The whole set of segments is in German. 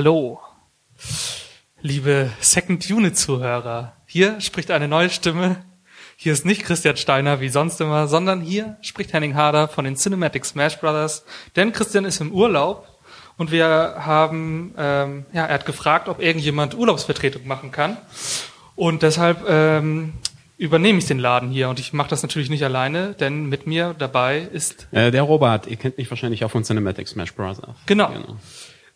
Hallo, liebe Second Unit Zuhörer. Hier spricht eine neue Stimme. Hier ist nicht Christian Steiner wie sonst immer, sondern hier spricht Henning Harder von den Cinematic Smash Brothers. Denn Christian ist im Urlaub und wir haben, ähm, ja, er hat gefragt, ob irgendjemand Urlaubsvertretung machen kann. Und deshalb ähm, übernehme ich den Laden hier und ich mache das natürlich nicht alleine, denn mit mir dabei ist Äh, der Robert, ihr kennt mich wahrscheinlich auch von Cinematic Smash Bros. Genau. genau.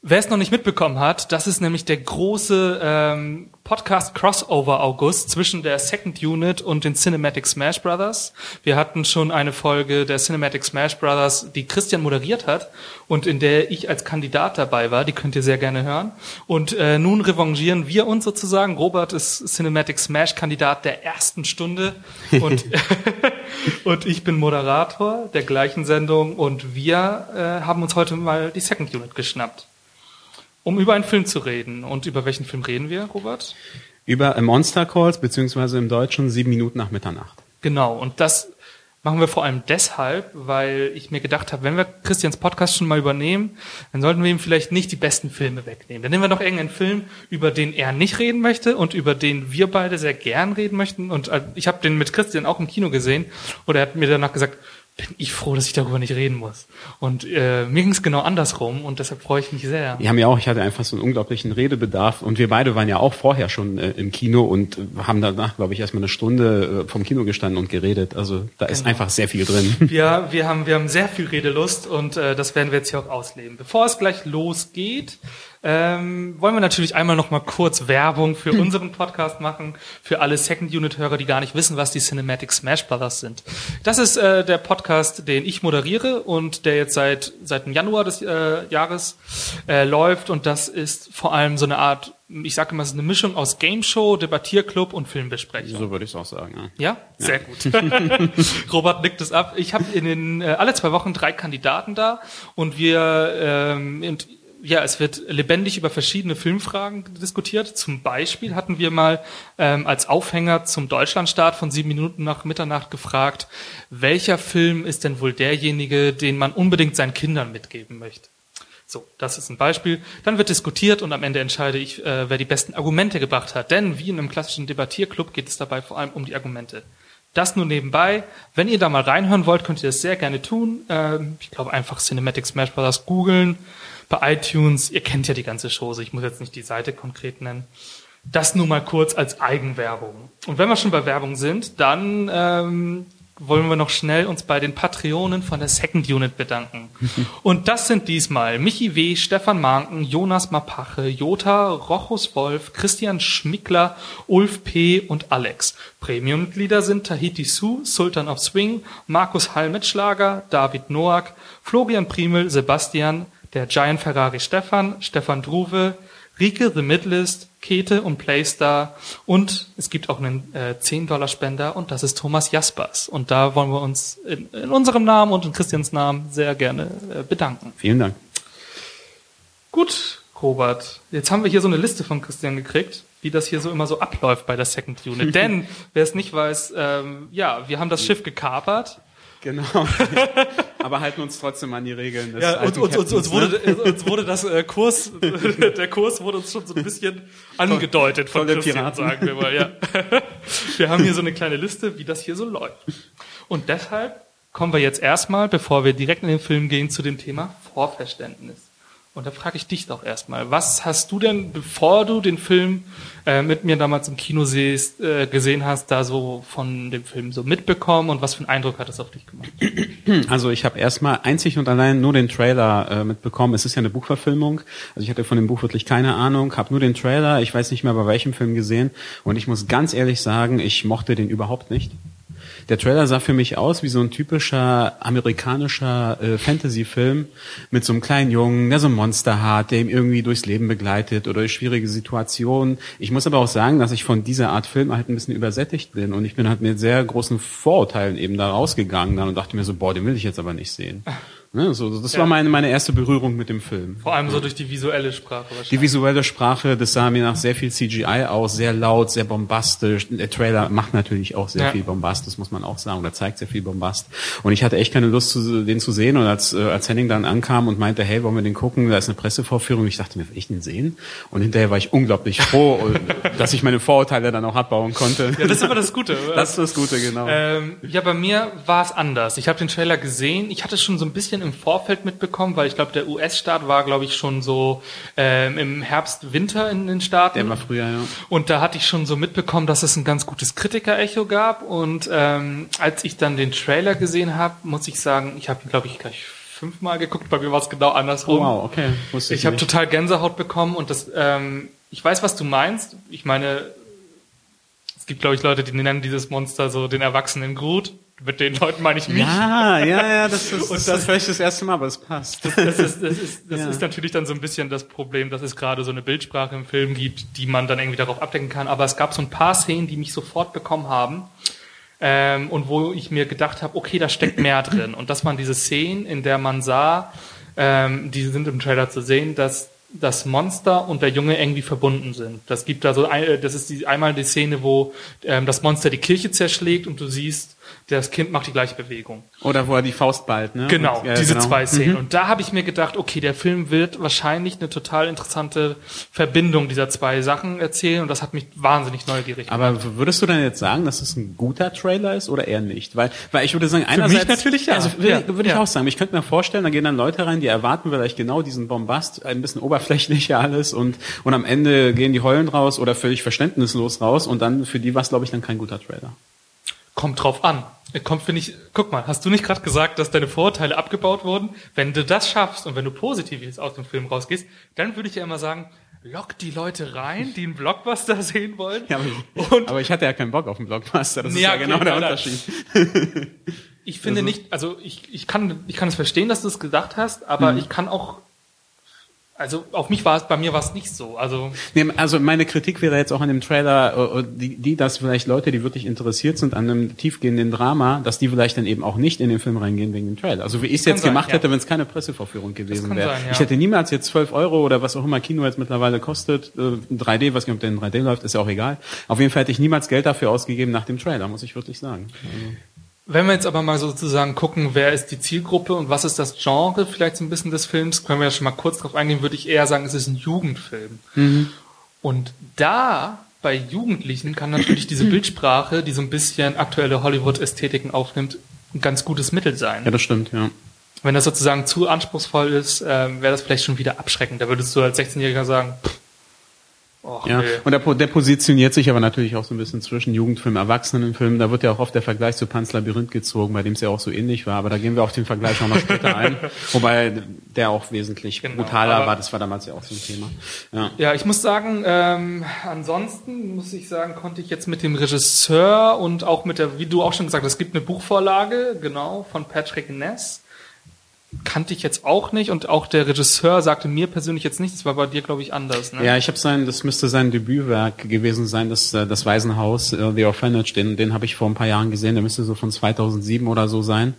Wer es noch nicht mitbekommen hat, das ist nämlich der große ähm, Podcast Crossover August zwischen der Second Unit und den Cinematic Smash Brothers. Wir hatten schon eine Folge der Cinematic Smash Brothers, die Christian moderiert hat und in der ich als Kandidat dabei war. Die könnt ihr sehr gerne hören. Und äh, nun revanchieren wir uns sozusagen. Robert ist Cinematic Smash Kandidat der ersten Stunde und und ich bin Moderator der gleichen Sendung und wir äh, haben uns heute mal die Second Unit geschnappt um über einen Film zu reden. Und über welchen Film reden wir, Robert? Über Monster Calls, beziehungsweise im Deutschen sieben Minuten nach Mitternacht. Genau, und das machen wir vor allem deshalb, weil ich mir gedacht habe, wenn wir Christians Podcast schon mal übernehmen, dann sollten wir ihm vielleicht nicht die besten Filme wegnehmen. Dann nehmen wir doch irgendeinen Film, über den er nicht reden möchte und über den wir beide sehr gern reden möchten. Und äh, ich habe den mit Christian auch im Kino gesehen und er hat mir danach gesagt, bin ich froh, dass ich darüber nicht reden muss. Und äh, mir ging es genau andersrum und deshalb freue ich mich sehr. Ja, mir auch. Ich hatte einfach so einen unglaublichen Redebedarf und wir beide waren ja auch vorher schon äh, im Kino und haben danach, glaube ich, erstmal eine Stunde äh, vom Kino gestanden und geredet. Also da ist Genau. einfach sehr viel drin. Wir, wir, haben, wir haben sehr viel Redelust und äh, das werden wir jetzt hier auch ausleben. Bevor es gleich losgeht, ähm, wollen wir natürlich einmal noch mal kurz Werbung für unseren Podcast machen, für alle Second-Unit-Hörer, die gar nicht wissen, was die Cinematic Smash Brothers sind. Das ist äh, der Podcast, den ich moderiere und der jetzt seit, seit dem Januar des äh, Jahres äh, läuft und das ist vor allem so eine Art, ich sage immer, es ist eine Mischung aus Game Show, Debattierclub und Filmbesprechung. So würde ich es auch sagen. Ja. Ja, sehr gut. Robert nickt es ab. Ich habe in den äh, alle zwei Wochen drei Kandidaten da und wir ähm, und, ja, es wird lebendig über verschiedene Filmfragen diskutiert. Zum Beispiel hatten wir mal ähm, als Aufhänger zum Deutschlandstart von sieben Minuten nach Mitternacht gefragt, welcher Film ist denn wohl derjenige, den man unbedingt seinen Kindern mitgeben möchte? So, das ist ein Beispiel. Dann wird diskutiert und am Ende entscheide ich, äh, wer die besten Argumente gebracht hat. Denn wie in einem klassischen Debattierclub geht es dabei vor allem um die Argumente. Das nur nebenbei. Wenn ihr da mal reinhören wollt, könnt ihr das sehr gerne tun. Ähm, ich glaube einfach Cinematic Smash Bros. googeln bei iTunes. Ihr kennt ja die ganze Chose. Ich muss jetzt nicht die Seite konkret nennen. Das nur mal kurz als Eigenwerbung. Und wenn wir schon bei Werbung sind, dann ähm, wollen wir noch schnell uns bei den Patreonen von der Second Unit bedanken. Und das sind diesmal Michi W., Stefan Manken, Jonas Mapache, Jota, Rochus Wolf, Christian Schmickler, Ulf P. und Alex. Premium-Mitglieder sind Tahiti Su, Sultan of Swing, Markus Hallmetschlager, David Noack, Florian Primel, Sebastian, der Giant Ferrari Stefan, Stefan Druwe, Rike The Midlist, Kete und Playstar und es gibt auch einen äh, 10-Dollar-Spender und das ist Thomas Jaspers. Und da wollen wir uns in, in unserem Namen und in Christians Namen sehr gerne äh, bedanken. Vielen Dank. Gut, Robert, jetzt haben wir hier so eine Liste von Christian gekriegt, wie das hier so immer so abläuft bei der Second Unit. Denn, wer es nicht weiß, ähm, ja, wir haben das Schiff gekapert. Genau. Aber halten uns trotzdem an die Regeln. Des Ja, uns, uns, uns, wurde, ne? uns wurde das äh, Kurs, der Kurs wurde uns schon so ein bisschen angedeutet von Tolle Christian, Piraten. sagen wir mal, ja. Wir haben hier so eine kleine Liste, wie das hier so läuft. Und deshalb kommen wir jetzt erstmal, bevor wir direkt in den Film gehen, zu dem Thema Vorverständnis. Und da frage ich dich doch erstmal, was hast du denn, bevor du den Film äh, mit mir damals im Kino siehst, äh, gesehen hast, da so von dem Film so mitbekommen und was für einen Eindruck hat es auf dich gemacht? Also ich habe erstmal einzig und allein nur den Trailer äh, mitbekommen. Es ist ja eine Buchverfilmung. Also ich hatte von dem Buch wirklich keine Ahnung, habe nur den Trailer, ich weiß nicht mehr bei welchem Film gesehen. Und ich muss ganz ehrlich sagen, ich mochte den überhaupt nicht. Der Trailer sah für mich aus wie so ein typischer amerikanischer äh, Fantasy-Film mit so einem kleinen Jungen, der so ein Monster hat, der ihm irgendwie durchs Leben begleitet oder durch schwierige Situationen. Ich muss aber auch sagen, dass ich von dieser Art Film halt ein bisschen übersättigt bin und ich bin halt mit sehr großen Vorurteilen eben da rausgegangen dann und dachte mir so, boah, den will ich jetzt aber nicht sehen. Ne? So, das Ja. war meine, meine erste Berührung mit dem Film. Vor allem so durch die visuelle Sprache wahrscheinlich. Die visuelle Sprache, das sah mir nach sehr viel CGI aus, sehr laut, sehr bombastisch. Der Trailer macht natürlich auch sehr Ja. viel Bombast, das muss man auch sagen, oder zeigt sehr viel Bombast. Und ich hatte echt keine Lust, zu, den zu sehen. Und als, äh, als Henning dann ankam und meinte, hey, wollen wir den gucken? Da ist eine Pressevorführung. Ich dachte mir, will ich den sehen? Und hinterher war ich unglaublich froh, dass ich meine Vorurteile dann auch abbauen konnte. ja, das ist aber das Gute. Das ist das Gute, genau. Ähm, ja, bei mir war es anders. Ich habe den Trailer gesehen. Ich hatte schon so ein bisschen im Vorfeld mitbekommen, weil ich glaube, der US-Start war, glaube ich, schon so ähm, im Herbst, Winter in den Staaten. Der war früher, ja. Und da hatte ich schon so mitbekommen, dass es ein ganz gutes Kritiker-Echo gab. Und ähm, als ich dann den Trailer gesehen habe, muss ich sagen, ich habe ihn, glaube ich, gleich fünfmal geguckt. Bei mir war es genau andersrum. Oh, wow, okay. Wusste ich Ich habe total Gänsehaut bekommen und das, ähm, ich weiß, was du meinst. Ich meine, es gibt, glaube ich, Leute, die nennen dieses Monster so den erwachsenen Groot. Mit den Leuten meine ich mich. Ja, ja, ja, das ist, Und das, das- das höre ich das erste Mal, aber es passt. Das ist, das ist, das Ja. ist natürlich dann so ein bisschen das Problem, dass es gerade so eine Bildsprache im Film gibt, die man dann irgendwie darauf abdecken kann. Aber es gab so ein paar Szenen, die mich sofort bekommen haben. Ähm, und wo ich mir gedacht habe, okay, da steckt mehr drin. Und das waren diese Szenen, in der man sah, ähm, die sind im Trailer zu sehen, dass das Monster und der Junge irgendwie verbunden sind. Das gibt da so, ein, das ist die, einmal die Szene, wo ähm, das Monster die Kirche zerschlägt und du siehst, das Kind macht die gleiche Bewegung. Oder wo er die Faust ballt, ne? Genau, Und- ja, diese genau. zwei Szenen. Und da habe ich mir gedacht, okay, der Film wird wahrscheinlich eine total interessante Verbindung dieser zwei Sachen erzählen und das hat mich wahnsinnig neugierig gemacht. Aber würdest du dann jetzt sagen, dass es ein guter Trailer ist oder eher nicht? Weil, weil ich würde sagen, einerseits natürlich ja. Also würde, Ja, ich ja. auch sagen. Ich könnte mir vorstellen, da gehen dann Leute rein, die erwarten vielleicht genau diesen Bombast, ein bisschen oberflächlicher alles und und am Ende gehen die heulen raus oder völlig verständnislos raus und dann für die war es, glaube ich, dann kein guter Trailer. Kommt drauf an. Kommt, finde ich, guck mal, hast du nicht gerade gesagt, dass deine Vorurteile abgebaut wurden? Wenn du das schaffst und wenn du positiv jetzt aus dem Film rausgehst, dann würde ich ja immer sagen, lock die Leute rein, die einen Blockbuster sehen wollen. Ja, aber, und ich, aber ich hatte ja keinen Bock auf den Blockbuster. Das ist Ja, ja okay, genau der. Unterschied. ich finde nicht, also ich, ich kann, ich kann es verstehen, dass du es gedacht hast, aber Mhm. ich kann auch, also auf mich war es, bei mir war es nicht so. Also Nee, also meine Kritik wäre jetzt auch an dem Trailer, äh, die, die, dass vielleicht Leute, die wirklich interessiert sind an einem tiefgehenden Drama, dass die vielleicht dann eben auch nicht in den Film reingehen wegen dem Trailer. Also wie ich es jetzt sein, gemacht ja. hätte, wenn es keine Pressevorführung gewesen wäre. sein, ja. Ich hätte niemals jetzt 12 Euro oder was auch immer Kino jetzt mittlerweile kostet, äh, 3D, was nicht, ob der in 3D läuft, ist ja auch egal. Auf jeden Fall hätte ich niemals Geld dafür ausgegeben nach dem Trailer, muss ich wirklich sagen. Also, Wenn wir jetzt aber mal sozusagen gucken, wer ist die Zielgruppe und was ist das Genre vielleicht so ein bisschen des Films, können wir ja schon mal kurz drauf eingehen, würde ich eher sagen, es ist ein Jugendfilm. Und da bei Jugendlichen kann natürlich diese Bildsprache, die so ein bisschen aktuelle Hollywood-Ästhetiken aufnimmt, ein ganz gutes Mittel sein. ja, das stimmt, ja. Wenn das sozusagen zu anspruchsvoll ist, ähm, wäre das vielleicht schon wieder abschreckend. Da würdest du als 16-Jähriger sagen, pff, och, Ja, nee. und der, der positioniert sich aber natürlich auch so ein bisschen zwischen Jugendfilm, Erwachsenenfilm. Da wird ja auch oft der Vergleich zu Pan's Labyrinth gezogen, bei dem es ja auch so ähnlich war. Aber da gehen wir auf den Vergleich auch noch später ein. Wobei der auch wesentlich Genau, brutaler war. Das war damals ja auch so ein Thema. Ja. Ja, ich muss sagen, ähm, ansonsten muss ich sagen, konnte ich jetzt mit dem Regisseur und auch mit der, wie du auch schon gesagt hast, es gibt eine Buchvorlage, genau, von Patrick Ness. Kannte ich jetzt auch nicht und auch der Regisseur sagte mir persönlich jetzt nicht, das war bei dir, glaube ich, anders. Ne? Ja, ich habe sein, das müsste sein Debütwerk gewesen sein, das, äh, das Waisenhaus, äh, The Orphanage, den, den habe ich vor ein paar Jahren gesehen, der müsste so von 2007 oder so sein.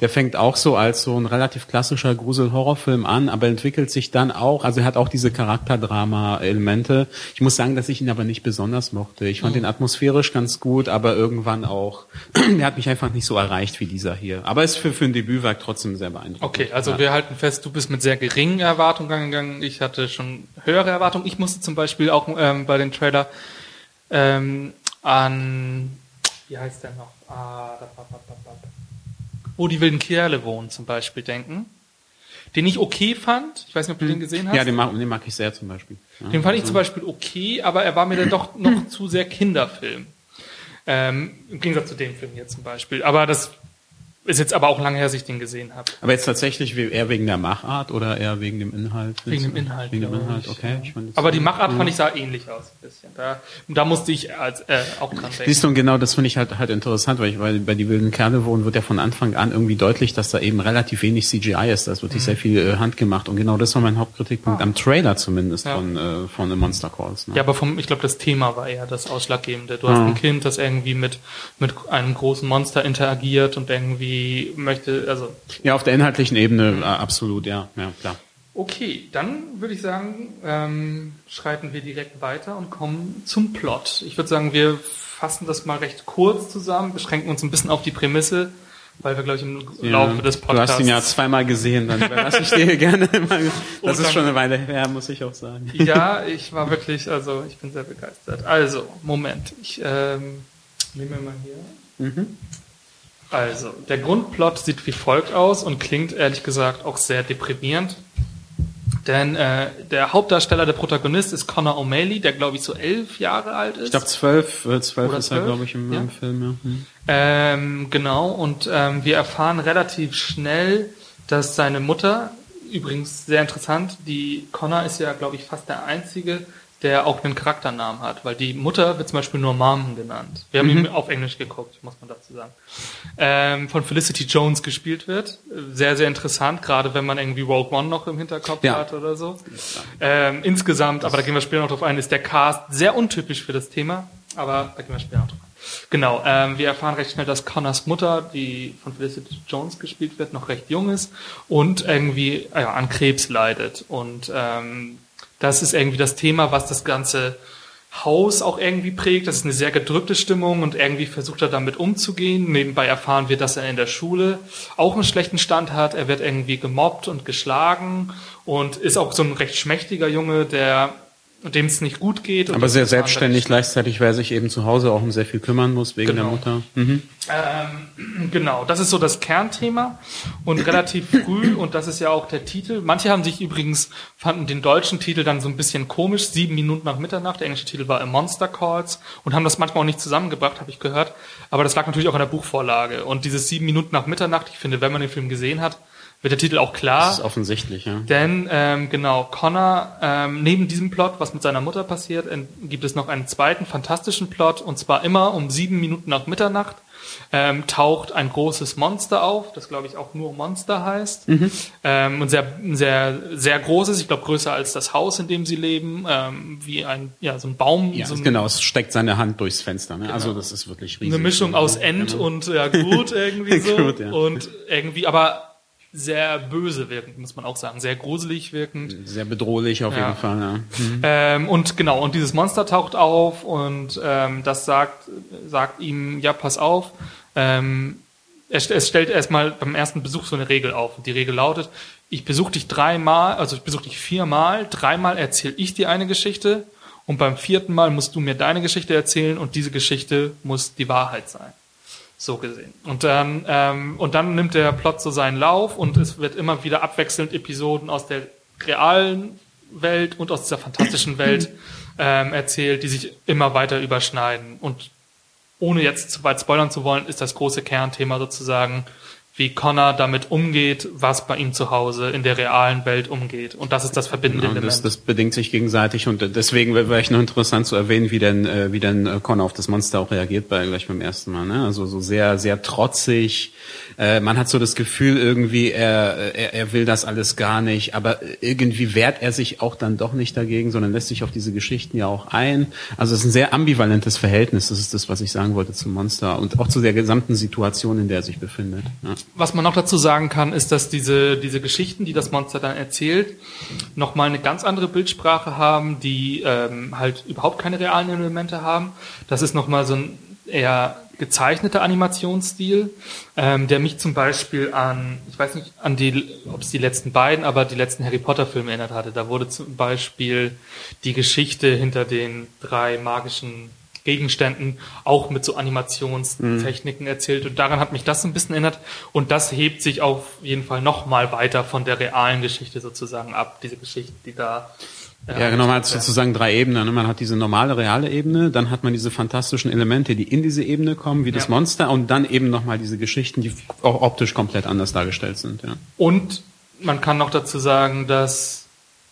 Der fängt auch so als so ein relativ klassischer Grusel-Horrorfilm an, aber entwickelt sich dann auch, also er hat auch diese Charakterdrama-Elemente. Ich muss sagen, dass ich ihn aber nicht besonders mochte. Ich fand Mhm. ihn atmosphärisch ganz gut, aber irgendwann auch, der hat mich einfach nicht so erreicht wie dieser hier. Aber ist für, für ein Debütwerk trotzdem sehr beeindruckend. Okay, also ja. wir halten fest, du bist mit sehr geringen Erwartungen gegangen. Ich hatte schon höhere Erwartungen. Ich musste zum Beispiel auch ähm, bei dem Trailer ähm, an, wie heißt der noch? Ah, da, da, da, da, da. Wo die wilden Kerle wohnen zum Beispiel denken. Den ich okay fand. Ich weiß nicht, ob du den gesehen hast. Ja, den mag, den mag ich sehr zum Beispiel. Ja, Den fand ich also- zum Beispiel okay, aber er war mir dann doch noch zu sehr Kinderfilm. Ähm, Im Gegensatz zu dem Film hier zum Beispiel. Aber das ist jetzt aber auch lange her, dass ich den gesehen habe. Aber jetzt tatsächlich eher wegen der Machart oder eher wegen dem Inhalt? Wegen dem Inhalt. Wegen dem glaub Inhalt, ich. okay. Jetzt- Aber die Machart fand ich sah ähnlich aus ein bisschen. Da, da musste ich als, äh, auch dran denken. Siehst du, und genau das finde ich halt, halt interessant, weil, ich, weil bei die wilden Kerle wohnen wird ja von Anfang an irgendwie deutlich, dass da eben relativ wenig CGI ist. Da ist wirklich sehr viel äh, handgemacht. Und genau das war mein Hauptkritikpunkt am Trailer zumindest Ah. Ja. von, äh, von The Monster Calls. Ne? Ja, aber vom, ich glaube, das Thema war eher das Ausschlaggebende. Du hast Mhm. ein Kind, das irgendwie mit, mit einem großen Monster interagiert und irgendwie irgendwie möchte, also. Ja, auf der inhaltlichen Ebene äh, absolut, ja, ja, klar. Okay, dann würde ich sagen, ähm, schreiten wir direkt weiter und kommen zum Plot. Ich würde sagen, wir fassen das mal recht kurz zusammen, beschränken uns ein bisschen auf die Prämisse, weil wir, glaube ich, im Ja, Laufe des Podcasts... Du hast ihn ja zweimal gesehen, dann überlasse ich dir gerne mal. Das Und ist schon eine Weile her, muss ich auch sagen. Ja, ich war wirklich, also ich bin sehr begeistert. Also, Moment, ich ähm, nehme mal hier. Also, der Grundplot sieht wie folgt aus und klingt ehrlich gesagt auch sehr deprimierend. Denn äh, der Hauptdarsteller, der Protagonist ist Connor O'Malley, der glaube ich so elf Jahre alt ist. Ich glaube zwölf, äh, zwölf Oder ist er, zwölf? glaube ich, im, Ja. Film, ja. Hm. Ähm, genau, und ähm, wir erfahren relativ schnell, dass seine Mutter, übrigens sehr interessant, die Connor ist ja, glaube ich, fast der Einzige, der auch einen Charakternamen hat, weil die Mutter wird zum Beispiel nur Mom genannt. Wir haben ihn auf Englisch geguckt, muss man dazu sagen. Ähm, von Felicity Jones gespielt wird. Sehr, sehr interessant, gerade wenn man irgendwie Rogue One noch im Hinterkopf Ja. hat oder so. Ähm, insgesamt, aber da gehen wir später noch drauf ein, ist der Cast sehr untypisch für das Thema, aber da gehen wir später noch drauf ein. Genau, ähm, wir erfahren recht schnell, dass Connors Mutter, die von Felicity Jones gespielt wird, noch recht jung ist und irgendwie ja, an Krebs leidet. Und ähm, das ist irgendwie das Thema, was das ganze Haus auch irgendwie prägt. Das ist eine sehr gedrückte Stimmung und irgendwie versucht er damit umzugehen. Nebenbei erfahren wir, dass er in der Schule auch einen schlechten Stand hat. Er wird irgendwie gemobbt und geschlagen und ist auch so ein recht schmächtiger Junge, der dem es nicht gut geht. Und Aber sehr selbstständig gleichzeitig, weil er sich eben zu Hause auch um sehr viel kümmern muss wegen Genau. der Mutter. Mhm. Ähm, genau, das ist so das Kernthema und relativ früh, und das ist ja auch der Titel. Manche haben sich übrigens, fanden den deutschen Titel dann so ein bisschen komisch, sieben Minuten nach Mitternacht. Der englische Titel war A Monster Calls und haben das manchmal auch nicht zusammengebracht, habe ich gehört. Aber das lag natürlich auch an der Buchvorlage. Und dieses sieben Minuten nach Mitternacht, ich finde, wenn man den Film gesehen hat, wird der Titel auch klar. Das ist offensichtlich, ja. Denn ähm, genau, Connor, ähm, neben diesem Plot, was mit seiner Mutter passiert, gibt es noch einen zweiten fantastischen Plot, und zwar immer um sieben Minuten nach Mitternacht ähm, taucht ein großes Monster auf, das glaube ich auch nur Monster heißt. Mhm. Ähm, und sehr, sehr, sehr großes, ich glaube größer als das Haus, in dem sie leben, ähm, wie ein, ja, so ein Baum, Ja, so ein, genau, es steckt seine Hand durchs Fenster. Ne? Also das ist wirklich riesig. eine Mischung aus End und ja, gut irgendwie so. Gut, ja. Und irgendwie, aber sehr böse wirkend, muss man auch sagen. Sehr gruselig wirkend. Sehr bedrohlich auf Ja. jeden Fall. Ja. Ähm, und genau, und dieses Monster taucht auf und ähm, das sagt, sagt ihm, ja, pass auf. Ähm, es, es stellt erstmal beim ersten Besuch so eine Regel auf. Und die Regel lautet, ich besuche dich dreimal, also ich besuche dich viermal, dreimal erzähle ich dir eine Geschichte und beim vierten Mal musst du mir deine Geschichte erzählen und diese Geschichte muss die Wahrheit sein. So gesehen. Und dann, ähm, und dann nimmt der Plot so seinen Lauf und es wird immer wieder abwechselnd Episoden aus der realen Welt und aus dieser fantastischen Welt ähm, erzählt, die sich immer weiter überschneiden. Und ohne jetzt zu weit spoilern zu wollen, ist das große Kernthema sozusagen, wie Connor damit umgeht, was bei ihm zu Hause in der realen Welt umgeht. Und das ist das verbindende Und das, das bedingt sich gegenseitig und deswegen wäre vielleicht noch interessant zu erwähnen, wie denn, äh, wie denn äh, Connor auf das Monster auch reagiert bei gleich beim ersten Mal. Ne? Also so sehr, sehr trotzig. Äh, man hat so das Gefühl irgendwie, er, er, er will das alles gar nicht, aber irgendwie wehrt er sich auch dann doch nicht dagegen, sondern lässt sich auf diese Geschichten ja auch ein. Also es ist ein sehr ambivalentes Verhältnis. Das ist das, was ich sagen wollte zum Monster und auch zu der gesamten Situation, in der er sich befindet. Ja. Was man noch dazu sagen kann, ist, dass diese, diese Geschichten, die das Monster dann erzählt, nochmal eine ganz andere Bildsprache haben, die ähm, halt überhaupt keine realen Elemente haben. Das ist nochmal so ein eher gezeichneter Animationsstil, ähm, der mich zum Beispiel an, ich weiß nicht, an die, ob es die letzten beiden, aber die letzten Harry Potter Filme erinnert hatte. Da wurde zum Beispiel die Geschichte hinter den drei magischen Gegenständen auch mit so Animationstechniken erzählt. Und daran hat mich das ein bisschen erinnert. Und das hebt sich auf jeden Fall noch mal weiter von der realen Geschichte sozusagen ab, diese Geschichte, die da Ja, genau, man hat sozusagen drei Ebenen. ne? Man hat diese normale, reale Ebene, dann hat man diese fantastischen Elemente, die in diese Ebene kommen, wie das Ja. Monster, und dann eben nochmal diese Geschichten, die auch optisch komplett anders dargestellt sind. Ja. Und man kann noch dazu sagen, dass,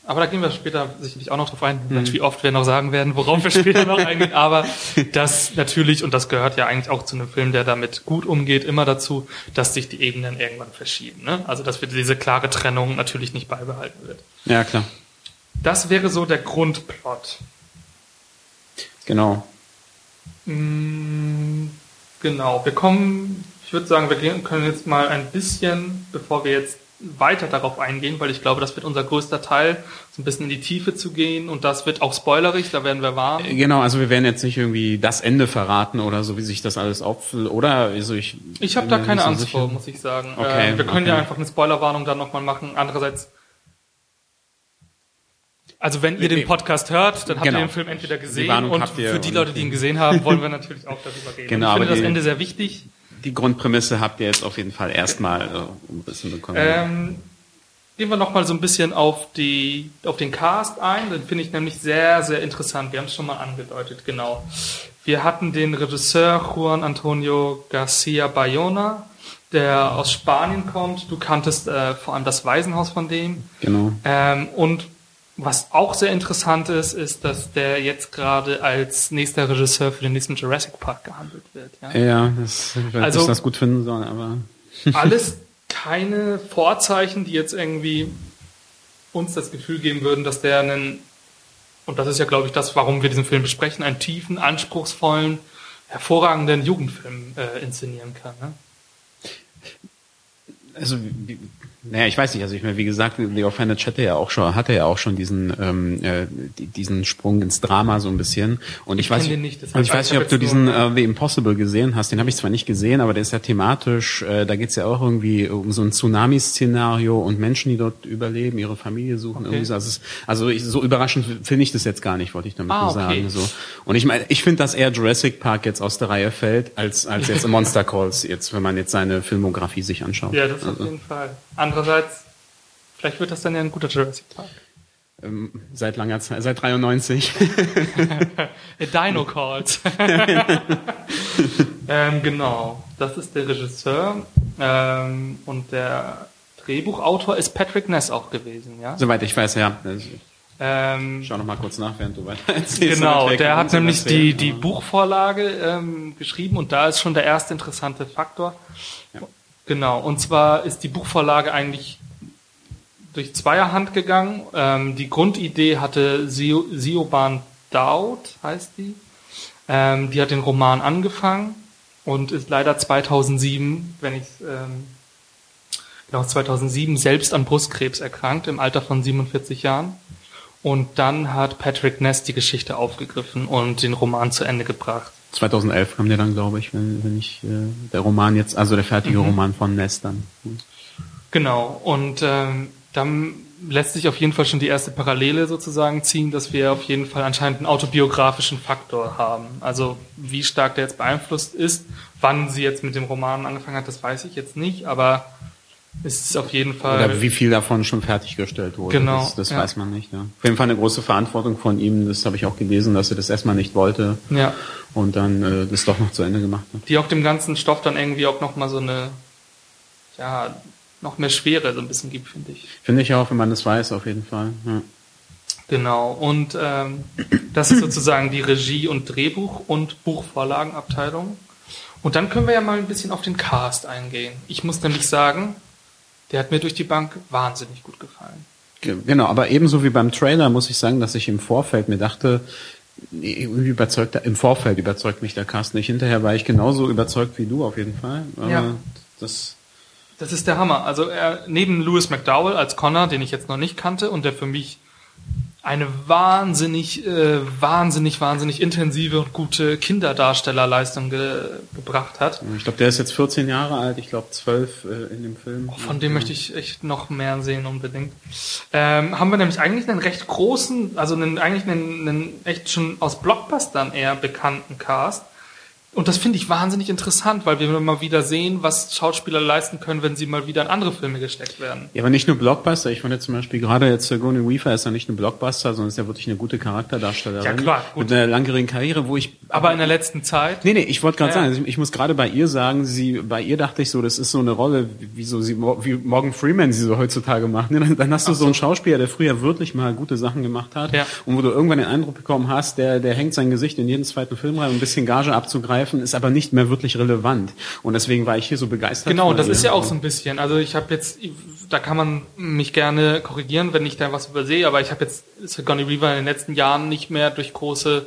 aber da gehen wir später sicherlich auch noch drauf ein, Mhm. wie oft wir noch sagen werden, worauf wir später noch eingehen, aber das natürlich, und das gehört ja eigentlich auch zu einem Film, der damit gut umgeht, immer dazu, dass sich die Ebenen irgendwann verschieben. Ne? Also dass wir diese klare Trennung natürlich nicht beibehalten wird. ja, klar. Das wäre so der Grundplot. Genau. Mm, Genau, wir kommen Ich würde sagen, wir können jetzt mal ein bisschen, bevor wir jetzt weiter darauf eingehen, weil ich glaube, das wird unser größter Teil, so ein bisschen in die Tiefe zu gehen und das wird auch spoilerig, da werden wir warm. Genau, also wir werden jetzt nicht irgendwie das Ende verraten oder so, wie sich das alles auffühlt, oder? Also ich ich habe da keine Angst sicher. vor, muss ich sagen. Okay, äh, wir können okay. ja einfach eine Spoilerwarnung dann nochmal machen. Andererseits also wenn ihr den Podcast hört, dann habt genau. ihr den Film entweder gesehen und für die Leute, die ihn gesehen haben, wollen wir natürlich auch darüber reden. Genau, ich finde das Ende sehr wichtig die Grundprämisse habt ihr jetzt auf jeden Fall erstmal äh, umrissen bekommen. Ähm, gehen wir nochmal so ein bisschen auf, die, auf den Cast ein. Den finde ich nämlich sehr, sehr interessant. Wir haben es schon mal angedeutet, genau. Wir hatten den Regisseur Juan Antonio Garcia Bayona, der aus Spanien kommt. Du kanntest äh, vor allem das Waisenhaus von dem. Genau. Ähm, und was auch sehr interessant ist, ist, dass der jetzt gerade als nächster Regisseur für den nächsten Jurassic Park gehandelt wird. Ja, ja das, ich weiß also, nicht, das gut finden soll, aber. alles keine Vorzeichen, die jetzt irgendwie uns das Gefühl geben würden, dass der einen, und das ist ja, glaube ich, das, warum wir diesen Film besprechen, einen tiefen, anspruchsvollen, hervorragenden Jugendfilm äh, inszenieren kann. Ne? Also naja, ich weiß nicht, also ich meine, wie gesagt, Leo Feinitsch hatte ja auch schon, hatte ja auch schon diesen, ähm, äh, diesen Sprung ins Drama so ein bisschen. Und ich, ich weiß, nicht, und ich weiß nicht, ob du diesen äh, The Impossible gesehen hast. Den habe ich zwar nicht gesehen, aber der ist ja thematisch. Äh, da geht's ja auch irgendwie um so ein Tsunami-Szenario und Menschen, die dort überleben, ihre Familie suchen. Okay. Irgendwie so. Also, also ich, so überraschend finde ich das jetzt gar nicht, wollte ich damit ah, nur sagen. Okay. So. Und ich meine, ich finde, dass eher Jurassic Park jetzt aus der Reihe fällt, als als jetzt Monster Calls jetzt, wenn man jetzt seine Filmografie sich anschaut. Ja, das. Auf jeden Fall. Andererseits, vielleicht wird das dann ja ein guter Jurassic Park. Ähm, seit langer Zeit, seit 93. Dino Calls. ähm, genau, das ist der Regisseur ähm, und der Drehbuchautor ist Patrick Ness auch gewesen, ja? Soweit ich weiß, ja. Ähm, Schau noch mal kurz nach, während du weiter erzählst. Genau, der hat nämlich die, die Buchvorlage ähm, geschrieben und da ist schon der erste interessante Faktor. Ja. Genau, und zwar ist die Buchvorlage eigentlich durch Zweierhand gegangen. Ähm, die Grundidee hatte Sioban Daud, heißt die. Ähm, die hat den Roman angefangen und ist leider 2007, wenn ich ähm, genau 2007 selbst an Brustkrebs erkrankt im Alter von 47 Jahren. Und dann hat Patrick Ness die Geschichte aufgegriffen und den Roman zu Ende gebracht. 2011 kam der dann, glaube ich, wenn, wenn ich äh, der Roman jetzt, also der fertige mhm. Roman von Ness dann. Genau. Und ähm, dann lässt sich auf jeden Fall schon die erste Parallele sozusagen ziehen, dass wir auf jeden Fall anscheinend einen autobiografischen Faktor haben. Also wie stark der jetzt beeinflusst ist, wann sie jetzt mit dem Roman angefangen hat, das weiß ich jetzt nicht, aber es ist auf jeden Fall. Oder wie viel davon schon fertiggestellt wurde. Genau. Das, das ja. weiß man nicht. Ja. Auf jeden Fall eine große Verantwortung von ihm. Das habe ich auch gelesen, dass er das erstmal nicht wollte. Ja. Und dann äh, das doch noch zu Ende gemacht hat. Die auch dem ganzen Stoff dann irgendwie auch nochmal so eine, ja, noch mehr Schwere so ein bisschen gibt, finde ich. Finde ich auch, wenn man das weiß, auf jeden Fall. Ja. Genau. Und ähm, das ist sozusagen die Regie- und Drehbuch- und Buchvorlagenabteilung. Und dann können wir ja mal ein bisschen auf den Cast eingehen. Ich muss nämlich sagen, der hat mir durch die Bank wahnsinnig gut gefallen. Genau, aber ebenso wie beim Trailer muss ich sagen, dass ich im Vorfeld mir dachte, irgendwie überzeugt, im Vorfeld überzeugt mich der Cast nicht. Hinterher war ich genauso überzeugt wie du auf jeden Fall. Aber ja. das das ist der Hammer. Also er, neben Lewis McDowell als Connor, den ich jetzt noch nicht kannte und der für mich eine wahnsinnig, äh, wahnsinnig, wahnsinnig intensive und gute Kinderdarstellerleistung ge gebracht hat. Ich glaube, der ist jetzt 14 Jahre alt, ich glaube 12 äh, in dem Film. Oh, von dem ja. möchte ich echt noch mehr sehen unbedingt. Ähm, haben wir nämlich eigentlich einen recht großen, also einen, eigentlich einen, einen echt schon aus Blockbustern eher bekannten Cast und das finde ich wahnsinnig interessant, weil wir mal wieder sehen, was Schauspieler leisten können, wenn sie mal wieder in andere Filme gesteckt werden. Ja, aber nicht nur Blockbuster. Ich fand jetzt zum Beispiel gerade jetzt Sigourney Weaver ist ja nicht nur Blockbuster, sondern ist ja wirklich eine gute Charakterdarstellerin. Ja, klar. Gut. Mit einer langjährigen Karriere, wo ich... Aber in der letzten Zeit? Nee, nee, ich wollte gerade ja. sagen, ich, muss gerade bei ihr sagen, sie, bei ihr dachte ich so, das ist so eine Rolle, wie so sie, wie Morgan Freeman sie so heutzutage macht. Dann, dann hast du so. so einen Schauspieler, der früher wirklich mal gute Sachen gemacht hat ja. und wo du irgendwann den Eindruck bekommen hast, der, der hängt sein Gesicht in jeden zweiten Film rein, um ein bisschen Gage abzugreifen, ist aber nicht mehr wirklich relevant. Und deswegen war ich hier so begeistert. Genau, das ist ja auch so ein bisschen. Also ich habe jetzt, da kann man mich gerne korrigieren, wenn ich da was übersehe, aber ich habe jetzt Sigourney Weaver in den letzten Jahren nicht mehr durch große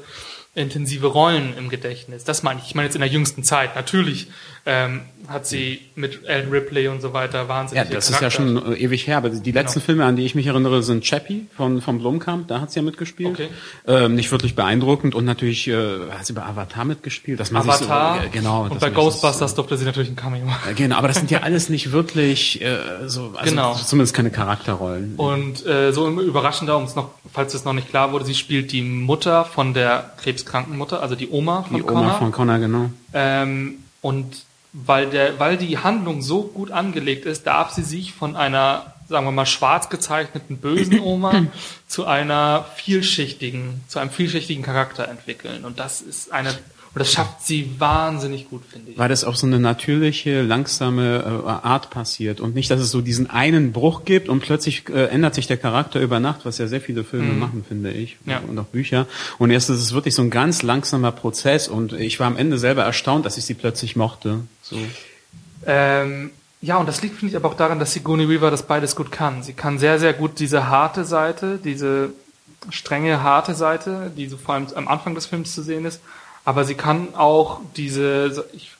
intensive Rollen im Gedächtnis. Das meine ich. Ich meine jetzt in der jüngsten Zeit. Natürlich ähm, hat sie mit Ellen Ripley und so weiter wahnsinnig. Ja, das ist ja schon äh, ewig her. Aber die letzten Genau. Filme, an die ich mich erinnere, sind Chappie von von Blomkamp. Da hat sie ja mitgespielt. Okay. Ähm, nicht wirklich beeindruckend und natürlich äh, hat sie bei Avatar mitgespielt. Dass man Avatar. Sich so, äh, genau. Und bei Ghostbusters das, durfte sie natürlich ein Cameo machen. äh, Genau, aber das sind ja alles nicht wirklich äh, so, also Genau. zumindest keine Charakterrollen. Und äh, so überraschender, um es noch, falls es noch nicht klar wurde, sie spielt die Mutter von der krebskranken Mutter, also die Oma von die Connor. Oma von Connor, genau. Ähm, und weil, der, weil die Handlung so gut angelegt ist, darf sie sich von einer, sagen wir mal, schwarz gezeichneten bösen Oma zu einer vielschichtigen, zu einem vielschichtigen Charakter entwickeln. Und das ist eine, und das schafft sie wahnsinnig gut, finde ich. Weil das auf so eine natürliche, langsame äh, Art passiert und nicht, dass es so diesen einen Bruch gibt und plötzlich äh, ändert sich der Charakter über Nacht, was ja sehr viele Filme machen, finde ich, Mhm. Ja. und auch Bücher. Und erst ist es wirklich so ein ganz langsamer Prozess und ich war am Ende selber erstaunt, dass ich sie plötzlich mochte. So. Ähm, ja, und das liegt, finde ich, aber auch daran, dass Sigourney Weaver das beides gut kann. Sie kann sehr, sehr gut diese harte Seite, diese strenge, harte Seite, die so vor allem am Anfang des Films zu sehen ist, aber sie kann auch diese, ich,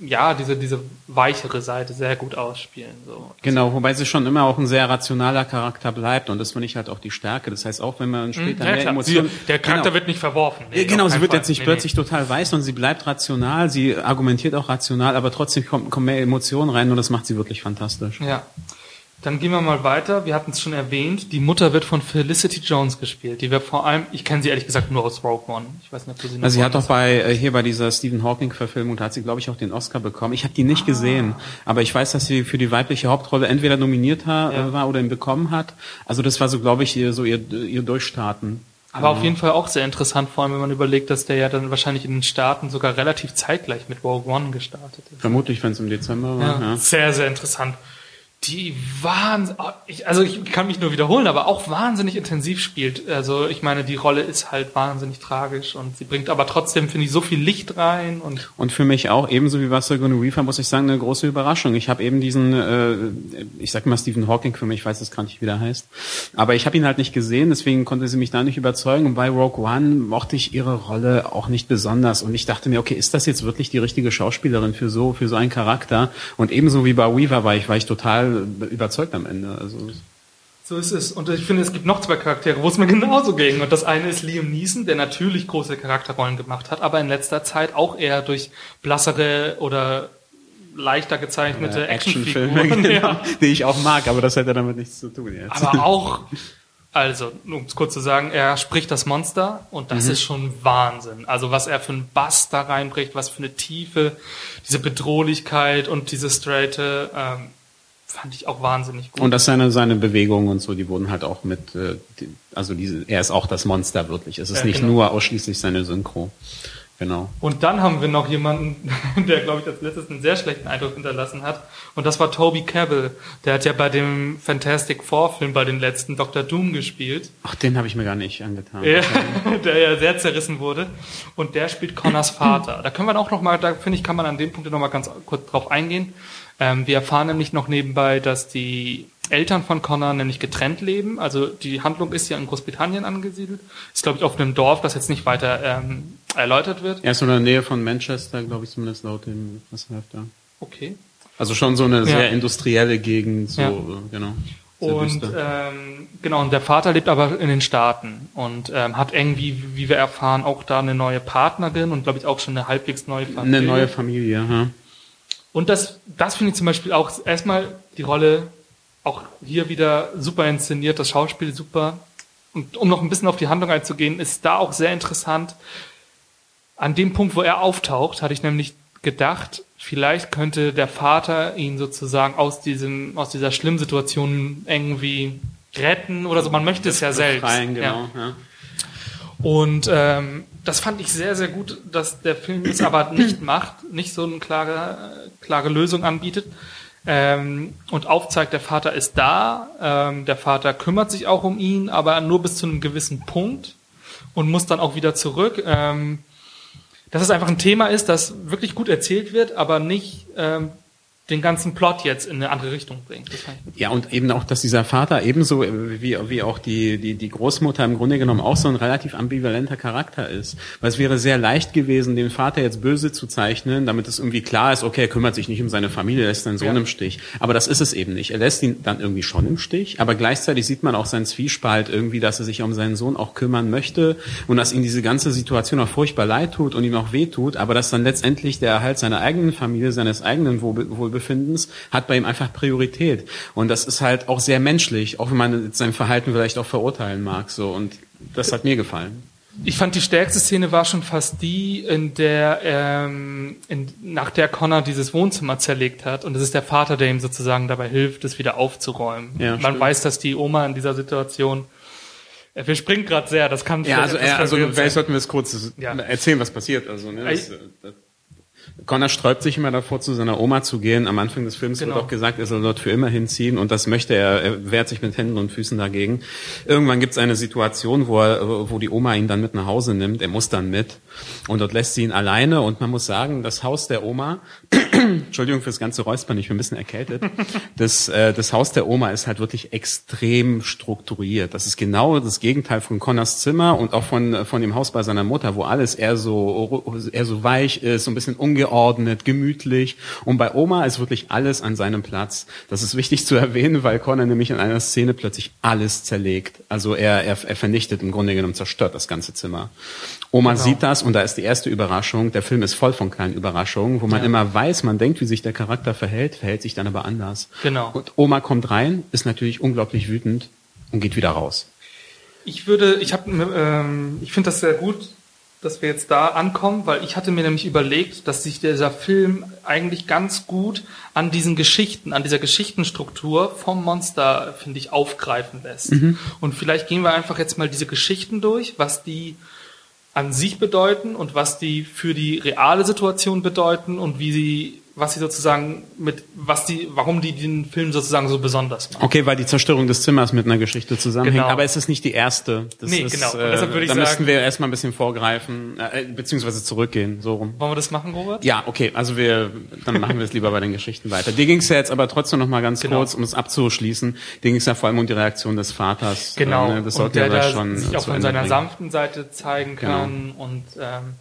ja, diese, diese weichere Seite sehr gut ausspielen. So. Genau, wobei sie schon immer auch ein sehr rationaler Charakter bleibt und das finde ich halt auch die Stärke. Das heißt, auch wenn man später Ja, mehr. Emotionen... Der Charakter genau. wird nicht verworfen. Nee, genau, sie wird Fall. jetzt nicht Nee, plötzlich total weiß, sondern sie bleibt rational, sie argumentiert auch rational, aber trotzdem kommen, kommen mehr Emotionen rein und das macht sie wirklich fantastisch. Nee. Ja. Dann gehen wir mal weiter. Wir hatten es schon erwähnt. Die Mutter wird von Felicity Jones gespielt. Die wird vor allem, ich kenne sie ehrlich gesagt nur aus Rogue One. Ich weiß nicht, ob du sie noch Also sie hat doch bei äh, hier bei dieser Stephen Hawking Verfilmung, da hat sie glaube ich auch den Oscar bekommen. Ich habe die Ah. nicht gesehen, aber ich weiß, dass sie für die weibliche Hauptrolle entweder nominiert ha- Ja. äh, war oder ihn bekommen hat. Also das war so glaube ich ihr, so ihr, ihr Durchstarten. Aber auf jeden Fall auch sehr interessant, vor allem wenn man überlegt, dass der ja dann wahrscheinlich in den Staaten sogar relativ zeitgleich mit Rogue One gestartet ist. Vermutlich, wenn es im Dezember war. Ja. Sehr, sehr interessant. Die Wahnsinn, ich, also ich kann mich nur wiederholen, aber auch wahnsinnig intensiv spielt. Also ich meine, die Rolle ist halt wahnsinnig tragisch und sie bringt aber trotzdem, finde ich, so viel Licht rein und Und für mich auch, ebenso wie was Sigourney Weaver, muss ich sagen, eine große Überraschung. Ich habe eben diesen, äh, ich sag mal Stephen Hawking-Film, ich weiß das gar nicht, wie der heißt, aber ich habe ihn halt nicht gesehen, deswegen konnte sie mich da nicht überzeugen. Und bei Rogue One mochte ich ihre Rolle auch nicht besonders. Und ich dachte mir, okay, ist das jetzt wirklich die richtige Schauspielerin für so, für so einen Charakter? Und ebenso wie bei Weaver war ich, war ich total überzeugt am Ende. Also So ist es. Und ich finde, es gibt noch zwei Charaktere, wo es mir genauso ging. Und das eine ist Liam Neeson, der natürlich große Charakterrollen gemacht hat, aber in letzter Zeit auch eher durch blassere oder leichter gezeichnete Actionfilme, Actionfiguren. genau, Ja. die ich auch mag, aber das hätte damit nichts zu tun jetzt. Aber auch, also, um es kurz zu sagen, er spricht das Monster und das ist schon Wahnsinn. Also, was er für einen Bass da reinbricht, was für eine Tiefe, diese Bedrohlichkeit und diese Straighte, ähm, fand ich auch wahnsinnig gut. Und dass seine, seine Bewegungen und so, die wurden halt auch mit, äh, die, also diese, er ist auch das Monster wirklich. Es ist Ja, nicht genau. nur ausschließlich seine Synchro. Genau. Und dann haben wir noch jemanden, der, glaube ich, als letztes einen sehr schlechten Eindruck hinterlassen hat. Und das war Toby Cabell. Der hat ja bei dem Fantastic Four Film, bei den letzten Dr. Doom gespielt. Ach, den habe ich mir gar nicht angetan. Ja, der ja sehr zerrissen wurde. Und der spielt Connors Vater. Da können wir auch noch mal, da finde ich, kann man an dem Punkt noch mal ganz kurz drauf eingehen. Ähm, wir erfahren nämlich noch nebenbei, dass die Eltern von Connor nämlich getrennt leben. Also die Handlung ist ja in Großbritannien angesiedelt. Ist, glaube ich, auf einem Dorf, das jetzt nicht weiter ähm, erläutert wird. Er ist in der Nähe von Manchester, glaube ich, zumindest laut dem, was läuft da. Okay. Also schon so eine Ja. sehr industrielle Gegend, so, Ja. genau. Und ähm, genau, und der Vater lebt aber in den Staaten und ähm, hat irgendwie, wie wir erfahren, auch da eine neue Partnerin und glaube ich auch schon eine halbwegs neue Familie. eine neue Familie, ja. Und das, das finde ich zum Beispiel auch erstmal die Rolle auch hier wieder super inszeniert, das Schauspiel super. Und um noch ein bisschen auf die Handlung einzugehen, ist da auch sehr interessant. An dem Punkt, wo er auftaucht, hatte ich nämlich gedacht, vielleicht könnte der Vater ihn sozusagen aus diesem, aus dieser schlimmen Situation irgendwie retten oder so. Man möchte es ja selbst. Befreien, Ja. genau, ja. Und ähm, das fand ich sehr, sehr gut, dass der Film es aber nicht macht, nicht so eine klare, klare Lösung anbietet. Ähm, und aufzeigt, der Vater ist da, ähm, der Vater kümmert sich auch um ihn, aber nur bis zu einem gewissen Punkt und muss dann auch wieder zurück. Ähm, dass es einfach ein Thema ist, das wirklich gut erzählt wird, aber nicht ähm, den ganzen Plot jetzt in eine andere Richtung bringt. Ja, und eben auch, dass dieser Vater ebenso wie, wie auch die, die, die Großmutter im Grunde genommen auch so ein relativ ambivalenter Charakter ist. Weil es wäre sehr leicht gewesen, den Vater jetzt böse zu zeichnen, damit es irgendwie klar ist, okay, er kümmert sich nicht um seine Familie, lässt seinen Sohn ja. im Stich. Aber das ist es eben nicht. Er lässt ihn dann irgendwie schon im Stich, aber gleichzeitig sieht man auch seinen Zwiespalt irgendwie, dass er sich um seinen Sohn auch kümmern möchte und dass ihm diese ganze Situation auch furchtbar leid tut und ihm auch weh tut, aber dass dann letztendlich der Erhalt seiner eigenen Familie, seines eigenen Wohl Wohlbefindens hat bei ihm einfach Priorität. Und das ist halt auch sehr menschlich, auch wenn man sein Verhalten vielleicht auch verurteilen mag. So und das hat mir gefallen. Ich fand die stärkste Szene war schon fast die, in der ähm, in, nach der Connor dieses Wohnzimmer zerlegt hat und es ist der Vater, der ihm sozusagen dabei hilft, es wieder aufzuräumen. Ja, Man stimmt. weiß, dass die Oma in dieser Situation äh, wir springen gerade sehr, das kann ja also, ja, also vielleicht sollten wir es kurz ja. erzählen, was passiert. Also ne, das, das Connor sträubt sich immer davor, zu seiner Oma zu gehen. Am Anfang des Films genau. wird auch gesagt, er soll dort für immer hinziehen und das möchte er. Er wehrt sich mit Händen und Füßen dagegen. Irgendwann gibt es eine Situation, wo, er, wo die Oma ihn dann mit nach Hause nimmt. Er muss dann mit und dort lässt sie ihn alleine und man muss sagen, das Haus der Oma, Entschuldigung fürs ganze Räuspern, ich bin ein bisschen erkältet, das, äh, das Haus der Oma ist halt wirklich extrem strukturiert. Das ist genau das Gegenteil von Connors Zimmer und auch von, von dem Haus bei seiner Mutter, wo alles eher so, eher so weich ist, so ein bisschen ungeordnet geordnet, gemütlich. Und bei Oma ist wirklich alles an seinem Platz. Das ist wichtig zu erwähnen, weil Connor nämlich in einer Szene plötzlich alles zerlegt. Also er, er, er vernichtet im Grunde genommen, zerstört das ganze Zimmer. Oma genau. sieht das und da ist die erste Überraschung. Der Film ist voll von kleinen Überraschungen, wo man ja. immer weiß, man denkt, wie sich der Charakter verhält, verhält sich dann aber anders. Genau. Und Oma kommt rein, ist natürlich unglaublich wütend und geht wieder raus. Ich würde, ich habe, ähm, ich finde das sehr gut, dass wir jetzt da ankommen, weil ich hatte mir nämlich überlegt, dass sich dieser Film eigentlich ganz gut an diesen Geschichten, an dieser Geschichtenstruktur vom Monster, finde ich, aufgreifen lässt. Mhm. Und vielleicht gehen wir einfach jetzt mal diese Geschichten durch, was die an sich bedeuten und was die für die reale Situation bedeuten und wie sie was sie sozusagen mit, was die, warum die den Film sozusagen so besonders machen. Okay, weil die Zerstörung des Zimmers mit einer Geschichte zusammenhängt, genau. aber es ist nicht die erste. Das nee, ist, genau. Und deshalb würde ich da sagen, müssten wir erstmal ein bisschen vorgreifen, äh, beziehungsweise zurückgehen, so rum. Wollen wir das machen, Robert? Ja, okay, also wir, dann machen wir es lieber bei den Geschichten weiter. Dir ging es ja jetzt aber trotzdem noch mal ganz genau. kurz, um es abzuschließen, dir ging es ja vor allem um die Reaktion des Vaters. Genau. Äh, ne? Das sollte ja da schon sich auch von seiner bringen. sanften Seite zeigen genau. kann genau. und ähm,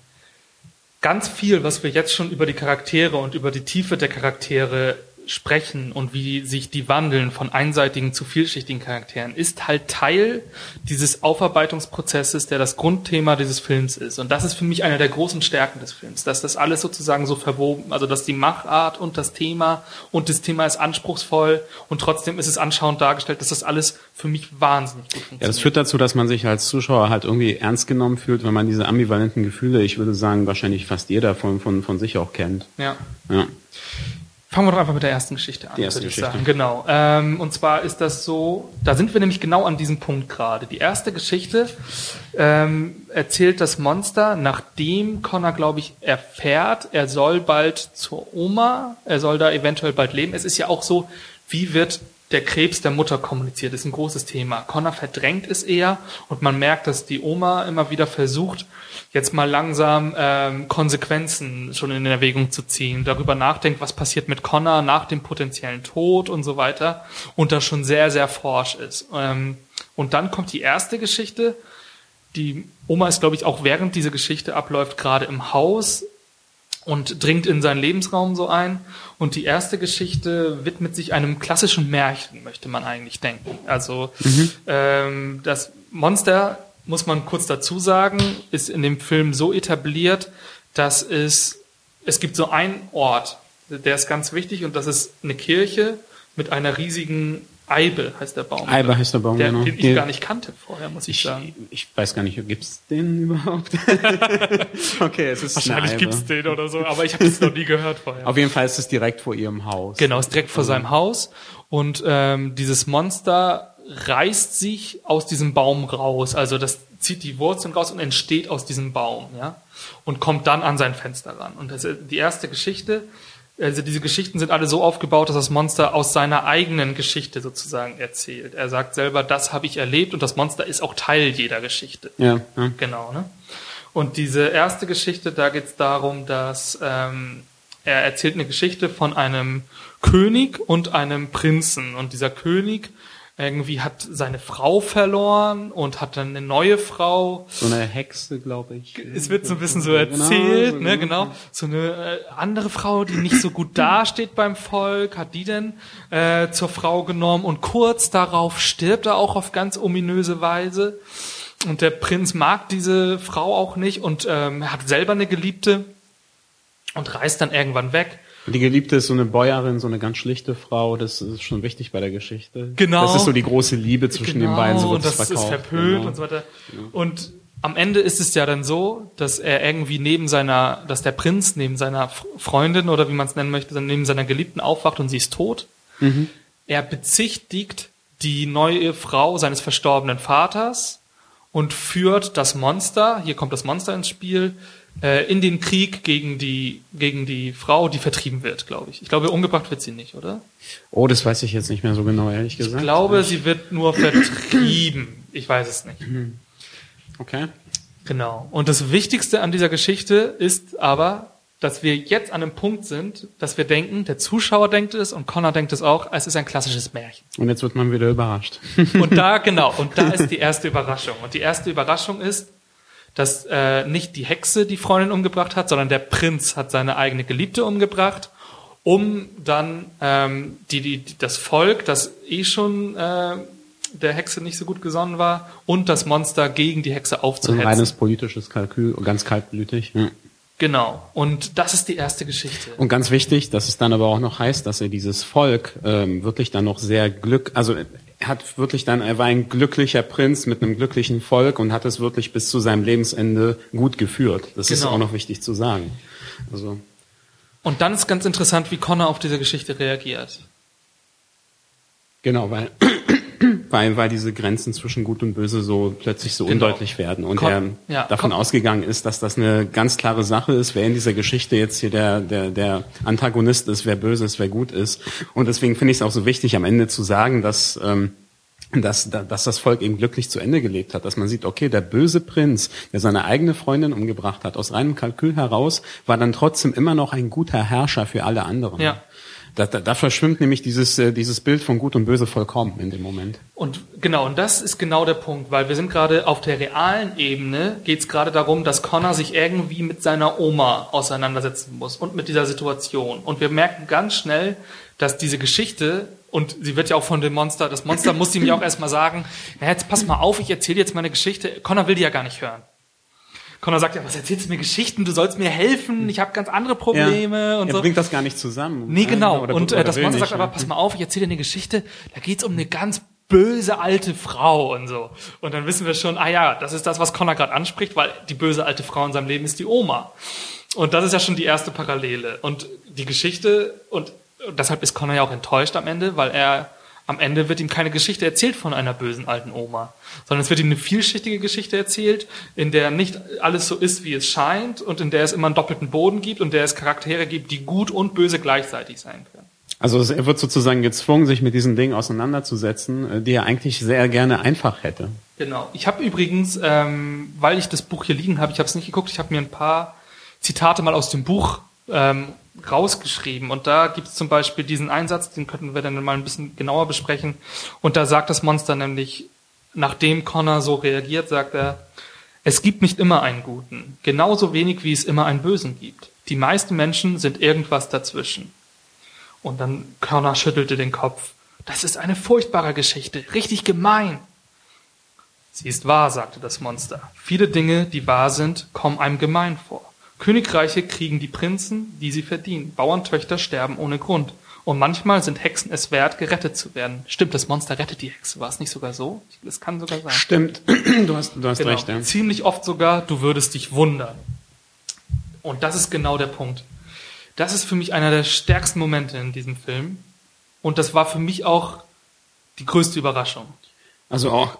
ganz viel, was wir jetzt schon über die Charaktere und über die Tiefe der Charaktere sprechen und wie sich die wandeln von einseitigen zu vielschichtigen Charakteren, ist halt Teil dieses Aufarbeitungsprozesses, der das Grundthema dieses Films ist. Und das ist für mich eine der großen Stärken des Films, dass das alles sozusagen so verwoben, also dass die Machart und das Thema und das Thema ist anspruchsvoll und trotzdem ist es anschauend dargestellt, dass das alles für mich wahnsinnig gut funktioniert. Ja, das führt dazu, dass man sich als Zuschauer halt irgendwie ernst genommen fühlt, wenn man diese ambivalenten Gefühle, ich würde sagen, wahrscheinlich fast jeder von, von, von sich auch kennt. Ja. ja. Fangen wir doch einfach mit der ersten Geschichte an, Die erste würde ich Geschichte. sagen. Genau. Ähm, und zwar ist das so, da sind wir nämlich genau an diesem Punkt gerade. Die erste Geschichte ähm, erzählt das Monster, nachdem Connor, glaube ich, erfährt, er soll bald zur Oma, er soll da eventuell bald leben. Es ist ja auch so, wie wird der Krebs der Mutter kommuniziert, das ist ein großes Thema. Connor verdrängt es eher und man merkt, dass die Oma immer wieder versucht, jetzt mal langsam ähm, Konsequenzen schon in Erwägung zu ziehen, darüber nachdenkt, was passiert mit Connor nach dem potenziellen Tod und so weiter und da schon sehr, sehr forsch ist. Ähm, und dann kommt die erste Geschichte. Die Oma ist, glaube ich, auch während diese Geschichte abläuft, gerade im Haus und dringt in seinen Lebensraum so ein. Und die erste Geschichte widmet sich einem klassischen Märchen, möchte man eigentlich denken. Also mhm. ähm, das Monster muss man kurz dazu sagen, ist in dem Film so etabliert, dass es, es gibt so einen Ort, der ist ganz wichtig und das ist eine Kirche mit einer riesigen Eibe heißt der Baum. Eibe heißt der Baum, der, genau. Den ich gar nicht kannte vorher, muss ich, ich sagen. Ich weiß gar nicht, gibt's den überhaupt? okay, es ist Wahrscheinlich gibt's den oder so, aber ich habe es noch nie gehört vorher. Auf jeden Fall ist es direkt vor ihrem Haus. Genau, es ist direkt vor seinem Haus und ähm, dieses Monster reißt sich aus diesem Baum raus. Also das zieht die Wurzeln raus und entsteht aus diesem Baum, ja, und kommt dann an sein Fenster ran. Und das ist die erste Geschichte. Also diese Geschichten sind alle so aufgebaut, dass das Monster aus seiner eigenen Geschichte sozusagen erzählt. Er sagt selber, das habe ich erlebt und das Monster ist auch Teil jeder Geschichte. Ja. ja. Genau. Ne? Und diese erste Geschichte, da geht es darum, dass ähm, Er erzählt eine Geschichte von einem König und einem Prinzen. Und dieser König irgendwie hat seine Frau verloren und hat dann eine neue Frau. So eine Hexe, glaube ich. Es wird so ein bisschen so erzählt, genau, ne, genau. So eine äh, andere Frau, die nicht so gut dasteht beim Volk, hat die denn äh, zur Frau genommen und kurz darauf stirbt er auch auf ganz ominöse Weise. Und der Prinz mag diese Frau auch nicht und ähm, hat selber eine Geliebte und reist dann irgendwann weg. Die Geliebte ist so eine Bäuerin, so eine ganz schlichte Frau. Das ist schon wichtig bei der Geschichte. Genau. Das ist so die große Liebe zwischen genau, den beiden. So und das verkauft. ist verpönt genau. und so weiter. Genau. Und am Ende ist es ja dann so, dass er irgendwie neben seiner, dass der Prinz neben seiner Freundin oder wie man es nennen möchte, neben seiner Geliebten aufwacht und sie ist tot. Mhm. Er bezichtigt die neue Frau seines verstorbenen Vaters und führt das Monster, hier kommt das Monster ins Spiel, äh, in den Krieg gegen die, gegen die Frau, die vertrieben wird, glaube ich. Ich glaube, umgebracht wird sie nicht, oder? Oh, das weiß ich jetzt nicht mehr so genau, ehrlich gesagt. Ich glaube, sie wird nur vertrieben. Ich weiß es nicht. Mhm. Okay. Genau. Und das Wichtigste an dieser Geschichte ist aber, dass wir jetzt an einem Punkt sind, dass wir denken, der Zuschauer denkt es und Connor denkt es auch, es ist ein klassisches Märchen. Und jetzt wird man wieder überrascht. Und da, genau, und da ist die erste Überraschung. Und die erste Überraschung ist, dass äh, nicht die Hexe die Freundin umgebracht hat, sondern der Prinz hat seine eigene Geliebte umgebracht, um dann ähm, die, die, das Volk, das eh schon äh, der Hexe nicht so gut gesonnen war, und das Monster gegen die Hexe aufzuhetzen. ein reines politisches Kalkül, ganz kaltblütig. Ja. Genau. Und das ist die erste Geschichte. Und ganz wichtig, dass es dann aber auch noch heißt, dass er dieses Volk ähm, wirklich dann noch sehr glück, also hat wirklich dann, er war ein glücklicher Prinz mit einem glücklichen Volk und hat es wirklich bis zu seinem Lebensende gut geführt. Das genau. ist auch noch wichtig zu sagen. Also. Und dann ist ganz interessant, wie Connor auf diese Geschichte reagiert. Genau, weil weil, weil diese Grenzen zwischen Gut und Böse so plötzlich so genau. undeutlich werden und er ja, davon komm. ausgegangen ist, dass das eine ganz klare Sache ist, wer in dieser Geschichte jetzt hier der, der, der Antagonist ist, wer böse ist, wer gut ist. Und deswegen finde ich es auch so wichtig, am Ende zu sagen, dass ähm, dass, dass das Volk eben glücklich zu Ende gelebt hat, dass man sieht, okay, der böse Prinz, der seine eigene Freundin umgebracht hat, aus reinem Kalkül heraus, war dann trotzdem immer noch ein guter Herrscher für alle anderen. Ja. Da, da, da verschwimmt nämlich dieses, äh, dieses Bild von Gut und Böse vollkommen in dem Moment. Und genau, und das ist genau der Punkt, weil wir sind gerade auf der realen Ebene, geht es gerade darum, dass Connor sich irgendwie mit seiner Oma auseinandersetzen muss und mit dieser Situation. Und wir merken ganz schnell, dass diese Geschichte, und sie wird ja auch von dem Monster, das Monster muss ihm ja auch erstmal sagen, ja, jetzt pass mal auf, ich erzähle jetzt meine Geschichte. Connor will die ja gar nicht hören. Connor sagt ja, was erzählst du mir Geschichten? Du sollst mir helfen. Ich habe ganz andere Probleme ja, und er so. bringt das gar nicht zusammen. Nee, genau. Oder, und äh, das Monster sagt aber, pass mal auf, ich erzähle dir eine Geschichte. Da geht's um eine ganz böse alte Frau und so. Und dann wissen wir schon, ah ja, das ist das, was Connor gerade anspricht, weil die böse alte Frau in seinem Leben ist die Oma. Und das ist ja schon die erste Parallele. Und die Geschichte, und deshalb ist Connor ja auch enttäuscht am Ende, weil er am Ende wird ihm keine Geschichte erzählt von einer bösen alten Oma, sondern es wird ihm eine vielschichtige Geschichte erzählt, in der nicht alles so ist, wie es scheint und in der es immer einen doppelten Boden gibt und der es Charaktere gibt, die gut und böse gleichzeitig sein können. Also er wird sozusagen gezwungen, sich mit diesen Dingen auseinanderzusetzen, äh, die er eigentlich sehr gerne einfach hätte. Genau. Ich habe übrigens, ähm, weil ich das Buch hier liegen habe, ich habe es nicht geguckt, ich habe mir ein paar Zitate mal aus dem Buch ähm, rausgeschrieben. Und da gibt es zum Beispiel diesen Einsatz, den könnten wir dann mal ein bisschen genauer besprechen. Und da sagt das Monster nämlich, nachdem Connor so reagiert, sagt er, es gibt nicht immer einen Guten, genauso wenig wie es immer einen Bösen gibt. Die meisten Menschen sind irgendwas dazwischen. Und dann Connor schüttelte den Kopf. Das ist eine furchtbare Geschichte, richtig gemein. Sie ist wahr, sagte das Monster. Viele Dinge, die wahr sind, kommen einem gemein vor. Königreiche kriegen die Prinzen, die sie verdienen. Bauerntöchter sterben ohne Grund. Und manchmal sind Hexen es wert, gerettet zu werden. Stimmt, das Monster rettet die Hexe. War es nicht sogar so? Das kann sogar sein. Stimmt, du hast, du hast genau. recht. Ja. Ziemlich oft sogar, du würdest dich wundern. Und das ist genau der Punkt. Das ist für mich einer der stärksten Momente in diesem Film. Und das war für mich auch die größte Überraschung. Also auch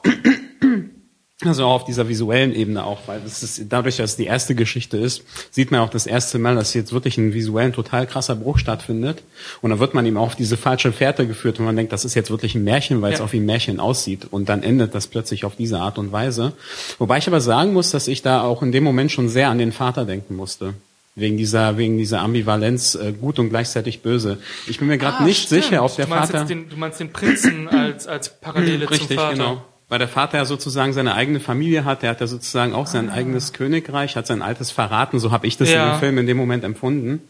also auch auf dieser visuellen Ebene auch, weil es ist, dadurch, dass es die erste Geschichte ist, sieht man auch das erste Mal, dass jetzt wirklich ein visuellen total krasser Bruch stattfindet. Und dann wird man ihm auch auf diese falsche Fährte geführt und man denkt, das ist jetzt wirklich ein Märchen, weil ja. es auch wie ein Märchen aussieht. Und dann endet das plötzlich auf diese Art und Weise. Wobei ich aber sagen muss, dass ich da auch in dem Moment schon sehr an den Vater denken musste. Wegen dieser, wegen dieser Ambivalenz äh, gut und gleichzeitig böse. Ich bin mir gerade Ah, nicht stimmt. sicher, ob der du meinst Vater. Den, du meinst den Prinzen als, als Parallele Richtig, zum Vater. genau. Weil der Vater ja sozusagen seine eigene Familie hat, der hat ja sozusagen auch Ah. sein eigenes Königreich, hat sein altes verraten, so habe ich das Ja. in dem Film in dem Moment empfunden.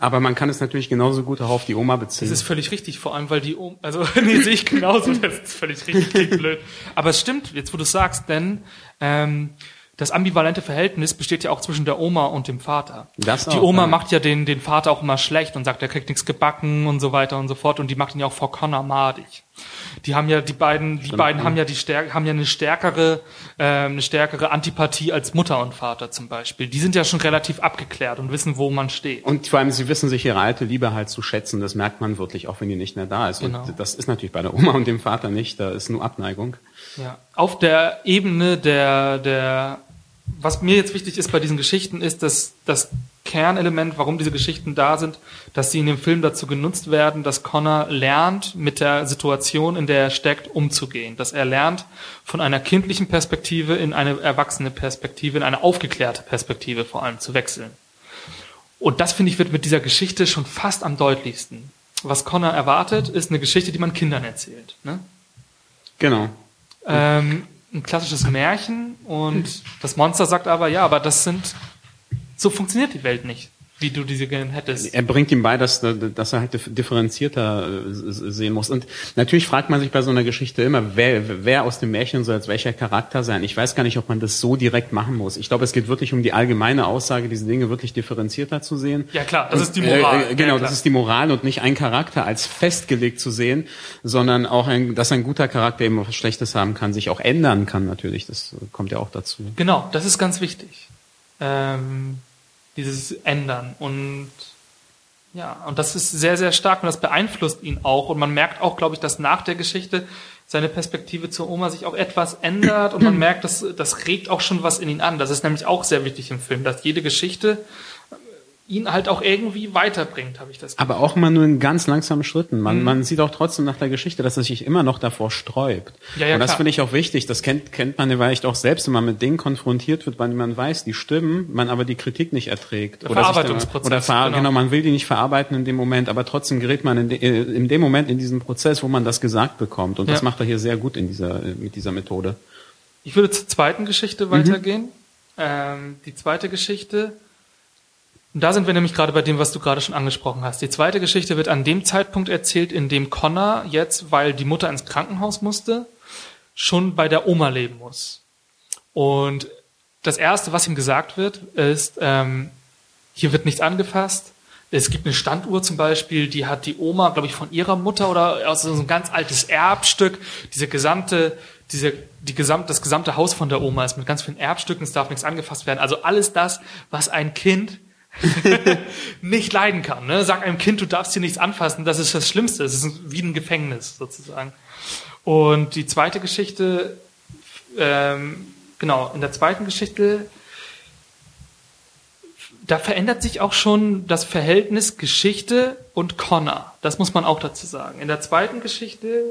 Aber man kann es natürlich genauso gut auch auf die Oma beziehen. Das ist völlig richtig, vor allem weil die Oma, also nee, sehe ich genauso, das ist völlig richtig, blöd. Aber es stimmt, jetzt wo du es sagst, denn ähm, das ambivalente Verhältnis besteht ja auch zwischen der Oma und dem Vater. Das die auch, Oma ja. macht ja den, den Vater auch immer schlecht und sagt, er kriegt nichts gebacken und so weiter und so fort und die macht ihn ja auch vor Connor madig. Die haben ja die beiden, die beiden haben ja die Stärke, haben ja eine stärkere, ähm, eine stärkere Antipathie als Mutter und Vater zum Beispiel. Die sind ja schon relativ abgeklärt und wissen, wo man steht. Und vor allem, sie wissen sich ihre alte Liebe halt zu schätzen. Das merkt man wirklich, auch wenn die nicht mehr da ist. Genau. Und das ist natürlich bei der Oma und dem Vater nicht. Da ist nur Abneigung. Ja. Auf der Ebene der, der, was mir jetzt wichtig ist bei diesen Geschichten, ist, dass das Kernelement, warum diese Geschichten da sind, dass sie in dem Film dazu genutzt werden, dass Connor lernt, mit der Situation, in der er steckt, umzugehen. Dass er lernt, von einer kindlichen Perspektive in eine erwachsene Perspektive, in eine aufgeklärte Perspektive vor allem zu wechseln. Und das, finde ich, wird mit dieser Geschichte schon fast am deutlichsten. Was Connor erwartet, ist eine Geschichte, die man Kindern erzählt. Ne? Genau. Ähm, ein klassisches Märchen und das Monster sagt aber, ja, aber das sind, so funktioniert die Welt nicht, wie du diese gerne hättest. Er bringt ihm bei, dass, dass er halt dif- differenzierter äh, sehen muss. Und natürlich fragt man sich bei so einer Geschichte immer, wer, wer aus dem Märchen soll als welcher Charakter sein. Ich weiß gar nicht, ob man das so direkt machen muss. Ich glaube, es geht wirklich um die allgemeine Aussage, diese Dinge wirklich differenzierter zu sehen. Ja, klar, das ist die Moral. Äh, genau, Ja, das ist die Moral und nicht ein Charakter als festgelegt zu sehen, sondern auch ein, dass ein guter Charakter eben was Schlechtes haben kann, sich auch ändern kann natürlich. Das äh, kommt ja auch dazu. Genau, das ist ganz wichtig. Ähm, dieses Ändern und ja, und das ist sehr, sehr stark und das beeinflusst ihn auch und man merkt auch, glaube ich, dass nach der Geschichte seine Perspektive zur Oma sich auch etwas ändert und man merkt, dass das regt auch schon was in ihn an. Das ist nämlich auch sehr wichtig im Film, dass jede Geschichte ihn halt auch irgendwie weiterbringt, habe ich das Aber auch immer nur in ganz langsamen Schritten. Man, Mhm. man sieht auch trotzdem nach der Geschichte, dass er sich immer noch davor sträubt. Ja, ja, und das finde ich auch wichtig. Das kennt, kennt man vielleicht auch selbst, wenn man mit Dingen konfrontiert wird, weil man weiß, die stimmen, man aber die Kritik nicht erträgt. Der Oder Verarbeitungsprozess, Oder ver genau. genau. man will die nicht verarbeiten in dem Moment, aber trotzdem gerät man in, de, äh, in dem Moment in diesen Prozess, wo man das gesagt bekommt. Und das Ja. macht er hier sehr gut in dieser, äh, mit dieser Methode. Ich würde zur zweiten Geschichte weitergehen. Ähm, die zweite Geschichte, und da sind wir nämlich gerade bei dem, was du gerade schon angesprochen hast. Die zweite Geschichte wird an dem Zeitpunkt erzählt, in dem Connor jetzt, weil die Mutter ins Krankenhaus musste, schon bei der Oma leben muss. Und das Erste, was ihm gesagt wird, ist, ähm, hier wird nichts angefasst. Es gibt eine Standuhr zum Beispiel, die hat die Oma, glaube ich, von ihrer Mutter oder aus so ein ganz altes Erbstück. Diese gesamte, diese, die gesamt, das gesamte Haus von der Oma ist mit ganz vielen Erbstücken. Es darf nichts angefasst werden. Also alles das, was ein Kind nicht leiden kann. Ne? Sag einem Kind, du darfst hier nichts anfassen. Das ist das Schlimmste. Es ist wie ein Gefängnis sozusagen. Und die zweite Geschichte, ähm, genau, in der zweiten Geschichte da verändert sich auch schon das Verhältnis Geschichte und Connor. Das muss man auch dazu sagen. In der zweiten Geschichte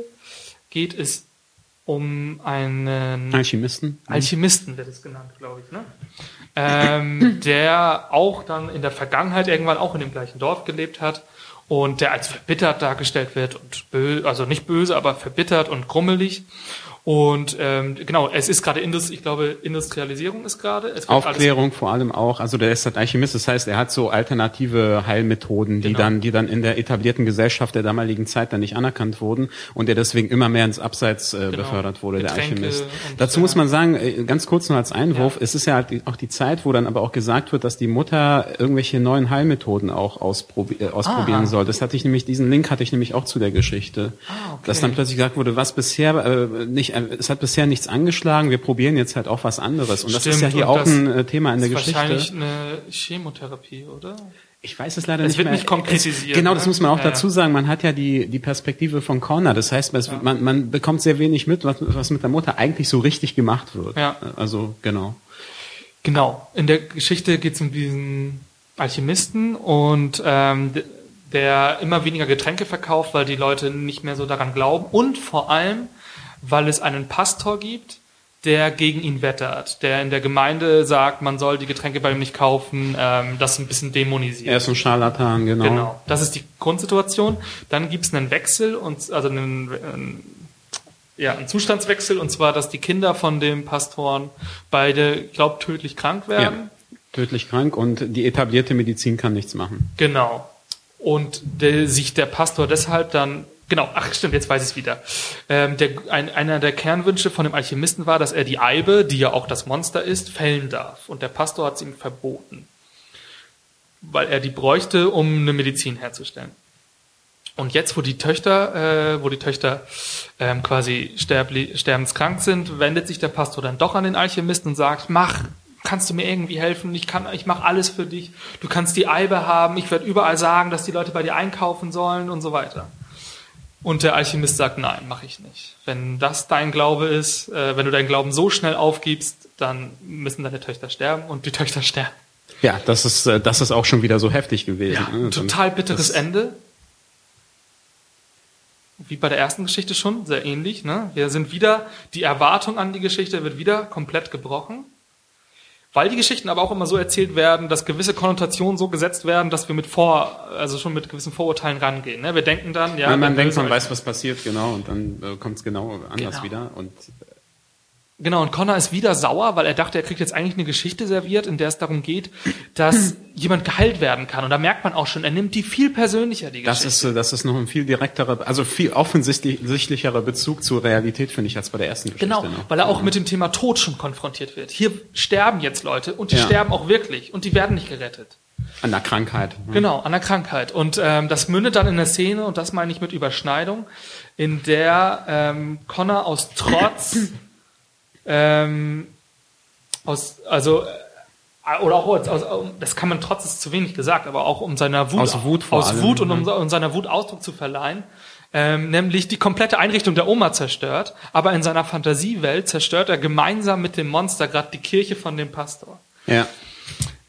geht es um einen Alchemisten. Alchemisten, wird es genannt, glaube ich, ne? Ähm, der auch dann in der Vergangenheit irgendwann auch in dem gleichen Dorf gelebt hat und der als verbittert dargestellt wird und böse, also nicht böse, aber verbittert und grummelig. Und ähm, genau, es ist gerade Indus, ich glaube, Industrialisierung ist gerade. Aufklärung vor allem auch. Also der ist halt Alchemist, das heißt, er hat so alternative Heilmethoden, die Genau. dann, die dann in der etablierten Gesellschaft der damaligen Zeit dann nicht anerkannt wurden und der deswegen immer mehr ins Abseits äh, befördert wurde, der Genau. Getränke Alchemist. und, Dazu äh, muss man sagen, äh, ganz kurz nur als Einwurf, Ja. es ist ja halt auch die Zeit, wo dann aber auch gesagt wird, dass die Mutter irgendwelche neuen Heilmethoden auch ausprobi äh, ausprobieren Ah. soll. Das hatte ich nämlich, diesen Link hatte ich nämlich auch zu der Geschichte. Ah, okay. Dass dann plötzlich gesagt wurde, was bisher äh, nicht, äh, es hat bisher nichts angeschlagen, wir probieren jetzt halt auch was anderes. Und das ist ja Stimmt, hier auch ein äh, Thema in der ist Geschichte. wahrscheinlich eine Chemotherapie, oder? Ich weiß es leider Es nicht wird mehr. nicht konkretisiert, genau, das ne? muss man auch Ja, ja. dazu sagen. Man hat ja die, die Perspektive von Corner. Das heißt, es, man, man bekommt sehr wenig mit, was, was mit der Mutter eigentlich so richtig gemacht wird. Ja. Also, genau. Genau. In der Geschichte geht es um diesen Alchemisten und ähm, der immer weniger Getränke verkauft, weil die Leute nicht mehr so daran glauben und vor allem, weil es einen Pastor gibt, der gegen ihn wettert, der in der Gemeinde sagt, man soll die Getränke bei ihm nicht kaufen, ähm, das ein bisschen dämonisiert. Er ist ein Scharlatan, genau. Genau, das ist die Grundsituation. Dann gibt es einen Wechsel und also einen, einen, ja, einen Zustandswechsel und zwar, dass die Kinder von dem Pastoren beide, glaub, tödlich krank werden. Ja, tödlich krank und die etablierte Medizin kann nichts machen. Genau. Und der, sich der Pastor deshalb dann Genau, ach stimmt, jetzt weiß ich es wieder. Ähm, der, ein, einer der Kernwünsche von dem Alchemisten war, dass er die Eibe, die ja auch das Monster ist, fällen darf. Und der Pastor hat es ihm verboten, weil er die bräuchte, um eine Medizin herzustellen. Und jetzt, wo die Töchter, äh, wo die Töchter ähm, quasi sterbli sterbenskrank sind, wendet sich der Pastor dann doch an den Alchemisten und sagt: Mach, kannst du mir irgendwie helfen? Ich kann, ich mache alles für dich. Du kannst die Eibe haben. Ich werde überall sagen, dass die Leute bei dir einkaufen sollen und so weiter. Und der Alchemist sagt, nein, mache ich nicht. Wenn das dein Glaube ist, äh, wenn du deinen Glauben so schnell aufgibst, dann müssen deine Töchter sterben und die Töchter sterben. Ja, das ist, äh, das ist auch schon wieder so heftig gewesen. Ja, ne? total bitteres das Ende. Wie bei der ersten Geschichte schon, sehr ähnlich. Ne? Wir sind wieder, die Erwartung an die Geschichte wird wieder komplett gebrochen weil die Geschichten aber auch immer so erzählt werden, dass gewisse Konnotationen so gesetzt werden, dass wir mit vor, also schon mit gewissen Vorurteilen rangehen. Ne? Wir denken dann, ja. ja man denkt, man weiß, was passiert, genau, und dann äh, kommt es genau anders genau. wieder. Und Genau, und Connor ist wieder sauer, weil er dachte, er kriegt jetzt eigentlich eine Geschichte serviert, in der es darum geht, dass jemand geheilt werden kann. Und da merkt man auch schon, er nimmt die viel persönlicher, die das Geschichte. Ist, das ist noch ein viel direkterer, also viel offensichtlicherer Bezug zur Realität, finde ich, als bei der ersten Geschichte. Genau, noch. weil er auch ja. mit dem Thema Tod schon konfrontiert wird. Hier sterben jetzt Leute und die ja. sterben auch wirklich und die werden nicht gerettet. An der Krankheit. Ne? Genau, an der Krankheit. Und ähm, das mündet dann in der Szene, und das meine ich mit Überschneidung, in der ähm, Connor aus Trotz ähm, aus, also äh, oder auch aus, aus, das kann man trotz ist zu wenig gesagt, aber auch um seiner Wut, aus Wut, aus allem, Wut und um, um seiner Wut Ausdruck zu verleihen, ähm, nämlich die komplette Einrichtung der Oma zerstört, aber in seiner Fantasiewelt zerstört er gemeinsam mit dem Monster gerade die Kirche von dem Pastor. Ja.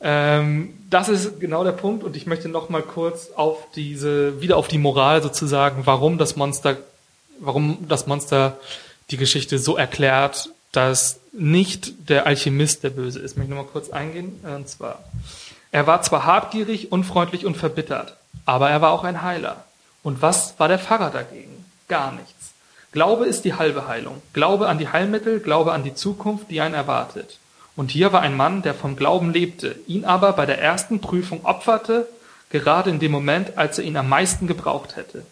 Ähm, das ist genau der Punkt und ich möchte noch mal kurz auf diese wieder auf die Moral sozusagen, warum das Monster, warum das Monster die Geschichte so erklärt, dass nicht der Alchemist der Böse ist. Ich möchte nochmal kurz eingehen. Und zwar, er war zwar habgierig, unfreundlich und verbittert, aber er war auch ein Heiler. Und was war der Pfarrer dagegen? Gar nichts. Glaube ist die halbe Heilung. Glaube an die Heilmittel, Glaube an die Zukunft, die einen erwartet. Und hier war ein Mann, der vom Glauben lebte, ihn aber bei der ersten Prüfung opferte, gerade in dem Moment, als er ihn am meisten gebraucht hätte.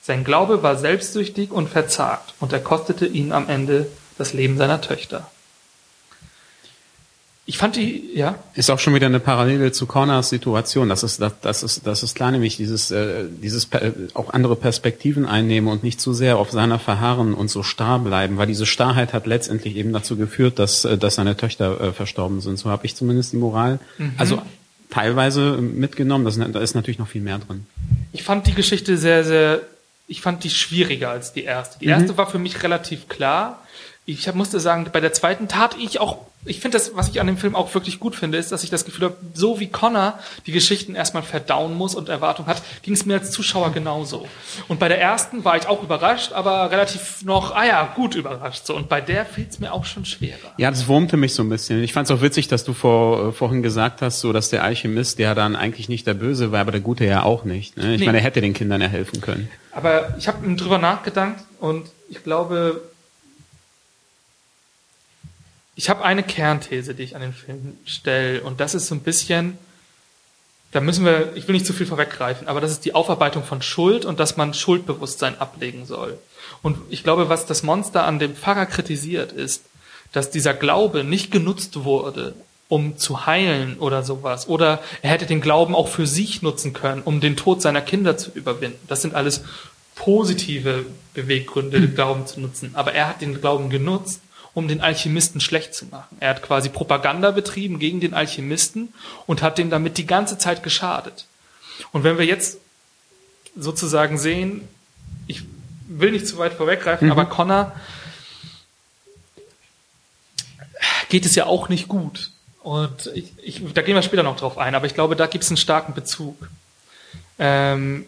Sein Glaube war selbstsüchtig und verzagt, und er kostete ihn am Ende das Leben seiner Töchter. Ich fand die, ja. Ist auch schon wieder eine Parallele zu Corners Situation. Das ist, das, das ist, das ist klar, nämlich dieses, äh, dieses auch andere Perspektiven einnehmen und nicht zu sehr auf seiner verharren und so starr bleiben, weil diese Starrheit hat letztendlich eben dazu geführt, dass, äh, dass seine Töchter äh, verstorben sind. So habe ich zumindest die Moral. Mhm. Also teilweise mitgenomnnen. Das, da ist natürlich noch viel mehr drin. Ich fand die Geschichte sehr, sehr, ich fand die schwieriger als die erste. Die erste mhm. war für mich relativ klar ich musste sagen, bei der zweiten tat ich auch, ich finde das, was ich an dem Film auch wirklich gut finde, ist, dass ich das Gefühl habe, so wie Connor die Geschichten erstmal verdauen muss und Erwartung hat, ging es mir als Zuschauer genauso. Und bei der ersten war ich auch überrascht, aber relativ noch, ah ja, gut überrascht. So. Und bei der fiel es mir auch schon schwerer. Ja, das wurmte mich so ein bisschen. Ich fand es auch witzig, dass du vor, äh, vorhin gesagt hast, so dass der Alchemist, der dann eigentlich nicht der Böse war, aber der Gute ja auch nicht. Ne? Ich nee. meine, er hätte den Kindern ja helfen können. Aber ich habe drüber nachgedacht und ich glaube, ich habe eine Kernthese, die ich an den Film stelle, und das ist so ein bisschen, da müssen wir, ich will nicht zu viel vorweggreifen, aber das ist die Aufarbeitung von Schuld und dass man Schuldbewusstsein ablegen soll. Und ich glaube, was das Monster an dem Pfarrer kritisiert, ist, dass dieser Glaube nicht genutzt wurde, um zu heilen oder sowas. Oder er hätte den Glauben auch für sich nutzen können, um den Tod seiner Kinder zu überwinden. Das sind alles positive Beweggründe, den Glauben zu nutzen. Aber er hat den Glauben genutzt, um den Alchemisten schlecht zu machen. Er hat quasi Propaganda betrieben gegen den Alchemisten und hat dem damit die ganze Zeit geschadet. Und wenn wir jetzt sozusagen sehen, ich will nicht zu weit vorweggreifen, mhm. aber Connor geht es ja auch nicht gut. Und ich, ich, da gehen wir später noch drauf ein, aber ich glaube, da gibt es einen starken Bezug. Ähm,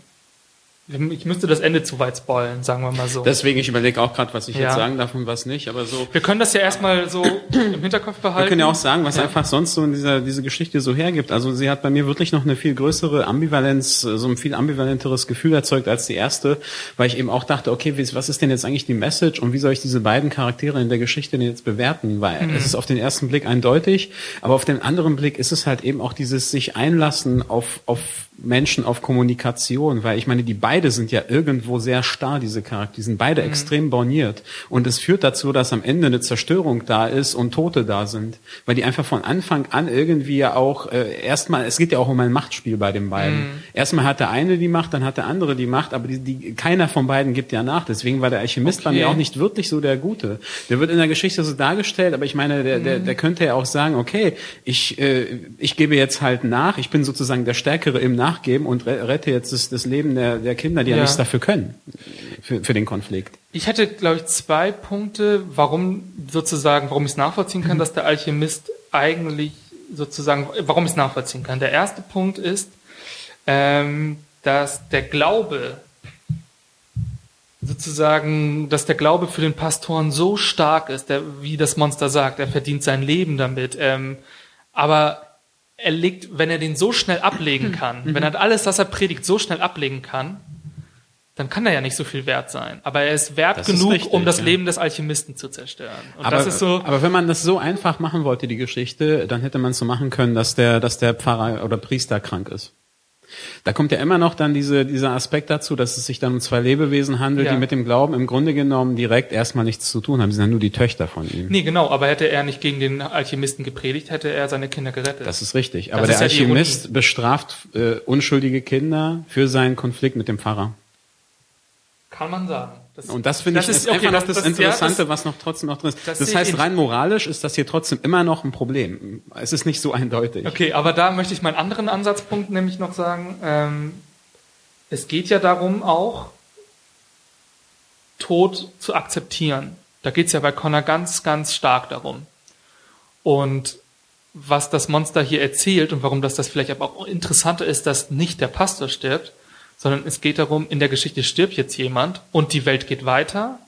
Ich müsste das Ende zu weit spoilen, sagen wir mal so. Deswegen, ich überlege auch gerade, was ich Ja. jetzt sagen darf und was nicht, aber so. Wir können das ja erstmal so im Hinterkopf behalten. Wir können ja auch sagen, was Ja. einfach sonst so in dieser diese Geschichte so hergibt. Also sie hat bei mir wirklich noch eine viel größere Ambivalenz, so ein viel ambivalenteres Gefühl erzeugt als die erste, weil ich eben auch dachte, okay, was ist denn jetzt eigentlich die Message und wie soll ich diese beiden Charaktere in der Geschichte denn jetzt bewerten? Weil Mhm. es ist auf den ersten Blick eindeutig, aber auf den anderen Blick ist es halt eben auch dieses sich einlassen auf auf Menschen, auf Kommunikation, weil ich meine, die beide sind ja irgendwo sehr starr, diese Charaktere, die sind beide Mhm. extrem borniert und es führt dazu, dass am Ende eine Zerstörung da ist und Tote da sind, weil die einfach von Anfang an irgendwie ja auch äh, erstmal, es geht ja auch um ein Machtspiel bei den beiden. Mhm. Erstmal hat der eine die Macht, dann hat der andere die Macht, aber die, die, keiner von beiden gibt ja nach. Deswegen war der Alchemist Okay. mir auch nicht wirklich so der Gute. Der wird in der Geschichte so dargestellt, aber ich meine, der, der, der könnte ja auch sagen, okay, ich, äh, ich gebe jetzt halt nach, ich bin sozusagen der Stärkere im Nachgeben und re- rette jetzt das, das Leben der, der Kinder, die ja, Ja. nichts dafür können, für, für den Konflikt. Ich hätte, glaube ich, zwei Punkte, warum sozusagen, warum ich es nachvollziehen kann, dass der Alchemist eigentlich sozusagen, warum ich es nachvollziehen kann. Der erste Punkt ist, ähm, dass der Glaube sozusagen, dass der Glaube für den Pastoren so stark ist, der, wie das Monster sagt, er verdient sein Leben damit. Ähm, aber er legt, wenn er den so schnell ablegen kann, wenn er alles, was er predigt, so schnell ablegen kann, dann kann er ja nicht so viel wert sein. Aber er ist wert Das ist genug, richtig, um das ja. Leben des Alchemisten zu zerstören. Und aber, das ist so, aber wenn man das so einfach machen wollte, die Geschichte, dann hätte man es so machen können, dass der, dass der Pfarrer oder Priester krank ist. Da kommt ja immer noch dann diese, dieser Aspekt dazu, dass es sich dann um zwei Lebewesen handelt, Ja. die mit dem Glauben im Grunde genommen direkt erstmal nichts zu tun haben. Sie sind ja nur die Töchter von ihm. nee, genau, aber hätte er nicht gegen den Alchemisten gepredigt, hätte er seine Kinder gerettet. Das ist richtig. Das Aber ist der ja Alchemist bestraft äh, unschuldige Kinder für seinen Konflikt mit dem Pfarrer. kann man sagen. Das, Und das finde ich ist, einfach noch das, ja, Interessante, das- was noch trotzdem noch drin ist. das Das, heißt, rein moralisch ist das hier trotzdem immer noch ein Problem. Es ist nicht so eindeutig. Okay, aber da möchte ich meinen anderen Ansatzpunkt nämlich noch sagen. Ähm, es geht ja darum auch, Tod zu akzeptieren. Da geht es ja bei Connor ganz, ganz stark darum. Und was das Monster hier erzählt und warum das das vielleicht aber auch interessanter ist, dass nicht der Pastor stirbt, sondern es geht darum, in der Geschichte stirbt jetzt jemand und die Welt geht weiter.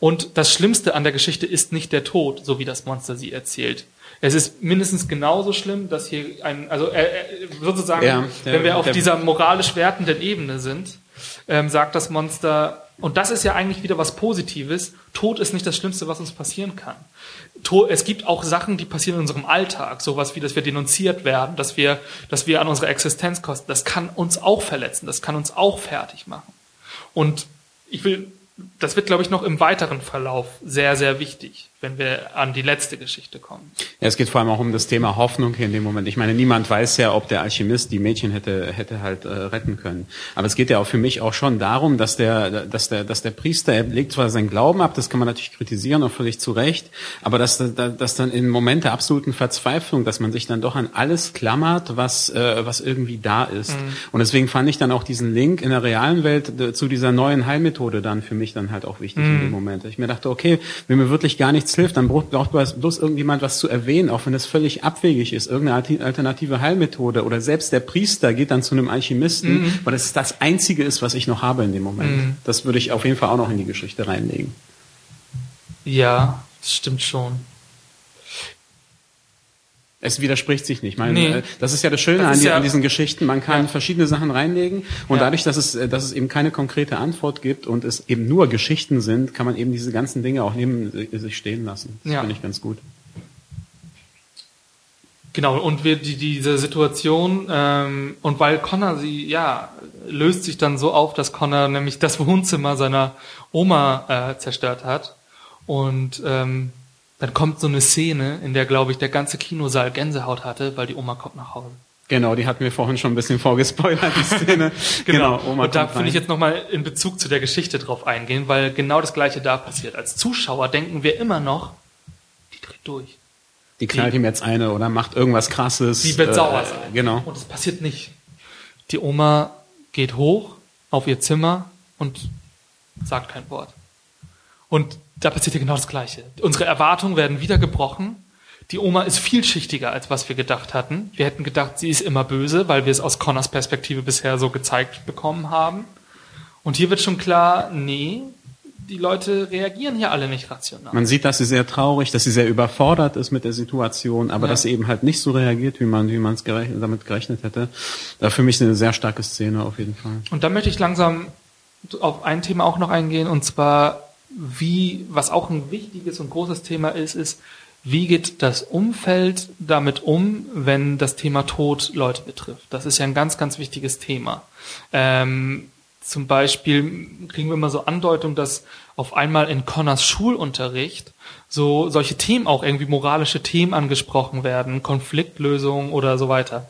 Und das Schlimmste an der Geschichte ist nicht der Tod, so wie das Monster sie erzählt. Es ist mindestens genauso schlimm, dass hier ein, also äh, äh, sozusagen, Ja, der- wenn wir auf der- dieser moralisch wertenden Ebene sind, ähm, sagt das Monster, und das ist ja eigentlich wieder was Positives, Tod ist nicht das Schlimmste, was uns passieren kann. Es gibt auch Sachen, die passieren in unserem Alltag, sowas wie, dass wir denunziert werden, dass wir, dass wir an unserer Existenz kosten. Das kann uns auch verletzen, das kann uns auch fertig machen. Und ich will, das wird, glaube ich, noch im weiteren Verlauf sehr, sehr wichtig, wenn wir an die letzte Geschichte kommen. Ja, es geht vor allem auch um das Thema Hoffnung hier in dem Moment. Ich meine, niemand weiß ja, ob der Alchemist die Mädchen hätte, hätte halt äh, retten können. Aber es geht ja auch für mich auch schon darum, dass der, dass der, dass der Priester, er legt zwar seinen Glauben ab, das kann man natürlich kritisieren, auch völlig zu Recht, aber dass, dass, dann in Moment der absoluten Verzweiflung, dass man sich dann doch an alles klammert, was, äh, was irgendwie da ist. Und deswegen fand ich dann auch diesen Link in der realen Welt äh, zu dieser neuen Heilmethode dann für mich dann halt auch wichtig in dem Moment. Ich mir dachte, okay, wenn mir wirklich gar nichts hilft, dann braucht braucht bloß irgendjemand was zu erwähnen, auch wenn es völlig abwegig ist, irgendeine alternative Heilmethode oder selbst der Priester geht dann zu einem Alchemisten, weil das das Einzige ist, was ich noch habe in dem Moment. Das würde ich auf jeden Fall auch noch in die Geschichte reinlegen. Ja, das stimmt schon. Es widerspricht sich nicht. Meine, Nee. äh, Das ist ja das Schöne Das an, die, ja- an diesen Geschichten. Man kann Ja. verschiedene Sachen reinlegen und Ja. dadurch, dass es, äh, dass es eben keine konkrete Antwort gibt und es eben nur Geschichten sind, kann man eben diese ganzen Dinge auch neben si- sich stehen lassen. Das finde ich ganz gut. Genau, und wir, die, diese Situation, ähm, und weil Connor sie, ja, löst sich dann so auf, dass Connor nämlich das Wohnzimmer seiner Oma äh, zerstört hat. Und ähm, dann kommt so eine Szene, in der, glaube ich, der ganze Kinosaal Gänsehaut hatte, weil die Oma kommt nach Hause. Genau, die hatten wir vorhin schon ein bisschen vorgespoilert, die Szene. Genau. Oma und da finde ich jetzt nochmal in Bezug zu der Geschichte drauf eingehen, weil genau das Gleiche da passiert. Als Zuschauer denken wir immer noch, die dreht durch. Die knallt ihm jetzt eine oder macht irgendwas krasses. Die wird äh, sauer sein. Genau. Und es passiert nicht. Die Oma geht hoch auf ihr Zimmer und sagt kein Wort. Und da passiert ja genau das Gleiche. Unsere Erwartungen werden wieder gebrochen. Die Oma ist vielschichtiger, als was wir gedacht hatten. Wir hätten gedacht, sie ist immer böse, weil wir es aus Connors Perspektive bisher so gezeigt bekommen haben. Und hier wird schon klar, nee, die Leute reagieren hier alle nicht rational. Man sieht, dass sie sehr traurig, dass sie sehr überfordert ist mit der Situation, aber Ja. dass sie eben halt nicht so reagiert, wie man, wie man es gerechnet, damit gerechnet hätte. Da für mich eine sehr starke Szene auf jeden Fall. Und da möchte ich langsam auf ein Thema auch noch eingehen, und zwar, wie, was auch ein wichtiges und großes Thema ist, ist, wie geht das Umfeld damit um, wenn das Thema Tod Leute betrifft? Das ist ja ein ganz, ganz wichtiges Thema. Ähm, zum Beispiel kriegen wir immer so Andeutung, dass auf einmal in Connors Schulunterricht so solche Themen auch irgendwie moralische Themen angesprochen werden, Konfliktlösung oder so weiter.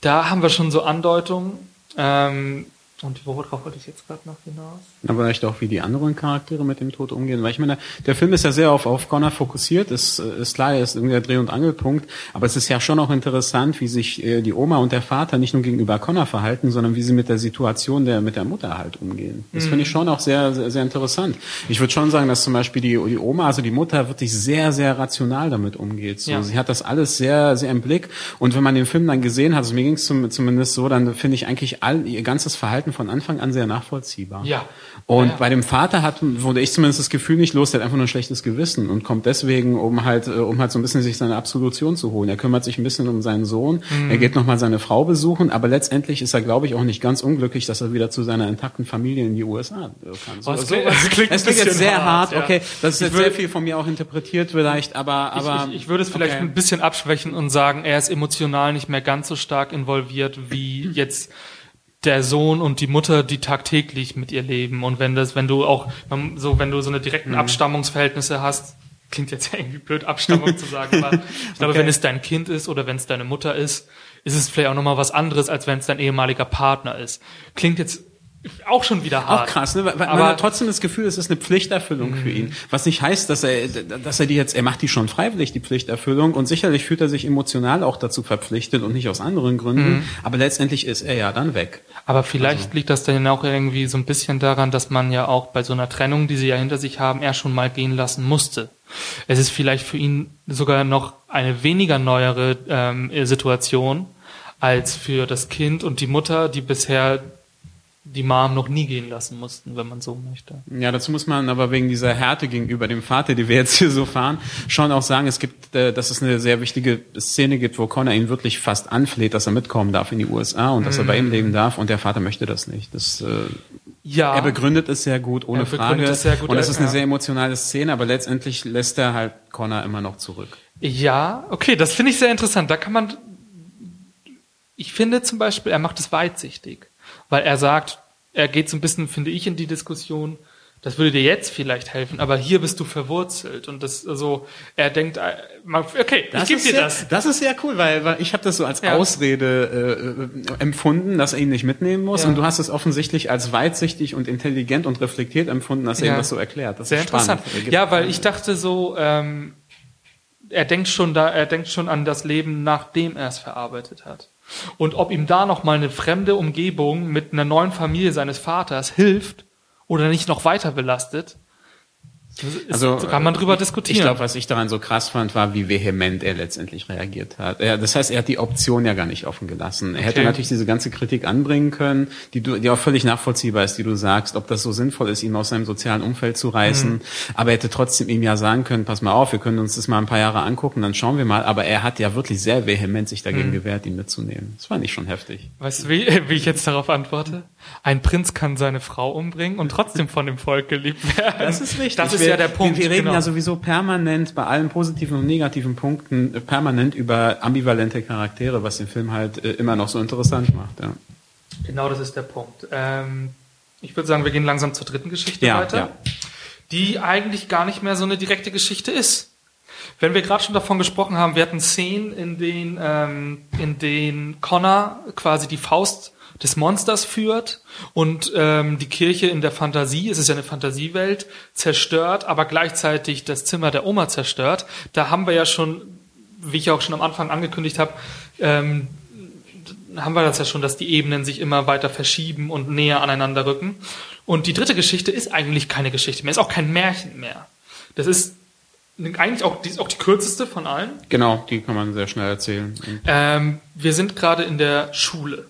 Da haben wir schon so Andeutungen. Ähm, und worauf wollte ich jetzt gerade noch hinaus? Aber vielleicht auch, wie die anderen Charaktere mit dem Tod umgehen. Weil ich meine, der Film ist ja sehr auf, auf Connor fokussiert, ist, ist klar, er ist irgendwie der Dreh- und Angelpunkt, aber es ist ja schon auch interessant, wie sich äh, die Oma und der Vater nicht nur gegenüber Connor verhalten, sondern wie sie mit der Situation der, mit der Mutter halt umgehen. Das finde ich schon auch sehr, sehr, sehr interessant. Ich würde schon sagen, dass zum Beispiel die, die Oma, also die Mutter, wirklich sehr, sehr rational damit umgeht. So, Ja. Sie hat das alles sehr, sehr im Blick. Und wenn man den Film dann gesehen hat, also mir ging es zum, zumindest so, dann finde ich eigentlich all, ihr ganzes Verhalten von Anfang an sehr nachvollziehbar. Ja. Und Ja, bei dem Vater hat, wurde ich zumindest das Gefühl nicht los, der hat einfach nur ein schlechtes Gewissen und kommt deswegen, um halt, äh, um halt so ein bisschen sich seine Absolution zu holen. Er kümmert sich ein bisschen um seinen Sohn, Mhm. er geht nochmal seine Frau besuchen, aber letztendlich ist er, glaube ich, auch nicht ganz unglücklich, dass er wieder zu seiner intakten Familie in die USA kann. So, Oh, es so- klingt- es klingt ein klingt jetzt sehr hart, hart, ja. okay, das ist Ich jetzt würde- sehr viel von mir auch interpretiert vielleicht, aber, aber. ich, ich, ich würde es vielleicht okay. ein bisschen abschwächen und sagen, er ist emotional nicht mehr ganz so stark involviert wie jetzt der Sohn und die Mutter, die tagtäglich mit ihr leben. Und wenn das, wenn du auch so, wenn du so eine direkten Mhm. Abstammungsverhältnisse hast, klingt jetzt irgendwie blöd, Abstammung zu sagen, aber ich glaube, Okay. wenn es dein Kind ist oder wenn es deine Mutter ist, ist es vielleicht auch nochmal was anderes, als wenn es dein ehemaliger Partner ist. Klingt jetzt auch schon wieder Auch hart. krass, ne? Weil, Aber- man hat trotzdem das Gefühl, es ist eine Pflichterfüllung für ihn. Was nicht heißt, dass er, dass er die jetzt, er macht die schon freiwillig, die Pflichterfüllung. Und sicherlich fühlt er sich emotional auch dazu verpflichtet und nicht aus anderen Gründen. Aber letztendlich ist er ja dann weg. Aber vielleicht liegt das dann auch irgendwie so ein bisschen daran, dass man ja auch bei so einer Trennung, die sie ja hinter sich haben, er schon mal gehen lassen musste. Es ist vielleicht für ihn sogar noch eine weniger neuere ähm, Situation als für das Kind und die Mutter, die bisher die Mom noch nie gehen lassen mussten, wenn man so möchte. Ja, dazu muss man aber wegen dieser Härte gegenüber dem Vater, die wir jetzt hier so fahren, schon auch sagen, es gibt, äh, dass es eine sehr wichtige Szene gibt, wo Connor ihn wirklich fast anfleht, dass er mitkommen darf in die USA und dass er bei ihm leben darf und der Vater möchte das nicht. Das, äh, Ja, Er begründet es sehr gut, ohne Er Frage. es sehr gut, und es ist eine ja. sehr emotionale Szene, aber letztendlich lässt er halt Connor immer noch zurück. Ja, okay, das finde ich sehr interessant. Da kann man, ich finde zum Beispiel, er macht es weitsichtig, weil er sagt, er geht so ein bisschen, finde ich, in die Diskussion, das würde dir jetzt vielleicht helfen, aber hier bist du verwurzelt und das, also, er denkt, äh, okay, ich gebe dir sehr, das. Das ist sehr cool, weil, weil ich habe das so als Ja. Ausrede äh, empfunden, dass er ihn nicht mitnehmen muss. Ja. Und du hast es offensichtlich als weitsichtig und intelligent und reflektiert empfunden, dass er Ja. ihm das so erklärt. Das Sehr ist spannend. interessant. Er Ja, weil ich dachte so, ähm, er denkt schon da, er denkt schon an das Leben, nachdem er es verarbeitet hat. Und ob ihm da noch mal eine fremde Umgebung mit einer neuen Familie seines Vaters hilft oder nicht noch weiter belastet, Also kann man drüber diskutieren. Ich glaube, was ich daran so krass fand, war, wie vehement er letztendlich reagiert hat. Er, das heißt, er hat die Option ja gar nicht offen gelassen. Er hätte Okay. natürlich diese ganze Kritik anbringen können, die, du, die auch völlig nachvollziehbar ist, die du sagst, ob das so sinnvoll ist, ihn aus seinem sozialen Umfeld zu reißen. Mhm. Aber er hätte trotzdem ihm ja sagen können, pass mal auf, wir können uns das mal ein paar Jahre angucken, dann schauen wir mal. Aber er hat ja wirklich sehr vehement sich Mhm. dagegen gewehrt, ihn mitzunehmen. Das fand ich schon heftig. Weißt du, wie, wie ich jetzt darauf antworte? Ein Prinz kann seine Frau umbringen und trotzdem von dem Volk geliebt werden. Das ist richtig. Das ist ja der Punkt. Wir, wir reden genau. ja sowieso permanent bei allen positiven und negativen Punkten äh, permanent über ambivalente Charaktere, was den Film halt äh, immer noch so interessant macht. Ja, Genau, das ist der Punkt. Ähm, ich würde sagen, wir gehen langsam zur dritten Geschichte Ja, weiter, ja. die eigentlich gar nicht mehr so eine direkte Geschichte ist. Wenn wir gerade schon davon gesprochen haben, wir hatten Szenen, in denen, ähm, in denen Connor quasi die Faust des Monsters führt und ähm, die Kirche in der Fantasie, es ist ja eine Fantasiewelt, zerstört, aber gleichzeitig das Zimmer der Oma zerstört. Da haben wir ja schon, wie ich auch schon am Anfang angekündigt habe, ähm, haben wir das ja schon, dass die Ebenen sich immer weiter verschieben und näher aneinander rücken. Und die dritte Geschichte ist eigentlich keine Geschichte mehr, ist auch kein Märchen mehr. Das ist eigentlich auch, die auch die kürzeste von allen. Genau, die kann man sehr schnell erzählen. Ähm, wir sind gerade in der Schule.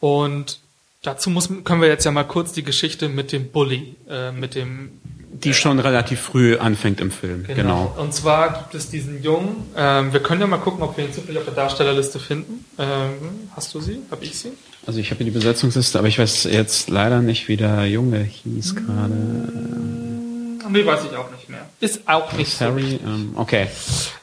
Und Dazu muss, können wir jetzt ja mal kurz die Geschichte mit dem Bully, äh, mit dem Die schon relativ früh anfängt im Film, genau. Und zwar gibt es diesen Jungen, ähm, wir können ja mal gucken, ob wir ihn zufällig auf der Darstellerliste finden. Ähm, hast du sie? Hab ich sie? Also ich habe die Besetzungsliste, aber ich weiß jetzt leider nicht, wie der Junge hieß gerade. Nee, weiß ich auch nicht mehr. Ist auch nicht so. Harry, ähm, okay.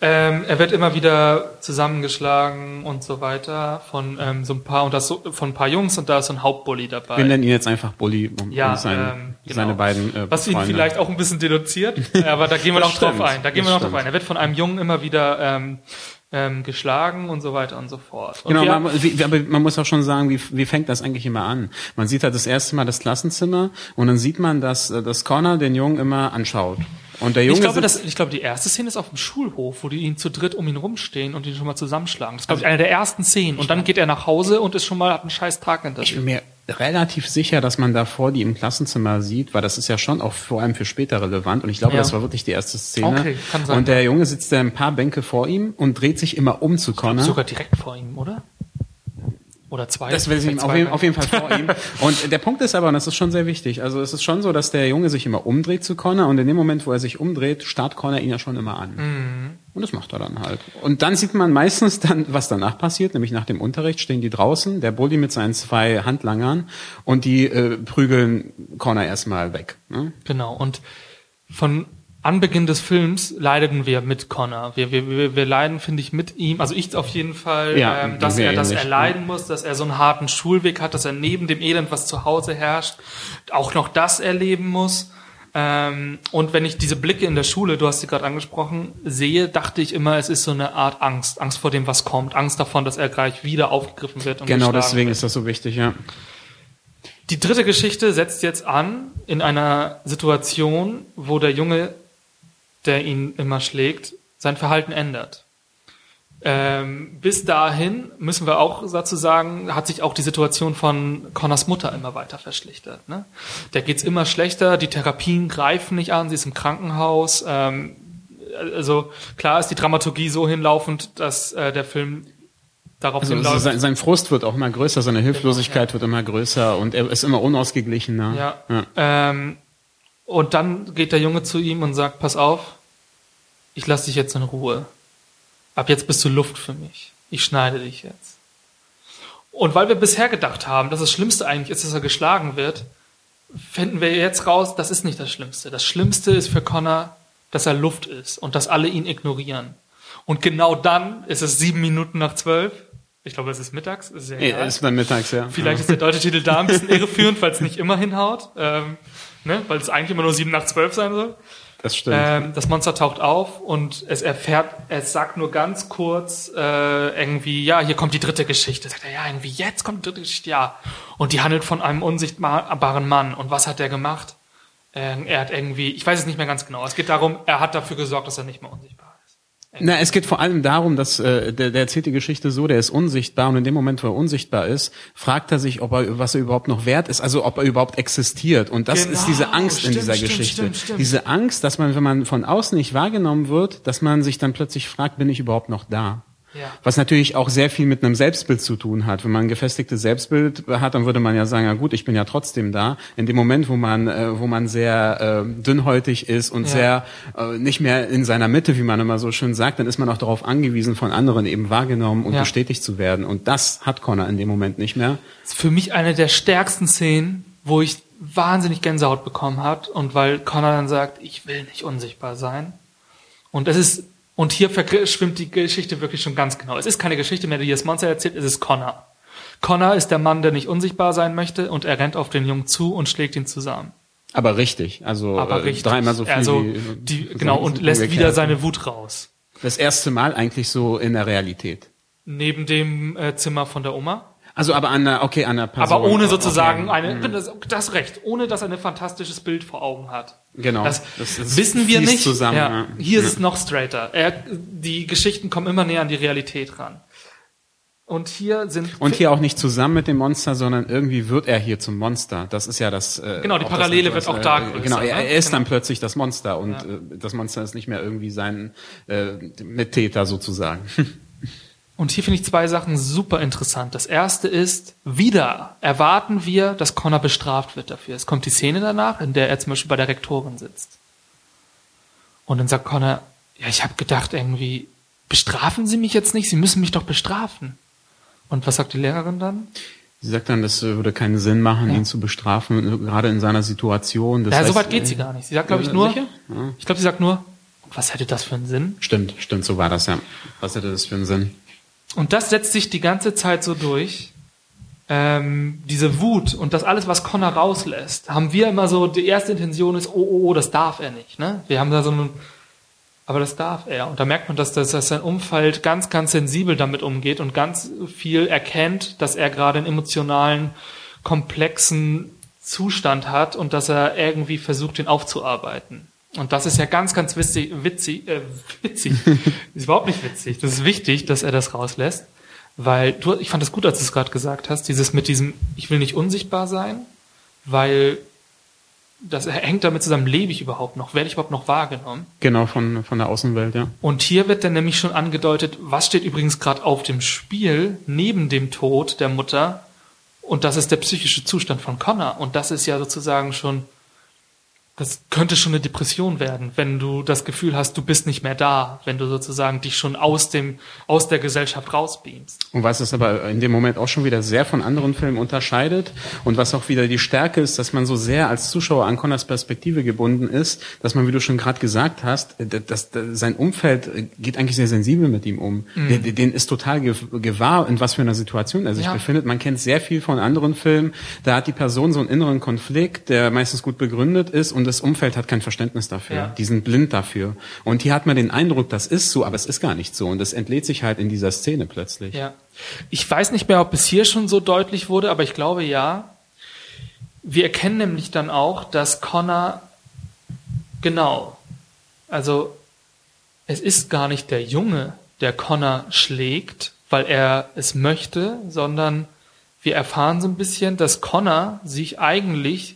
Ähm, er wird immer wieder zusammengeschlagen und so weiter von ähm, so ein paar und das so, von ein paar Jungs und da ist so ein Hauptbully dabei. Wir nennen ihn jetzt einfach Bully um, Ja, um seine, ähm, genau. seine beiden äh, Was ihn Freunde. vielleicht auch ein bisschen denunziert, äh, aber da gehen wir noch drauf ein. Da gehen das wir noch drauf stimmt. ein. Er wird von einem Jungen immer wieder ähm, ähm, geschlagen und so weiter und so fort. Und Genau, man, wie, aber man muss auch schon sagen, wie, wie fängt das eigentlich immer an? Man sieht halt das erste Mal das Klassenzimmer und dann sieht man, dass, äh, dass Connor den Jungen immer anschaut. Und der Junge ich glaube, das, ich glaube, die erste Szene ist auf dem Schulhof, wo die ihn zu dritt um ihn rumstehen und ihn schon mal zusammenschlagen. Das ist, glaube ich, eine der ersten Szenen. Und dann geht er nach Hause und ist schon mal, hat einen scheiß Tag hinter Ich sich. bin mir relativ sicher, dass man davor die im Klassenzimmer sieht, weil das ist ja schon auch vor allem für später relevant. Und ich glaube, Ja. das war wirklich die erste Szene. Okay, kann sein, Und der Junge sitzt da ein paar Bänke vor ihm und dreht sich immer um zu Connor. Sogar direkt vor ihm, oder? Oder zwei? Das will ich ihm auf jeden, auf jeden Fall vor ihm. Und der Punkt ist aber, und das ist schon sehr wichtig, also es ist schon so, dass der Junge sich immer umdreht zu Connor und in dem Moment, wo er sich umdreht, starrt Connor ihn ja schon immer an. Mhm. Und das macht er dann halt. Und dann sieht man meistens dann, was danach passiert, nämlich nach dem Unterricht stehen die draußen, der Bully mit seinen zwei Handlangern und die äh, prügeln Connor erstmal weg. Ne? Genau. Und von Anbeginn des Films leiden wir mit Connor. Wir, wir, wir, wir leiden, finde ich, mit ihm. Also ich auf jeden Fall, Ja, ähm, dass er, dass er leiden muss, dass er so einen harten Schulweg hat, dass er neben dem Elend, was zu Hause herrscht, auch noch das erleben muss. Ähm, und wenn ich diese Blicke in der Schule, du hast sie gerade angesprochen, sehe, dachte ich immer, es ist so eine Art Angst. Angst vor dem, was kommt. Angst davon, dass er gleich wieder aufgegriffen wird. Und Genau deswegen wird. ist das so wichtig, ja. Die dritte Geschichte setzt jetzt an in einer Situation, wo der Junge, der ihn immer schlägt, sein Verhalten ändert. Ähm, bis dahin müssen wir auch dazu sagen, hat sich auch die Situation von Connors Mutter immer weiter verschlechtert. Ne? Der geht's immer schlechter, die Therapien greifen nicht an, sie ist im Krankenhaus. Ähm, also klar ist die Dramaturgie so hinlaufend, dass äh, der Film darauf Also hinläuft. sein, sein Frust wird auch immer größer, seine Hilflosigkeit wird immer größer und er ist immer unausgeglichener. Ja. ja. Ähm, und dann geht der Junge zu ihm und sagt, pass auf, ich lasse dich jetzt in Ruhe. Ab jetzt bist du Luft für mich. Ich schneide dich jetzt. Und weil wir bisher gedacht haben, dass das Schlimmste eigentlich ist, dass er geschlagen wird, finden wir jetzt raus, das ist nicht das Schlimmste. Das Schlimmste ist für Connor, dass er Luft ist und dass alle ihn ignorieren. Und genau dann ist es sieben Minuten nach zwölf. Ich glaube, es ist mittags. Ist ja Ja, ist dann mittags, ja. Vielleicht ist der deutsche Titel da ein bisschen irreführend, weil es nicht immer hinhaut, ähm, ne? weil es eigentlich immer nur 7 nach 12 sein soll. Das stimmt. Ähm, das Monster taucht auf und es erfährt, es sagt nur ganz kurz äh, irgendwie, ja, hier kommt die dritte Geschichte. Sagt er, ja, irgendwie jetzt kommt die dritte Geschichte, ja. Und die handelt von einem unsichtbaren Mann. Und was hat der gemacht? Ähm, er hat irgendwie, ich weiß es nicht mehr ganz genau. Es geht darum, er hat dafür gesorgt, dass er nicht mehr unsichtbar ist. Na, es geht vor allem darum, dass äh, der, der erzählt die Geschichte so, der ist unsichtbar und in dem Moment, wo er unsichtbar ist, fragt er sich, ob er was er überhaupt noch wert ist, also ob er überhaupt existiert. Und das Genau, ist diese Angst in stimmt, dieser stimmt, Geschichte. stimmt. Diese Angst, dass man, wenn man von außen nicht wahrgenommen wird, dass man sich dann plötzlich fragt, bin ich überhaupt noch da? Ja. Was natürlich auch sehr viel mit einem Selbstbild zu tun hat. Wenn man ein gefestigtes Selbstbild hat, dann würde man ja sagen, ja gut, ich bin ja trotzdem da. In dem Moment, wo man, äh, wo man sehr äh, dünnhäutig ist und Ja. sehr äh, nicht mehr in seiner Mitte, wie man immer so schön sagt, dann ist man auch darauf angewiesen, von anderen eben wahrgenommen und Ja. bestätigt zu werden. Und das hat Connor in dem Moment nicht mehr. ist für mich eine der stärksten Szenen, wo ich wahnsinnig Gänsehaut bekommen hat und weil Connor dann sagt, ich will nicht unsichtbar sein. Und es ist und hier verschwimmt die Geschichte wirklich schon ganz genau. Es ist keine Geschichte mehr, die das Monster erzählt, es ist Connor. Connor ist der Mann, der nicht unsichtbar sein möchte und er rennt auf den Jungen zu und schlägt ihn zusammen. Aber richtig, also Aber äh, richtig. dreimal so viel. Also, die, so- genau, und lässt wieder seine Wut raus. Das erste Mal eigentlich so in der Realität. Neben dem äh, Zimmer von der Oma. Also aber an der, okay, an der Person. Aber ohne sozusagen okay. eine, das, das recht, ohne dass er ein fantastisches Bild vor Augen hat. Genau. Das, Das- das wissen wir nicht. zusammen, ja. ja. Hier ist es noch straighter. Er, die Geschichten kommen immer näher an die Realität ran. Und hier sind Und hier auch nicht zusammen mit dem Monster, sondern irgendwie wird er hier zum Monster. Das ist ja das. Äh, Genau, die das Parallele wird auch da äh, größer, Genau, er, ne? er ist dann Genau. plötzlich das Monster und Ja. äh, das Monster ist nicht mehr irgendwie sein äh, Mittäter sozusagen. Und hier finde ich zwei Sachen super interessant. Das erste ist, wieder erwarten wir, dass Connor bestraft wird dafür. Es kommt die Szene danach, in der er zum Beispiel bei der Rektorin sitzt. Und dann sagt Connor, ja, ich habe gedacht irgendwie, bestrafen Sie mich jetzt nicht, Sie müssen mich doch bestrafen. Und was sagt die Lehrerin dann? Sie sagt dann, das würde keinen Sinn machen, ja. ihn zu bestrafen, gerade in seiner Situation. Das ja, heißt, so weit geht sie gar nicht. Sie sagt, glaube ich, nur, ja. ich glaube, sie sagt nur, was hätte das für einen Sinn? Stimmt, stimmt, so war das ja. Was hätte das für einen Sinn? Und das setzt sich die ganze Zeit so durch. Ähm, diese Wut und das alles, was Connor rauslässt, haben wir immer so, die erste Intention ist, oh, oh, oh, das darf er nicht. Ne? Wir haben da so einen, aber das darf er. Und da merkt man, dass, dass, dass sein Umfeld ganz, ganz sensibel damit umgeht und ganz viel erkennt, dass er gerade einen emotionalen, komplexen Zustand hat und dass er irgendwie versucht, den aufzuarbeiten. Und das ist ja ganz, ganz witzig, witzig, äh, witzig. ist überhaupt nicht witzig. Das ist wichtig, dass er das rauslässt. Weil du, ich fand es gut, als du es gerade gesagt hast, dieses mit diesem, ich will nicht unsichtbar sein, weil das hängt damit zusammen, lebe ich überhaupt noch, werde ich überhaupt noch wahrgenommen? Genau, von, von der Außenwelt, ja. Und hier wird dann nämlich schon angedeutet, was steht übrigens gerade auf dem Spiel, neben dem Tod der Mutter, und das ist der psychische Zustand von Connor. Und das ist ja sozusagen schon das könnte schon eine Depression werden, wenn du das Gefühl hast, du bist nicht mehr da, wenn du sozusagen dich schon aus dem, aus der Gesellschaft rausbeamst. Und was es aber in dem Moment auch schon wieder sehr von anderen Filmen unterscheidet und was auch wieder die Stärke ist, dass man so sehr als Zuschauer an Connors Perspektive gebunden ist, dass man, wie du schon gerade gesagt hast, dass, dass, sein Umfeld geht eigentlich sehr sensibel mit ihm um. Mhm. Den, den ist total gewahr, in was für einer Situation er sich ja. befindet. Man kennt sehr viel von anderen Filmen. Da hat die Person so einen inneren Konflikt, der meistens gut begründet ist und das Umfeld hat kein Verständnis dafür. Ja. Die sind blind dafür. Und hier hat man den Eindruck, das ist so, aber es ist gar nicht so. Und das entlädt sich halt in dieser Szene plötzlich. Ja. Ich weiß nicht mehr, ob es hier schon so deutlich wurde, aber ich glaube ja. Wir erkennen nämlich dann auch, dass Connor genau, also es ist gar nicht der Junge, der Connor schlägt, weil er es möchte, sondern wir erfahren so ein bisschen, dass Connor sich eigentlich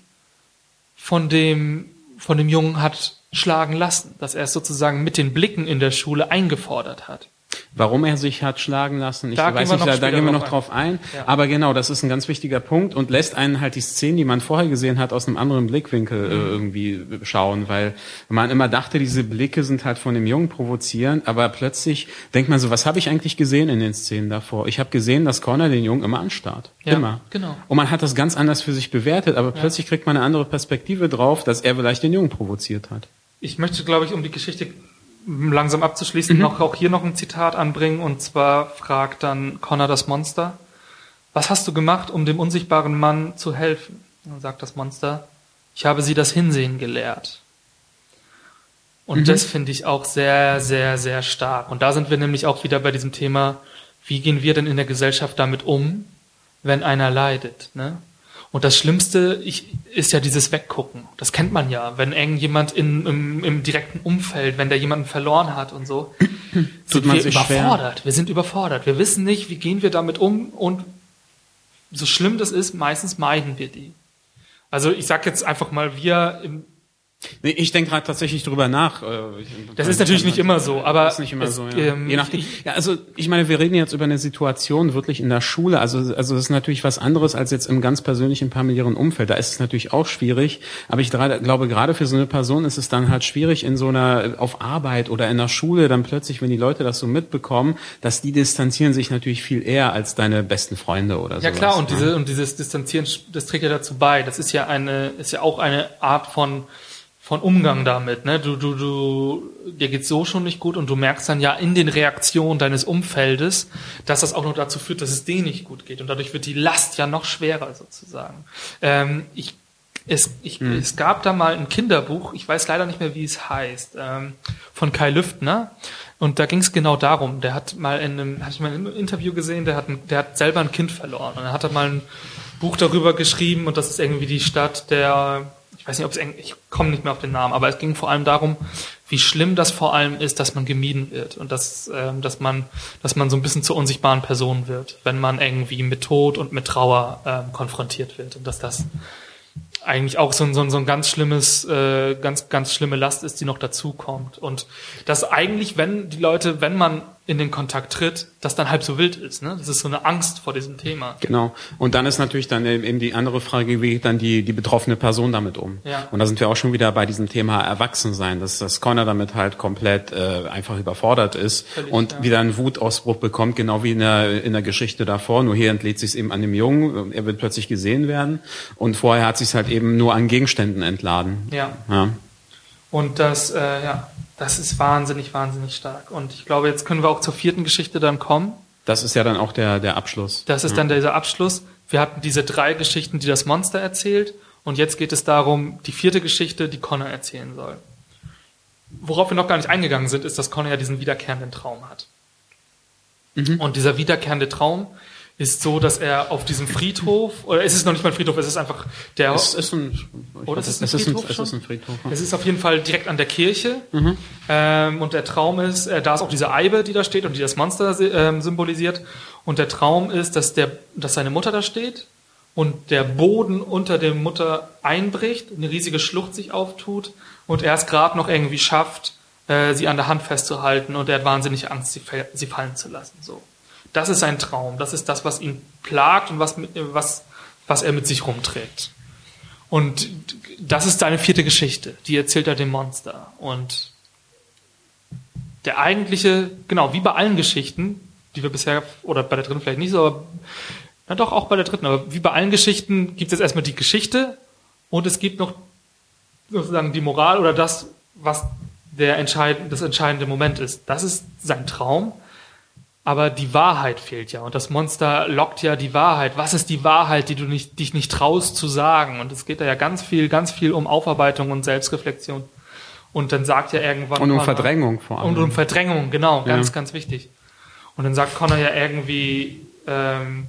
von dem, von dem Jungen hat schlagen lassen, dass er es sozusagen mit den Blicken in der Schule eingefordert hat. Warum er sich hat schlagen lassen, ich da weiß nicht, da, da gehen wir noch drauf ein. Ja. Aber genau, das ist ein ganz wichtiger Punkt und lässt einen halt die Szenen, die man vorher gesehen hat, aus einem anderen Blickwinkel äh, mhm. irgendwie schauen, weil man immer dachte, diese Blicke sind halt von dem Jungen provozierend, aber plötzlich denkt man so, was habe ich eigentlich gesehen in den Szenen davor? Ich habe gesehen, dass Connor den Jungen immer anstarrt. Ja, immer. Genau. Und man hat das ganz anders für sich bewertet, aber ja. plötzlich kriegt man eine andere Perspektive drauf, dass er vielleicht den Jungen provoziert hat. Ich möchte, glaube ich, um die Geschichte langsam abzuschließen, mhm. noch auch hier noch ein Zitat anbringen und zwar fragt dann Connor das Monster, was hast du gemacht, um dem unsichtbaren Mann zu helfen? Und dann sagt das Monster, ich habe sie das Hinsehen gelehrt. Und mhm. das finde ich auch sehr, sehr, sehr stark. Und da sind wir nämlich auch wieder bei diesem Thema, wie gehen wir denn in der Gesellschaft damit um, wenn einer leidet? Ne? Und das Schlimmste ich, ist ja dieses Weggucken. Das kennt man ja. Wenn irgendjemand in, im, im direkten Umfeld, wenn der jemanden verloren hat und so, sind wir überfordert. Schwer. Wir sind überfordert. Wir wissen nicht, wie gehen wir damit um und so schlimm das ist, meistens meiden wir die. Also ich sag jetzt einfach mal, wir im Nee, ich denke gerade tatsächlich drüber nach. Äh, das ist natürlich nicht immer so, aber ist nicht immer es, so. Ja. Ähm, Je nachdem. Ja, also ich meine, wir reden jetzt über eine Situation wirklich in der Schule. Also also das ist natürlich was anderes als jetzt im ganz persönlichen familiären Umfeld. Da ist es natürlich auch schwierig. Aber ich glaube gerade für so eine Person ist es dann halt schwierig in so einer auf Arbeit oder in der Schule dann plötzlich, wenn die Leute das so mitbekommen, dass die distanzieren sich natürlich viel eher als deine besten Freunde oder so. Ja klar. Und ne? diese und dieses Distanzieren, das trägt ja dazu bei. Das ist ja eine ist ja auch eine Art von von Umgang damit. Ne? Du, du, du, dir geht's so schon nicht gut und du merkst dann ja in den Reaktionen deines Umfeldes, dass das auch noch dazu führt, dass es denen nicht gut geht. Und dadurch wird die Last ja noch schwerer sozusagen. Ähm, ich, es, ich, mhm. es gab da mal ein Kinderbuch, ich weiß leider nicht mehr, wie es heißt, ähm, von Kai Lüftner. Und da ging es genau darum. Der hat mal in einem, hatte ich mal in einem Interview gesehen, der hat, ein, der hat selber ein Kind verloren. Und er hat mal ein Buch darüber geschrieben und das ist irgendwie die Stadt der weiß nicht, ob es ich komme nicht mehr auf den Namen, aber es ging vor allem darum, wie schlimm das vor allem ist, dass man gemieden wird und dass, ähm, dass man, dass man so ein bisschen zur unsichtbaren Person wird, wenn man irgendwie mit Tod und mit Trauer ähm, konfrontiert wird und dass das eigentlich auch so ein, so ein, so ein ganz schlimmes, äh, ganz, ganz schlimme Last ist, die noch dazu kommt. Und dass eigentlich, wenn die Leute, wenn man in den Kontakt tritt, das dann halb so wild ist. Ne? Das ist so eine Angst vor diesem Thema. Genau. Und dann ist natürlich dann eben die andere Frage, wie geht dann die, die betroffene Person damit um? Ja. Und da sind wir auch schon wieder bei diesem Thema Erwachsensein, dass, dass Connor damit halt komplett äh, einfach überfordert ist Völlig, und ja. wieder einen Wutausbruch bekommt, genau wie in der, in der Geschichte davor. Nur hier entlädt sich eben an dem Jungen, er wird plötzlich gesehen werden und vorher hat sich halt eben nur an Gegenständen entladen. Ja. Ja. Und das, äh, ja, das ist wahnsinnig, wahnsinnig stark. Und ich glaube, jetzt können wir auch zur vierten Geschichte dann kommen. Das ist ja dann auch der, der Abschluss. Das ist dann dieser Abschluss. Wir hatten diese drei Geschichten, die das Monster erzählt. Und jetzt geht es darum, die vierte Geschichte, die Connor erzählen soll. Worauf wir noch gar nicht eingegangen sind, ist, dass Connor ja diesen wiederkehrenden Traum hat. Und dieser wiederkehrende Traum ist so, dass er auf diesem Friedhof, oder es ist noch nicht mal ein Friedhof, es ist einfach der, Es ist ein, das ist ein es ist ein, Friedhof es ist ein Friedhof. Es ist auf jeden Fall direkt an der Kirche. Ähm, und der Traum ist, äh, da ist auch diese Eibe, die da steht und die das Monster ähm, symbolisiert. Und der Traum ist, dass, der, dass seine Mutter da steht und der Boden unter der Mutter einbricht, eine riesige Schlucht sich auftut und er es gerade noch irgendwie schafft, äh, sie an der Hand festzuhalten und er hat wahnsinnig Angst, sie, sie fallen zu lassen. So. Das ist sein Traum. Das ist das, was ihn plagt und was, was, was er mit sich rumträgt. Und das ist seine vierte Geschichte. Die erzählt er dem Monster. Und der eigentliche, genau, wie bei allen Geschichten, die wir bisher, oder bei der dritten vielleicht nicht so, aber, na doch, auch bei der dritten, aber wie bei allen Geschichten gibt es erstmal die Geschichte und es gibt noch sozusagen die Moral oder das, was der entscheidende, das entscheidende Moment ist. Das ist sein Traum. Aber die Wahrheit fehlt ja. Und das Monster lockt ja die Wahrheit. Was ist die Wahrheit, die du nicht, dich nicht traust zu sagen? Und es geht da ja ganz viel, ganz viel um Aufarbeitung und Selbstreflexion. Und dann sagt ja irgendwann. Und um Connor- Verdrängung vor allem. Und um Verdrängung, genau, ganz, Ja. ganz wichtig. Und dann sagt Connor ja irgendwie, ähm,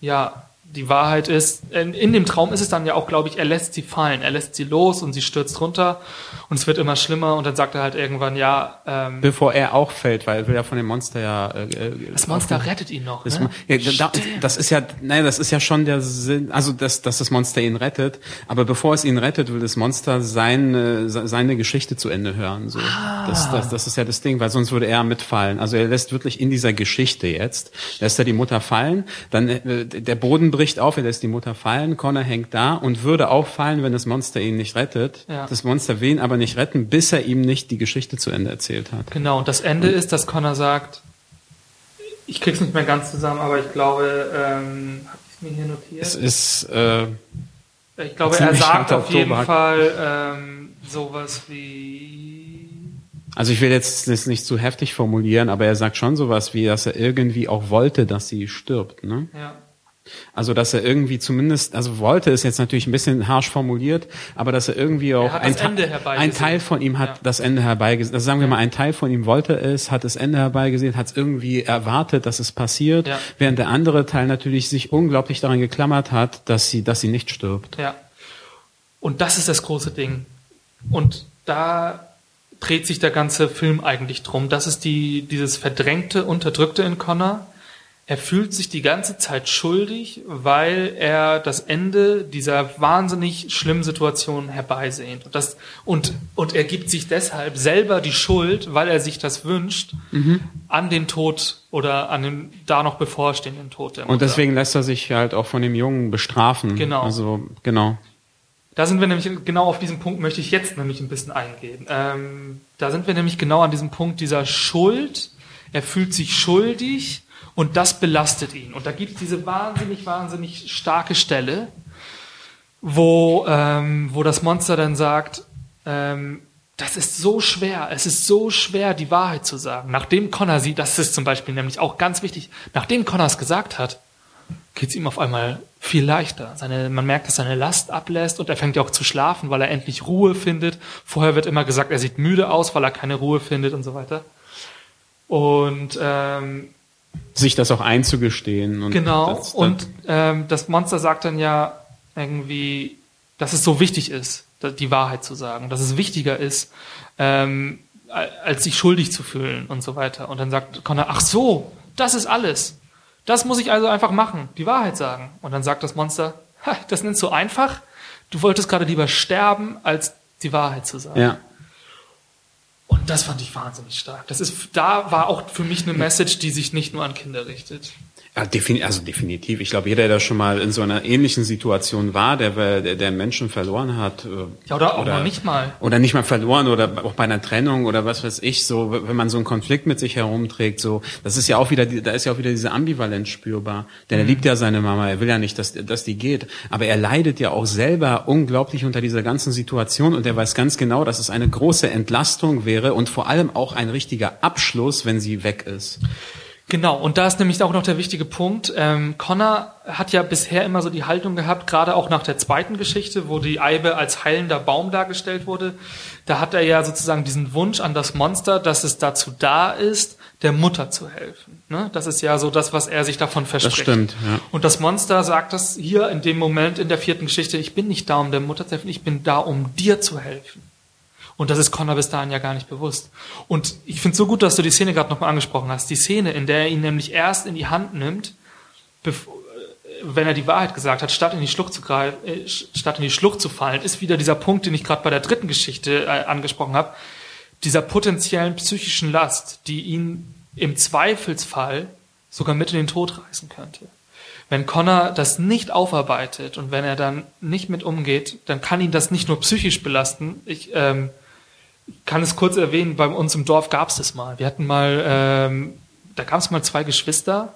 ja, die Wahrheit ist, in, in dem Traum ist es dann ja auch, glaube ich, er lässt sie fallen, er lässt sie los und sie stürzt runter und es wird immer schlimmer und dann sagt er halt irgendwann, ja, ähm, Bevor er auch fällt, weil er will ja von dem Monster ja. Äh, äh, das Monster rettet ihn noch. Das, ne? ja, da, das ist ja, nein, das ist ja schon der Sinn, also dass, dass das Monster ihn rettet. Aber bevor es ihn rettet, will das Monster seine, seine Geschichte zu Ende hören. So. Das, das, das ist ja das Ding, weil sonst würde er mitfallen. Also er lässt wirklich in dieser Geschichte jetzt, lässt er die Mutter fallen, dann äh, der Boden bricht auf, er lässt die Mutter fallen, Connor hängt da und würde auch fallen, wenn das Monster ihn nicht rettet. Ja. Das Monster will ihn aber nicht retten, bis er ihm nicht die Geschichte zu Ende erzählt hat. Genau, und das Ende ist, dass Connor sagt, ich krieg's nicht mehr ganz zusammen, aber ich glaube, ähm, hab ich mir hier notiert? Es ist äh, Ich glaube, er sagt auf jeden Tobak. Fall ähm, sowas wie. Also ich will jetzt das nicht zu heftig formulieren, aber er sagt schon sowas wie, dass er irgendwie auch wollte, dass sie stirbt. Ne? Ja, Also dass er irgendwie zumindest, also wollte ist jetzt natürlich ein bisschen harsch formuliert, aber dass er irgendwie auch hat ein, Ende ein Teil von ihm hat Ja. das Ende herbeigesehen. Also sagen wir mal, ein Teil von ihm wollte es, hat das Ende herbeigesehen, hat es irgendwie erwartet, dass es passiert, Ja. während der andere Teil natürlich sich unglaublich daran geklammert hat, dass sie, dass sie nicht stirbt. ja. Und das ist das große Ding. Und da dreht sich der ganze Film eigentlich drum. Das ist die, dieses verdrängte, unterdrückte in Connor. Er fühlt sich die ganze Zeit schuldig, weil er das Ende dieser wahnsinnig schlimmen Situation herbeisehnt. Und, das, und, und er gibt sich deshalb selber die Schuld, weil er sich das wünscht, an den Tod oder an den da noch bevorstehenden Tod. Und deswegen lässt er sich halt auch von dem Jungen bestrafen. Genau. Also genau. Da sind wir nämlich genau auf diesen Punkt möchte ich jetzt nämlich ein bisschen eingehen. Ähm, da sind wir nämlich genau an diesem Punkt dieser Schuld. Er fühlt sich schuldig und das belastet ihn. Und da gibt es diese wahnsinnig, wahnsinnig starke Stelle, wo, ähm, wo das Monster dann sagt, ähm, das ist so schwer, es ist so schwer, die Wahrheit zu sagen. Nachdem Connor sie, das ist zum Beispiel nämlich auch ganz wichtig, nachdem Connor es gesagt hat, geht es ihm auf einmal viel leichter. Seine, man merkt, dass seine Last ablässt und er fängt ja auch zu schlafen, weil er endlich Ruhe findet. Vorher wird immer gesagt, er sieht müde aus, weil er keine Ruhe findet und so weiter. Und ähm, Sich das auch einzugestehen. Und genau, das, und ähm, das Monster sagt dann ja irgendwie, dass es so wichtig ist, die Wahrheit zu sagen, dass es wichtiger ist, ähm, als sich schuldig zu fühlen und so weiter. Und dann sagt Connor, ach so, das ist alles. Das muss ich also einfach machen, die Wahrheit sagen. Und dann sagt das Monster, ha, das nennst du einfach. du wolltest gerade lieber sterben, als die Wahrheit zu sagen. Ja. Und das fand ich wahnsinnig stark. Das ist, da war auch für mich eine Message, die sich nicht nur an Kinder richtet. Ja, defini also definitiv. Ich glaube, jeder, der schon mal in so einer ähnlichen Situation war, der, der, der Menschen verloren hat. äh, Ja, oder auch noch nicht mal. Oder nicht mal verloren oder auch bei einer Trennung oder was weiß ich, so, wenn man so einen Konflikt mit sich herumträgt, so, das ist ja auch wieder, da ist ja auch wieder diese Ambivalenz spürbar. Denn er liebt ja seine Mama, er will ja nicht, dass, dass die geht. Aber er leidet ja auch selber unglaublich unter dieser ganzen Situation und er weiß ganz genau, dass es eine große Entlastung wäre und vor allem auch ein richtiger Abschluss, wenn sie weg ist. Genau, und da ist nämlich auch noch der wichtige Punkt. Ähm, Connor hat ja bisher immer so die Haltung gehabt, gerade auch nach der zweiten Geschichte, wo die Eibe als heilender Baum dargestellt wurde. Da hat er ja sozusagen diesen Wunsch an das Monster, dass es dazu da ist, der Mutter zu helfen. Ne? Das ist ja so das, was er sich davon verspricht. stimmt, ja. Und das Monster sagt das hier in dem Moment in der vierten Geschichte, ich bin nicht da, um der Mutter zu helfen, ich bin da, um dir zu helfen. Und das ist Connor bis dahin ja gar nicht bewusst. Und ich finde es so gut, dass du die Szene gerade nochmal angesprochen hast. Die Szene, in der er ihn nämlich erst in die Hand nimmt, äh, wenn er die Wahrheit gesagt hat, statt in die Schlucht zu äh, statt in die Schlucht zu fallen, ist wieder dieser Punkt, den ich gerade bei der dritten Geschichte äh, angesprochen habe, dieser potenziellen psychischen Last, die ihn im Zweifelsfall sogar mit in den Tod reißen könnte. Wenn Connor das nicht aufarbeitet und wenn er dann nicht mit umgeht, dann kann ihn das nicht nur psychisch belasten. Ich ähm, kann es kurz erwähnen, bei uns im Dorf gab es das mal. Wir hatten mal, ähm, da gab es mal zwei Geschwister,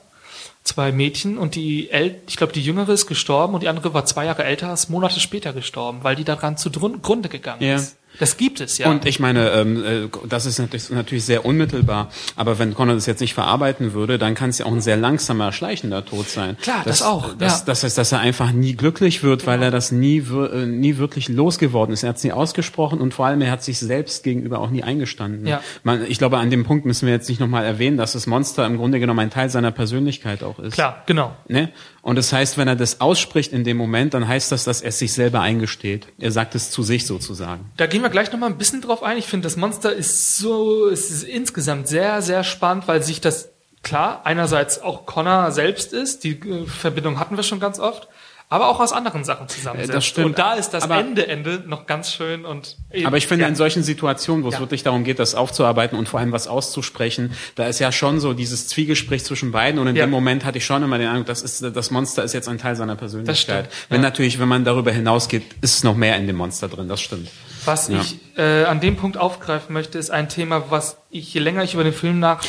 zwei Mädchen und die El ich glaube, die jüngere ist gestorben und die andere war zwei Jahre älter, ist Monate später gestorben, weil die daran zugrunde gegangen Ja. ist. Das gibt es, ja. Und ich meine, ähm, äh, das ist natürlich, sehr unmittelbar. Aber wenn Connor das jetzt nicht verarbeiten würde, dann kann es ja auch ein sehr langsamer, schleichender Tod sein. Klar, das auch, Das, ja. das heißt, dass er einfach nie glücklich wird, weil er das nie, äh, nie wirklich losgeworden ist. Er hat es nie ausgesprochen und vor allem er hat sich selbst gegenüber auch nie eingestanden. Ja. Man, ich glaube, an dem Punkt müssen wir jetzt nicht nochmal erwähnen, dass das Monster im Grunde genommen ein Teil seiner Persönlichkeit auch ist. Klar, genau. Ne? Und das heißt, wenn er das ausspricht in dem Moment, dann heißt das, dass er es sich selber eingesteht. Er sagt es zu sich sozusagen. Da gehen wir gleich noch mal ein bisschen drauf ein. Ich finde, das Monster ist so, es ist insgesamt sehr, sehr spannend, weil sich das, klar, einerseits auch Connor selbst ist, die äh, Verbindung hatten wir schon ganz oft, aber auch aus anderen Sachen zusammensetzt. Das stimmt. Und da ist das Aber- Ende, Ende noch ganz schön und Aber ich finde, ja. in solchen Situationen, wo es Ja. wirklich darum geht, das aufzuarbeiten und vor allem was auszusprechen, da ist ja schon so dieses Zwiegespräch zwischen beiden und in Ja. dem Moment hatte ich schon immer den Eindruck, das ist, das Monster ist jetzt ein Teil seiner Persönlichkeit. Das stimmt, Wenn natürlich, wenn man darüber hinausgeht, ist noch mehr in dem Monster drin, das stimmt. Was ich äh, an dem Punkt aufgreifen möchte, ist ein Thema, was ich, je länger ich über den Film nach,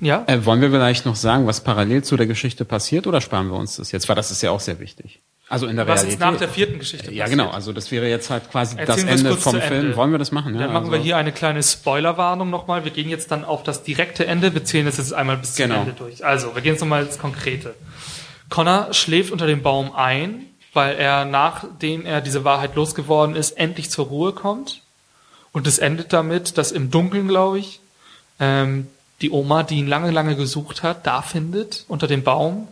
ja, Äh, wollen wir vielleicht noch sagen, was parallel zu der Geschichte passiert oder sparen wir uns das jetzt? Weil das ist ja auch sehr wichtig. Also in der was Realität. jetzt nach der vierten Geschichte ja, passiert. genau. Also das wäre jetzt halt quasi Erzählen das Ende vom Film. Ende. Wollen wir das machen? Ja, Dann machen also, wir hier eine kleine Spoilerwarnung nochmal. Wir gehen jetzt dann auf das direkte Ende. Wir zählen das jetzt einmal bis zum Genau. Ende durch. Also, wir gehen jetzt nochmal ins Konkrete. Connor schläft unter dem Baum ein, weil er, nachdem er diese Wahrheit losgeworden ist, endlich zur Ruhe kommt. Und es endet damit, dass im Dunkeln, glaube ich, ähm, die Oma, die ihn lange, lange gesucht hat, da findet, unter dem Baum,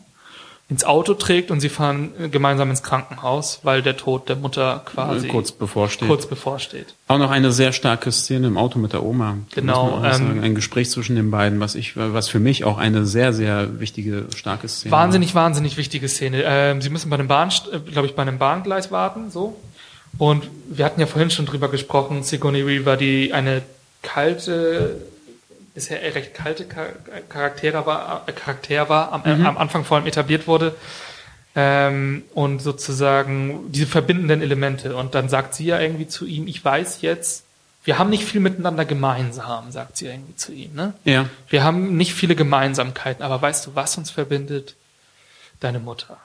ins Auto trägt und sie fahren äh, gemeinsam ins Krankenhaus, weil der Tod der Mutter quasi kurz bevorsteht. kurz bevorsteht. Auch noch eine sehr starke Szene im Auto mit der Oma. Genau, ähm. Ein Gespräch zwischen den beiden, was ich, was für mich auch eine sehr, sehr wichtige, starke Szene war. Wahnsinnig, wahnsinnig wichtige Szene. Ähm, sie müssen bei einem Bahn, glaube ich, bei einem Bahngleis warten, so. Und wir hatten ja vorhin schon drüber gesprochen, Sigourney Weaver, die eine kalte, bisher eher recht kalte Char- Charaktere war, äh, Charakter war, am, Mhm. äh, am Anfang vor allem etabliert wurde. Ähm, und sozusagen diese verbindenden Elemente. Und dann sagt sie ja irgendwie zu ihm, ich weiß jetzt, wir haben nicht viel miteinander gemeinsam, sagt sie irgendwie zu ihm, ne? Ja. Wir haben nicht viele Gemeinsamkeiten, aber weißt du, was uns verbindet? Deine Mutter.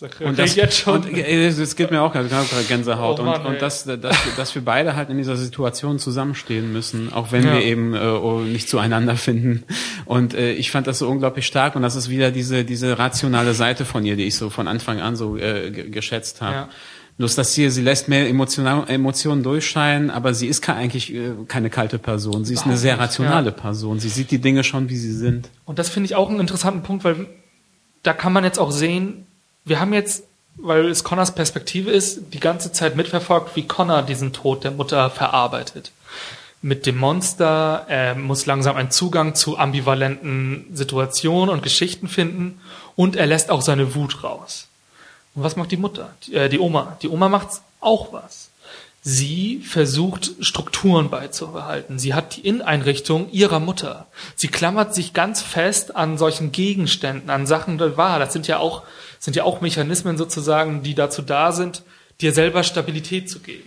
Das Und das, jetzt schon. Und, äh, es geht mir auch gerade Gänsehaut. Oh Mann, und und dass, dass, dass wir beide halt in dieser Situation zusammenstehen müssen, auch wenn Ja. wir eben äh, oh, nicht zueinander finden. Und äh, ich fand das so unglaublich stark und das ist wieder diese, diese rationale Seite von ihr, die ich so von Anfang an so äh, ge- geschätzt habe. Ja. Bloß, dass sie, sie lässt mehr emotional, Emotionen durchscheinen, aber sie ist eigentlich äh, keine kalte Person. Sie ist eine sehr rationale. Person. Sie sieht die Dinge schon, wie sie sind. Und das finde ich auch einen interessanten Punkt, weil da kann man jetzt auch sehen, wir haben jetzt, weil es Connors Perspektive ist, die ganze Zeit mitverfolgt, wie Connor diesen Tod der Mutter verarbeitet. Mit dem Monster, er muss langsam einen Zugang zu ambivalenten Situationen und Geschichten finden und er lässt auch seine Wut raus. Und was macht die Mutter? Die, äh, die Oma. Die Oma macht auch was. Sie versucht Strukturen beizubehalten. Sie hat die Inneneinrichtung ihrer Mutter. Sie klammert sich ganz fest an solchen Gegenständen, an Sachen, die war. Das sind ja auch, sind ja auch Mechanismen sozusagen, die dazu da sind, dir selber Stabilität zu geben.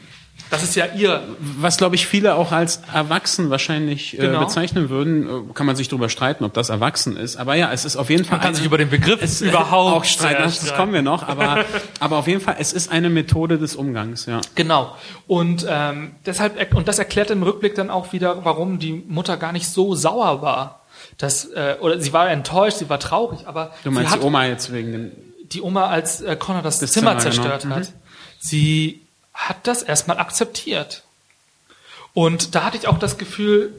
Das ist ja ihr. Was, glaube ich, viele auch als erwachsen wahrscheinlich äh, Genau. bezeichnen würden. Äh, Kann man sich darüber streiten, ob das erwachsen ist. Aber ja, es ist auf jeden Fall. Man kann sich über den Begriff es, überhaupt auch streiten. Das, das kommen wir noch. Aber, aber auf jeden Fall, es ist eine Methode des Umgangs, ja. Genau. Und ähm, deshalb und das erklärt im Rückblick dann auch wieder, warum die Mutter gar nicht so sauer war. Das, äh, oder sie war enttäuscht, sie war traurig, aber Du meinst sie hat die Oma jetzt wegen dem. die Oma, als äh, Connor das, Das Zimmer, Zimmer, genau. zerstört hat, sie hat das erstmal akzeptiert. Und da hatte ich auch das Gefühl,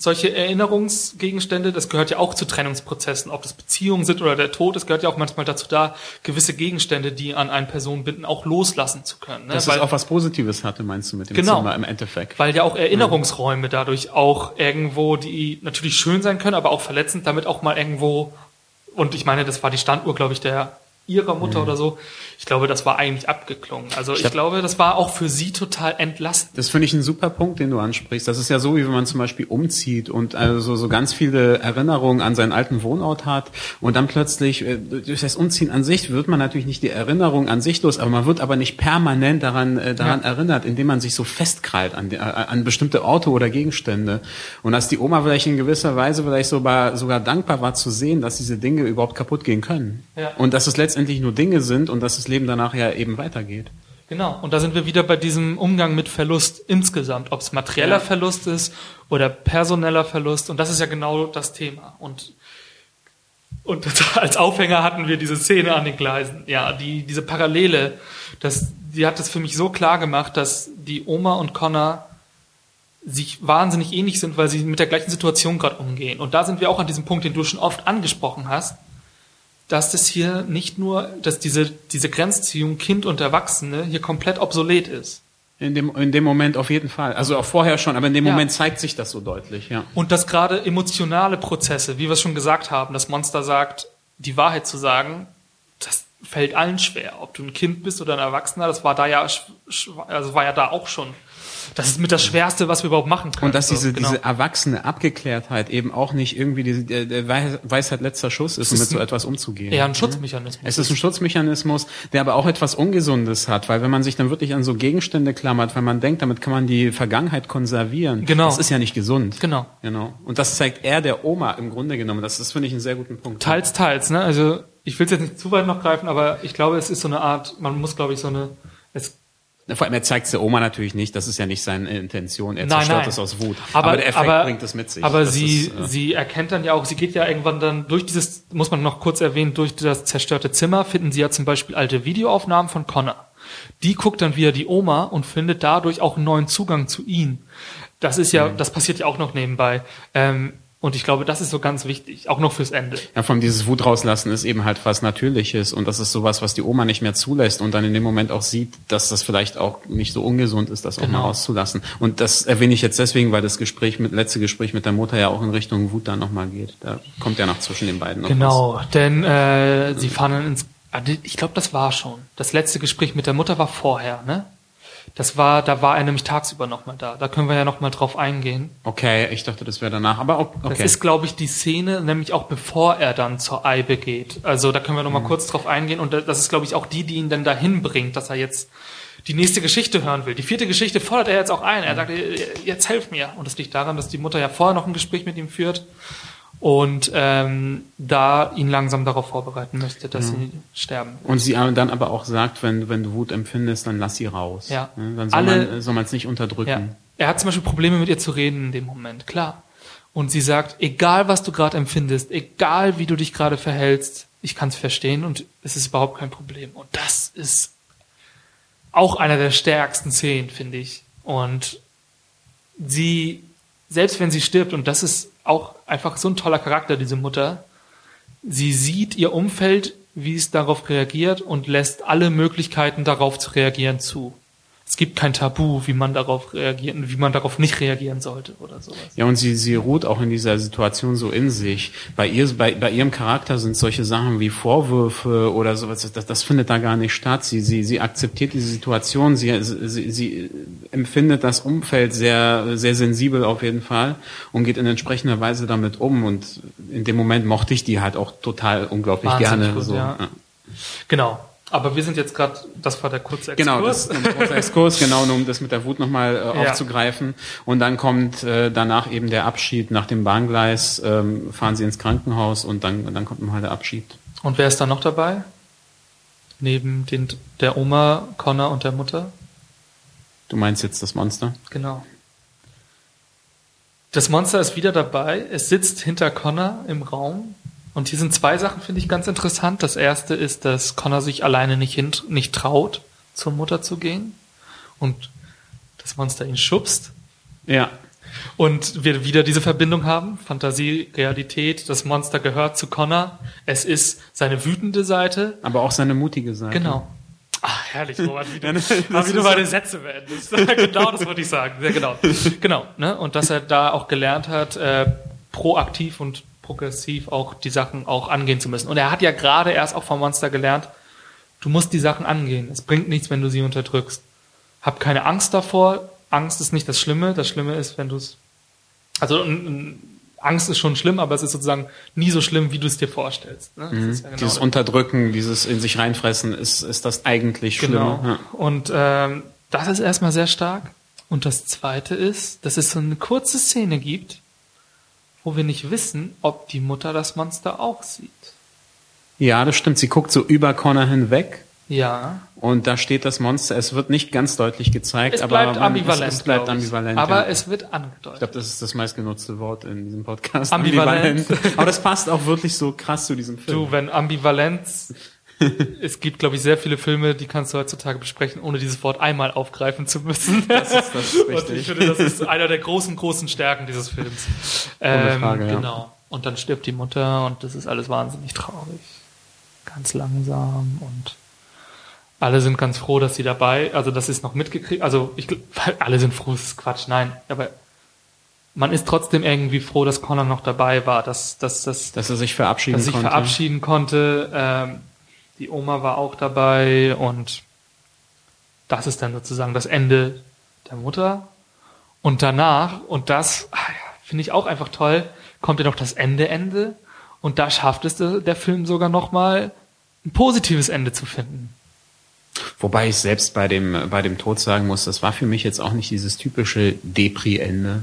solche Erinnerungsgegenstände, das gehört ja auch zu Trennungsprozessen, ob das Beziehungen sind oder der Tod, es gehört ja auch manchmal dazu da, gewisse Gegenstände, die an eine Person binden, auch loslassen zu können. Ne? Dass Weil- es auch was Positives hatte, meinst du, mit dem Genau. Zimmer im Endeffekt? weil ja auch Erinnerungsräume dadurch auch irgendwo, die natürlich schön sein können, aber auch verletzend, damit auch mal irgendwo, und ich meine, das war die Standuhr, glaube ich, der ihrer Mutter oder so. Ich glaube, das war eigentlich abgeklungen. Also ich, hab- glaube, das war auch für sie total entlastend. Das finde ich ein super Punkt, den du ansprichst. Das ist ja so, wie wenn man zum Beispiel umzieht und also so ganz viele Erinnerungen an seinen alten Wohnort hat und dann plötzlich äh, durch das Umziehen an sich wird man natürlich nicht die Erinnerung an sich los, aber man wird aber nicht permanent daran äh, daran Ja. erinnert, indem man sich so festkrallt an, die, äh, an bestimmte Orte oder Gegenstände. Und dass die Oma vielleicht in gewisser Weise vielleicht sogar sogar dankbar war zu sehen, dass diese Dinge überhaupt kaputt gehen können Ja. und dass es letztendlich nur Dinge sind und dass das Leben danach ja eben weitergeht. Genau. Und da sind wir wieder bei diesem Umgang mit Verlust insgesamt, ob es materieller Ja. Verlust ist oder personeller Verlust. Und das ist ja genau das Thema. Und und als Aufhänger hatten wir diese Szene an den Gleisen. Ja, die, diese Parallele, das, die hat es für mich so klar gemacht, dass die Oma und Connor sich wahnsinnig ähnlich sind, weil sie mit der gleichen Situation gerade umgehen. Und da sind wir auch an diesem Punkt, den du schon oft angesprochen hast, dass das hier nicht nur, dass diese, diese Grenzziehung Kind und Erwachsene hier komplett obsolet ist. In dem, in dem Moment auf jeden Fall. Also auch vorher schon, aber in dem Ja. Moment zeigt sich das so deutlich, ja. Und dass gerade emotionale Prozesse, wie wir es schon gesagt haben, das Monster sagt, die Wahrheit zu sagen, das fällt allen schwer. Ob du ein Kind bist oder ein Erwachsener, das war da ja, also war ja da auch schon. Das ist mit das Schwerste, was wir überhaupt machen können. Und dass So, diese, genau. diese erwachsene Abgeklärtheit eben auch nicht irgendwie die, der, der Weis- Weisheit letzter Schuss ist, um mit so etwas umzugehen. eher ein Schutzmechanismus. Es ist ein Schutzmechanismus, der aber auch etwas Ungesundes hat, weil wenn man sich dann wirklich an so Gegenstände klammert, weil man denkt, damit kann man die Vergangenheit konservieren, Genau. das ist ja nicht gesund. Genau. Genau. Und das zeigt er der Oma im Grunde genommen. Das ist, finde ich, einen sehr guten Punkt. Teils, teils, ne? Also ich will es jetzt nicht zu weit noch greifen, aber ich glaube, es ist so eine Art, man muss, glaube ich, so eine. Es, Vor allem, er zeigt es der Oma natürlich nicht, das ist ja nicht seine Intention. Er nein, zerstört nein. es aus Wut. Aber, der Effekt aber, bringt es mit sich. Aber Das sie, ist, äh, sie erkennt dann ja auch, sie geht ja irgendwann dann durch dieses, muss man noch kurz erwähnen, durch das zerstörte Zimmer finden sie ja zum Beispiel alte Videoaufnahmen von Connor. Die guckt dann wieder die Oma und findet dadurch auch einen neuen Zugang zu ihm. Das ist ja, das passiert ja auch noch nebenbei. Ähm, und ich glaube, das ist so ganz wichtig, auch noch fürs Ende. Ja, von dieses Wut rauslassen ist eben halt was Natürliches und das ist sowas, was die Oma nicht mehr zulässt und dann in dem Moment auch sieht, dass das vielleicht auch nicht so ungesund ist, das auch Genau. mal rauszulassen. Und das erwähne ich jetzt deswegen, weil das Gespräch mit letzte Gespräch mit der Mutter ja auch in Richtung Wut dann nochmal geht. Da kommt ja noch zwischen den beiden noch Genau, denn äh, sie fahren dann ins. die- Ich glaube, das war schon. Das letzte Gespräch mit der Mutter war vorher, ne? Das war, da war er nämlich tagsüber nochmal da. Da können wir ja nochmal drauf eingehen. Okay, ich dachte, das wäre danach, aber ok- okay. Das ist, glaube ich, die Szene, nämlich auch bevor er dann zur Eibe geht. Also da können wir nochmal mal kurz drauf eingehen. Und das ist, glaube ich, auch die, die ihn dann dahin bringt, dass er jetzt die nächste Geschichte hören will. Die vierte Geschichte fordert er jetzt auch ein. Er sagt, jetzt helf mir. Und das liegt daran, dass die Mutter ja vorher noch ein Gespräch mit ihm führt und ähm, da ihn langsam darauf vorbereiten möchte, dass sie sterben. und sie dann aber auch sagt, wenn, wenn du Wut empfindest, dann lass sie raus. Ja. Ne, Dann soll Alle- man soll man es nicht unterdrücken. Ja. Er hat zum Beispiel Probleme mit ihr zu reden in dem Moment, klar. Und sie sagt, egal was du gerade empfindest, egal wie du dich gerade verhältst, ich kann es verstehen und es ist überhaupt kein Problem. Und das ist auch einer der stärksten Szenen, finde ich. Und sie, selbst wenn sie stirbt, und das ist auch einfach so ein toller Charakter, diese Mutter, sie sieht ihr Umfeld, wie es darauf reagiert und lässt alle Möglichkeiten darauf zu reagieren zu. Es gibt kein Tabu, wie man darauf reagieren, wie man darauf nicht reagieren sollte oder sowas. Ja, und sie, sie ruht auch in dieser Situation so in sich. Bei ihr, bei, bei ihrem Charakter sind solche Sachen wie Vorwürfe oder sowas, das, das findet da gar nicht statt. Sie, sie, sie akzeptiert diese Situation, sie, sie, sie empfindet das Umfeld sehr, sehr sensibel auf jeden Fall und geht in entsprechender Weise damit um. Und in dem Moment mochte ich die halt auch total unglaublich Wahnsinnig gerne. gut, so. ja. Genau. Aber wir sind jetzt gerade, das war der kurze Exkurs. Genau, das ist ein kurzer Exkurs, genau, nur um das mit der Wut nochmal äh, Ja. aufzugreifen. Und dann kommt äh, danach eben der Abschied nach dem Bahngleis, ähm, fahren sie ins Krankenhaus und dann, dann kommt nochmal der Abschied. Und wer ist da noch dabei? Neben den, der Oma, Connor und der Mutter? Du meinst jetzt das Monster? Genau. Das Monster ist wieder dabei. Es sitzt hinter Connor im Raum. Und hier sind zwei Sachen, finde ich, ganz interessant. Das erste ist, dass Connor sich alleine nicht, hin, nicht traut, zur Mutter zu gehen. Und das Monster ihn schubst. Ja. Und wir wieder diese Verbindung haben. Fantasie, Realität. Das Monster gehört zu Connor. Es ist seine wütende Seite. Aber auch seine mutige Seite. Genau. Ach, herrlich, Robert, wie du, wie du meine Sätze beendest. genau, das wollte ich sagen. Sehr genau. Genau, ne? Und dass er da auch gelernt hat, äh, proaktiv und progressiv auch die Sachen auch angehen zu müssen. Und er hat ja gerade erst auch vom Monster gelernt, du musst die Sachen angehen. Es bringt nichts, wenn du sie unterdrückst. Hab keine Angst davor. Angst ist nicht das Schlimme. Das Schlimme ist, wenn du es, also Angst ist schon schlimm, aber es ist sozusagen nie so schlimm, wie du es dir vorstellst. Ne? Ist ja genau Dieses das. Unterdrücken, dieses in sich reinfressen, ist, ist das eigentlich Schlimme. Genau. Ja. Und ähm, das ist erstmal sehr stark. Und das Zweite ist, dass es so eine kurze Szene gibt, wo wir nicht wissen, ob die Mutter das Monster auch sieht. ja, das stimmt. Sie guckt so über Connor hinweg Ja, und da steht das Monster. Es wird nicht ganz deutlich gezeigt, es aber man- ambivalent. Es, es bleibt ich. ambivalent. Aber ja. es wird Ich angedeutet. glaube, das ist das meistgenutzte Wort in diesem Podcast. Ambivalent. Aber das passt auch wirklich so krass zu diesem Film. Du, wenn Ambivalenz, es gibt, glaube ich, sehr viele Filme, die kannst du heutzutage besprechen, ohne dieses Wort einmal aufgreifen zu müssen. Das ist, das ist Und ich richtig. finde, das ist einer der großen, großen Stärken dieses Films. Ähm, Frage, ja. Genau. Und dann stirbt die Mutter und das ist alles wahnsinnig traurig. Ganz langsam und alle sind ganz froh, dass sie dabei, also dass sie es noch mitgekriegt, also ich, alle sind froh, das ist Quatsch, nein, aber man ist trotzdem irgendwie froh, dass Connor noch dabei war, dass, dass, dass, Dass er sich verabschieden dass er sich konnte. verabschieden konnte. Ähm, die Oma war auch dabei und das ist dann sozusagen das Ende der Mutter. Und danach, und das ah finde ich auch einfach toll, kommt ja noch das Ende-Ende. Und da schafft es der Film sogar nochmal ein positives Ende zu finden. Wobei ich selbst bei dem, bei dem Tod sagen muss, das war für mich jetzt auch nicht dieses typische Depri-Ende.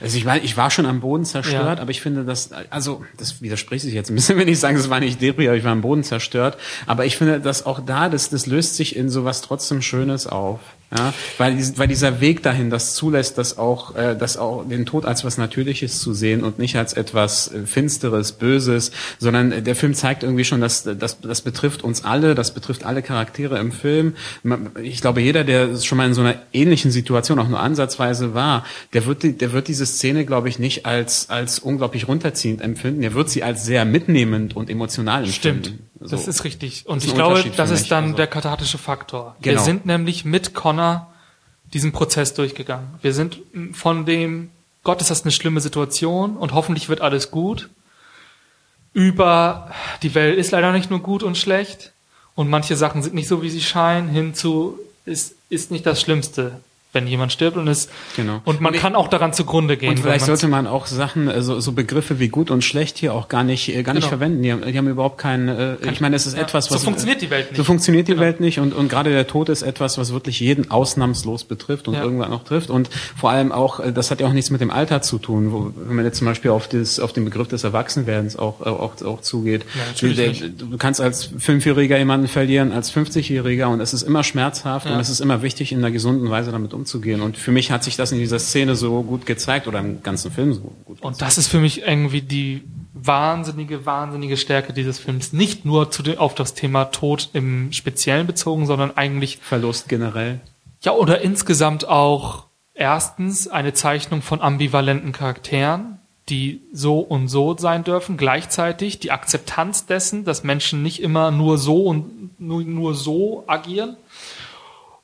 Also ich war, ich war schon am Boden zerstört, Ja. aber ich finde das, also das widerspricht sich jetzt ein bisschen, wenn ich sage, es war nicht Depri, aber ich war am Boden zerstört. Aber ich finde, dass auch da, das, das löst sich in sowas trotzdem Schönes auf. Ja, weil, weil dieser Weg dahin das zulässt, dass auch, äh, dass auch den Tod als was Natürliches zu sehen und nicht als etwas äh, Finsteres, Böses, sondern äh, der Film zeigt irgendwie schon, dass das, das betrifft uns alle, das betrifft alle Charaktere im Film. Ich glaube, jeder, der schon mal in so einer ähnlichen Situation auch nur ansatzweise war, der wird, die, der wird diese Szene, glaube ich, nicht als, als unglaublich runterziehend empfinden. Der wird sie als sehr mitnehmend und emotional empfinden. Stimmt. So. Das ist richtig. Und ist ich glaube, das ist dann also. der kathartische Faktor. Wir Genau. sind nämlich mit Connor diesen Prozess durchgegangen. Wir sind von dem, Gott ist das eine schlimme Situation und hoffentlich wird alles gut, über die Welt ist leider nicht nur gut und schlecht und manche Sachen sind nicht so, wie sie scheinen, hinzu ist, ist nicht das Schlimmste, wenn jemand stirbt und es, Genau. und man Und ich- kann auch daran zugrunde gehen. Und vielleicht sollte man auch Sachen, äh, so, so Begriffe wie gut und schlecht hier auch gar nicht, äh, gar nicht Genau. verwenden. Die haben, die haben überhaupt keinen, äh, ich meine, es ist Ja, etwas, so was... funktioniert die Welt nicht. So funktioniert die Genau. Welt nicht und, und gerade der Tod ist etwas, was wirklich jeden ausnahmslos betrifft und Ja. irgendwann auch trifft und vor allem auch, äh, das hat ja auch nichts mit dem Alter zu tun, wo, wenn man jetzt zum Beispiel auf, das, auf den Begriff des Erwachsenwerdens auch, auch, auch zugeht. Ja, natürlich Der- nicht. du kannst als Fünfjähriger jemanden verlieren, als 50-Jähriger und es ist immer schmerzhaft Ja. und es ist immer wichtig, in einer gesunden Weise damit umzugehen. Und für mich hat sich das in dieser Szene so gut gezeigt oder im ganzen Film so gut Und das ist für mich irgendwie die wahnsinnige, wahnsinnige Stärke dieses Films. Nicht nur zu auf das Thema Tod im Speziellen bezogen, sondern eigentlich, Verlust generell. ja, oder insgesamt auch erstens eine Zeichnung von ambivalenten Charakteren, die so und so sein dürfen, gleichzeitig die Akzeptanz dessen, dass Menschen nicht immer nur so und nur, nur so agieren.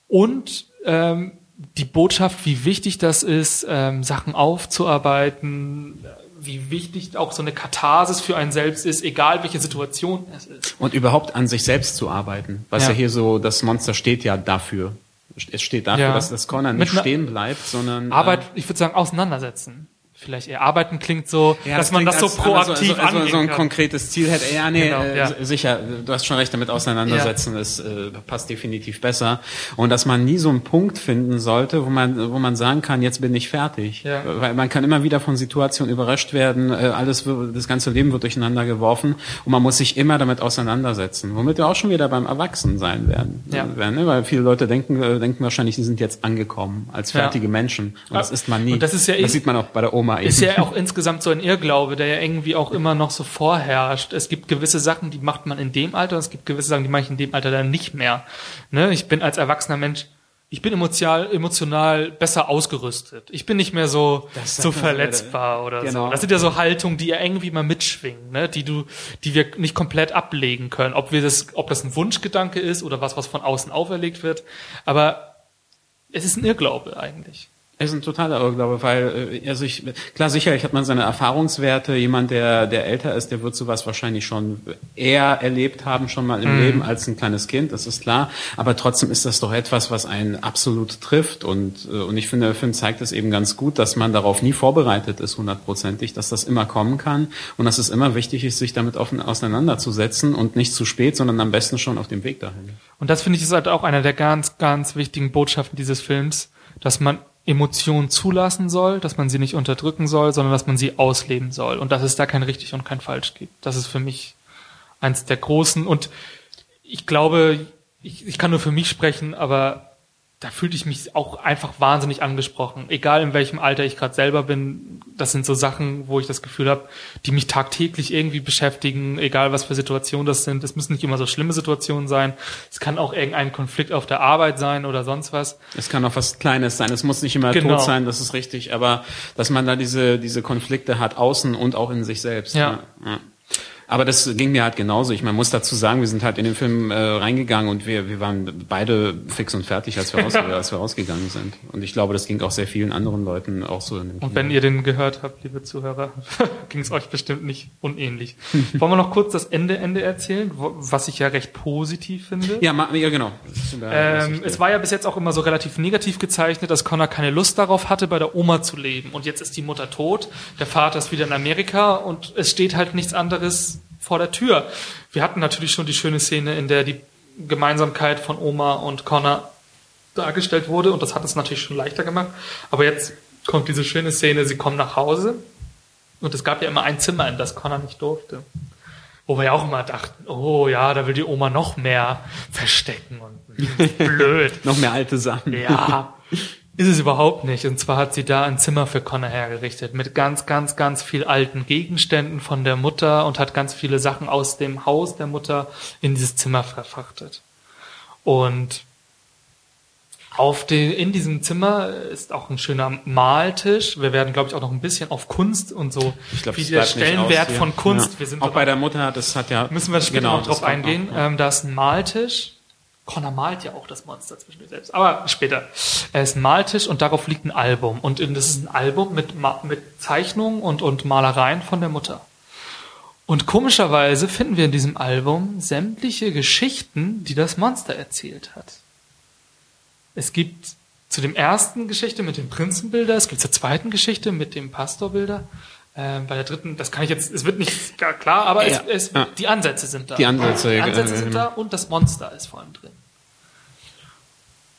Und ähm, die Botschaft, wie wichtig das ist, ähm, Sachen aufzuarbeiten, wie wichtig auch so eine Katharsis für einen selbst ist, egal welche Situation es ist. Und überhaupt an sich selbst zu arbeiten. Was ja, ja hier so, das Monster steht ja dafür. Es steht dafür, ja. dass das Corner nicht stehen bleibt, sondern. Arbeit, äh, ich würde sagen, auseinandersetzen vielleicht eher arbeiten klingt so, ja, dass das man das so proaktiv also, also, also so ein kann. konkretes Ziel hätte. Ja, nee, genau, äh, ja. sicher, du hast schon recht damit auseinandersetzen, ja. das äh, passt definitiv besser. Und dass man nie so einen Punkt finden sollte, wo man, wo man sagen kann, jetzt bin ich fertig. Ja. Weil man kann immer wieder von Situationen überrascht werden, äh, alles, das ganze Leben wird durcheinander geworfen und man muss sich immer damit auseinandersetzen. Womit wir auch schon wieder beim Erwachsensein werden. Ja. werden ne? Weil viele Leute denken, äh, denken wahrscheinlich, die sind jetzt angekommen als fertige Menschen. Und das ist man nie. Und das ist ja das sieht man auch bei der Oma Ist ja auch insgesamt so ein Irrglaube, der ja irgendwie auch immer noch so vorherrscht. Es gibt gewisse Sachen, die macht man in dem Alter, und es gibt gewisse Sachen, die mache ich in dem Alter dann nicht mehr. Ne? Ich bin als erwachsener Mensch ich bin emotional, emotional besser ausgerüstet. Ich bin nicht mehr so, so verletzbar oder genau. so. Das sind ja so Haltungen, die ja irgendwie mal mitschwingen, ne? die du, die wir nicht komplett ablegen können. Ob wir das, ob das ein Wunschgedanke ist oder was, was von außen auferlegt wird. Aber es ist ein Irrglaube eigentlich. Ist ein totaler Irrglaube, weil, äh, also ich, klar, sicherlich hat man seine Erfahrungswerte. Jemand, der, der älter ist, der wird sowas wahrscheinlich schon eher erlebt haben, schon mal im mhm. Leben als ein kleines Kind, das ist klar. Aber trotzdem ist das doch etwas, was einen absolut trifft. Und, äh, und ich finde, der Film zeigt es eben ganz gut, dass man darauf nie vorbereitet ist, hundertprozentig, dass das immer kommen kann und dass es immer wichtig ist, sich damit offen auseinanderzusetzen und nicht zu spät, sondern am besten schon auf dem Weg dahin. Und das finde ich ist halt auch einer der ganz, ganz wichtigen Botschaften dieses Films, dass man Emotionen zulassen soll, dass man sie nicht unterdrücken soll, sondern dass man sie ausleben soll und dass es da kein richtig und kein falsch gibt. Das ist für mich eins der großen und ich glaube, ich, ich kann nur für mich sprechen, aber da fühlte ich mich auch einfach wahnsinnig angesprochen. Egal in welchem Alter ich gerade selber bin, das sind so Sachen, wo ich das Gefühl habe, die mich tagtäglich irgendwie beschäftigen, egal was für Situationen das sind. Es müssen nicht immer so schlimme Situationen sein. Es kann auch irgendein Konflikt auf der Arbeit sein oder sonst was. Es kann auch was Kleines sein. Es muss nicht immer genau. tot sein, das ist richtig. Aber dass man da diese, diese Konflikte hat, außen und auch in sich selbst. Ja. ja. Aber das ging mir halt genauso. Ich man muss dazu sagen, wir sind halt in den Film äh, reingegangen und wir, wir waren beide fix und fertig, als wir, raus, als wir rausgegangen sind. Und ich glaube, das ging auch sehr vielen anderen Leuten auch so. In dem und wenn ihr den gehört habt, liebe Zuhörer, ging es euch bestimmt nicht unähnlich. Wollen wir noch kurz das Ende Ende erzählen, was ich ja recht positiv finde? Ja, ja genau. Ähm, es war ja bis jetzt auch immer so relativ negativ gezeichnet, dass Connor keine Lust darauf hatte, bei der Oma zu leben. Und jetzt ist die Mutter tot, der Vater ist wieder in Amerika und es steht halt nichts anderes vor der Tür. Wir hatten natürlich schon die schöne Szene, in der die Gemeinsamkeit von Oma und Connor dargestellt wurde und das hat es natürlich schon leichter gemacht. Aber jetzt kommt diese schöne Szene, sie kommen nach Hause und es gab ja immer ein Zimmer, in das Connor nicht durfte. Wo wir ja auch immer dachten, oh ja, da will die Oma noch mehr verstecken und blöd. noch mehr alte Sachen. Ja. Ist es überhaupt nicht. Und zwar hat sie da ein Zimmer für Connor hergerichtet mit ganz, ganz, ganz viel alten Gegenständen von der Mutter und hat ganz viele Sachen aus dem Haus der Mutter in dieses Zimmer verfrachtet. Und auf den, in diesem Zimmer ist auch ein schöner Maltisch. Wir werden, glaube ich, auch noch ein bisschen auf Kunst und so, ich glaub, wie der Stellenwert von Kunst. Ja. Wir sind auch bei der Mutter, das hat ja. Müssen wir später genau, noch drauf eingehen. Auch, ja. ähm, da ist ein Maltisch Connor malt ja auch das Monster zwischendurch selbst. Aber später. Er ist ein Maltisch und darauf liegt ein Album. Und das ist ein Album mit, mit Zeichnungen und, und Malereien von der Mutter. Und komischerweise finden wir in diesem Album sämtliche Geschichten, die das Monster erzählt hat. Es gibt zu dem ersten Geschichte mit dem Prinzenbilder, es gibt zur zweiten Geschichte mit dem Pastorbilder, äh, bei der dritten, das kann ich jetzt, es wird nicht klar, aber ja, es, es, ja. die Ansätze sind da. Die Ansätze, die Ansätze sind da und das Monster ist vor allem drin.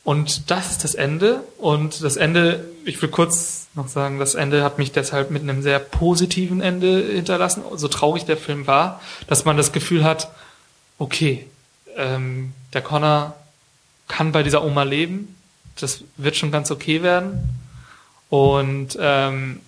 Und das ist das Ende. Und das Ende, ich will kurz noch sagen, das Ende hat mich deshalb mit einem sehr positiven Ende hinterlassen, so traurig der Film war, dass man das Gefühl hat, okay, ähm, der Connor kann bei dieser Oma leben, das wird schon ganz okay werden. Und ähm,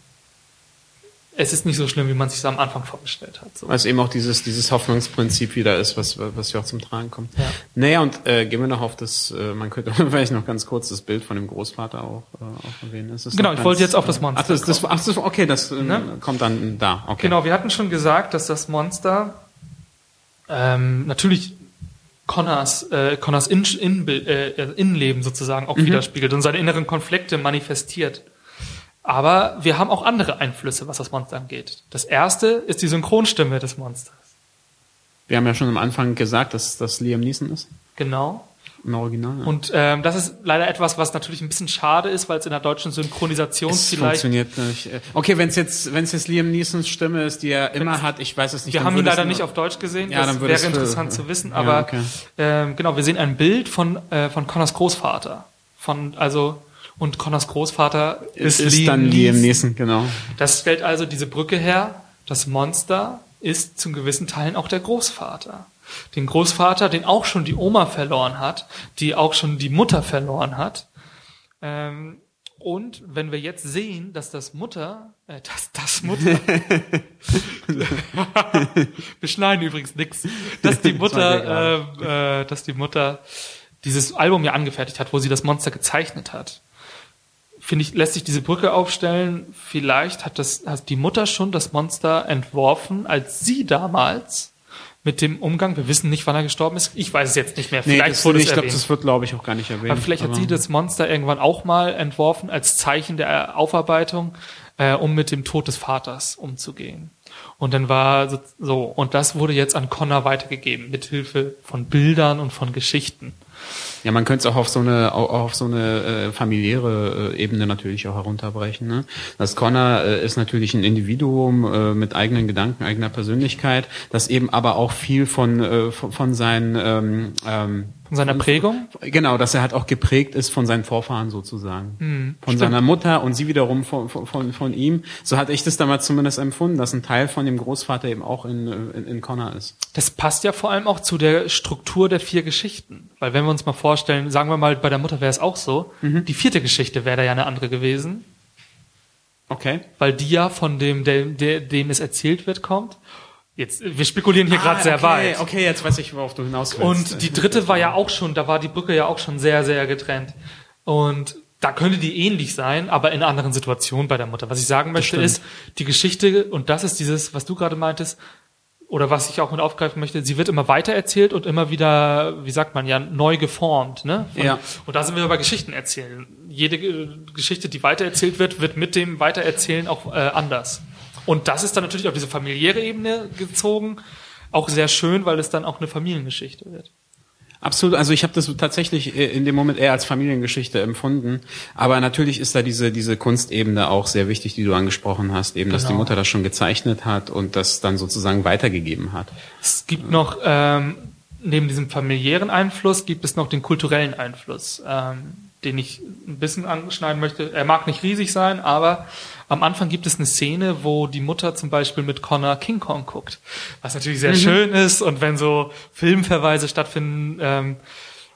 es ist nicht so schlimm, wie man sich am Anfang vorgestellt hat. So. Weil es eben auch dieses, dieses Hoffnungsprinzip wieder ist, was, was ja auch zum Tragen kommt. Ja. Naja, und äh, gehen wir noch auf das, äh, man könnte vielleicht noch ganz kurz das Bild von dem Großvater auch, äh, auch erwähnen. Ist genau, ich wollte jetzt auf das Monster. Ach, das, das, ach, das okay, das äh, ne? kommt dann da. Okay. Genau, wir hatten schon gesagt, dass das Monster ähm, natürlich Connors, äh, Connors in, in, äh, Innenleben sozusagen auch mhm. widerspiegelt und seine inneren Konflikte manifestiert. Aber wir haben auch andere Einflüsse, was das Monster angeht. Das erste ist die Synchronstimme des Monsters. Wir haben ja schon am Anfang gesagt, dass das Liam Neeson ist. Genau. Im Original. Ja. Und ähm, das ist leider etwas, was natürlich ein bisschen schade ist, weil es in der deutschen Synchronisation es vielleicht. funktioniert nicht. Okay, wenn es jetzt, wenn es jetzt Liam Neesons Stimme ist, die er immer hat, ich weiß es nicht. Wir haben ihn leider nicht auf Deutsch gesehen. Ja, das dann wäre interessant zu wissen. Aber ja, okay. ähm, genau, wir sehen ein Bild von äh, von Connors Großvater. Von also und Connors Großvater ist, ist Liam dann Liam Neeson, genau. Das stellt also diese Brücke her. Das Monster ist zum gewissen Teilen auch der Großvater den Großvater, den auch schon die Oma verloren hat, die auch schon die Mutter verloren hat. Ähm, und wenn wir jetzt sehen, dass das Mutter, äh, dass das Mutter, wir schneiden übrigens nix, dass die Mutter, äh, äh, dass die Mutter dieses Album ja angefertigt hat, wo sie das Monster gezeichnet hat, finde ich, lässt sich diese Brücke aufstellen. Vielleicht hat das, hat die Mutter schon das Monster entworfen, als sie damals mit dem Umgang. Wir wissen nicht, wann er gestorben ist. Ich weiß es jetzt nicht mehr. Vielleicht nee, das wurde ich glaube, das wird, glaube ich, auch gar nicht erwähnt. Aber vielleicht hat sie das Monster irgendwann auch mal entworfen als Zeichen der Aufarbeitung, äh, um mit dem Tod des Vaters umzugehen. Und dann war so, so, und das wurde jetzt an Connor weitergegeben, mit Hilfe von Bildern und von Geschichten. Ja, man könnte es auch auf so eine auch auf so eine äh, familiäre äh, Ebene natürlich auch herunterbrechen. Ne? Das Connor äh, ist natürlich ein Individuum äh, mit eigenen Gedanken, eigener Persönlichkeit, das eben aber auch viel von äh, von, von seinen ähm, ähm, von seiner Prägung? Genau, dass er halt auch geprägt ist von seinen Vorfahren sozusagen. Mhm, von stimmt. seiner Mutter und sie wiederum von, von, von ihm. So hatte ich das damals zumindest empfunden, dass ein Teil von dem Großvater eben auch in, in, in Connor ist. Das passt ja vor allem auch zu der Struktur der vier Geschichten. Weil wenn wir uns mal vorstellen, sagen wir mal, bei der Mutter wäre es auch so, mhm. die vierte Geschichte wäre da ja eine andere gewesen. Okay. Weil die ja von dem, der, dem es erzählt wird, kommt. Jetzt, wir spekulieren hier ah, gerade sehr okay, weit. Okay, jetzt weiß ich, worauf du hinaus willst. Und die dritte war ja auch schon, da war die Brücke ja auch schon sehr, sehr getrennt. Und da könnte die ähnlich sein, aber in anderen Situationen bei der Mutter. Was ich sagen möchte ist, die Geschichte, und das ist dieses, was du gerade meintest, oder was ich auch mit aufgreifen möchte, sie wird immer weiter erzählt und immer wieder, wie sagt man ja, neu geformt. Ne? Von, ja. Und da sind wir bei Geschichten erzählen. Jede Geschichte, die weitererzählt wird, wird mit dem Weitererzählen auch äh, anders. Und das ist dann natürlich auf diese familiäre Ebene gezogen. Auch sehr schön, weil es dann auch eine Familiengeschichte wird. Absolut, also ich habe das tatsächlich äh, in dem Moment eher als Familiengeschichte empfunden. Aber natürlich ist da diese, diese Kunstebene auch sehr wichtig, die du angesprochen hast, eben, dass die genau. Mutter das schon gezeichnet hat und das dann sozusagen weitergegeben hat. Es gibt noch, ähm, neben diesem familiären Einfluss, gibt es noch den kulturellen Einfluss, ähm, den ich ein bisschen anschneiden möchte. Er mag nicht riesig sein, aber am Anfang gibt es eine Szene, wo die Mutter zum Beispiel mit Connor King Kong guckt, was natürlich sehr mhm. schön ist und wenn so Filmverweise stattfinden, ähm,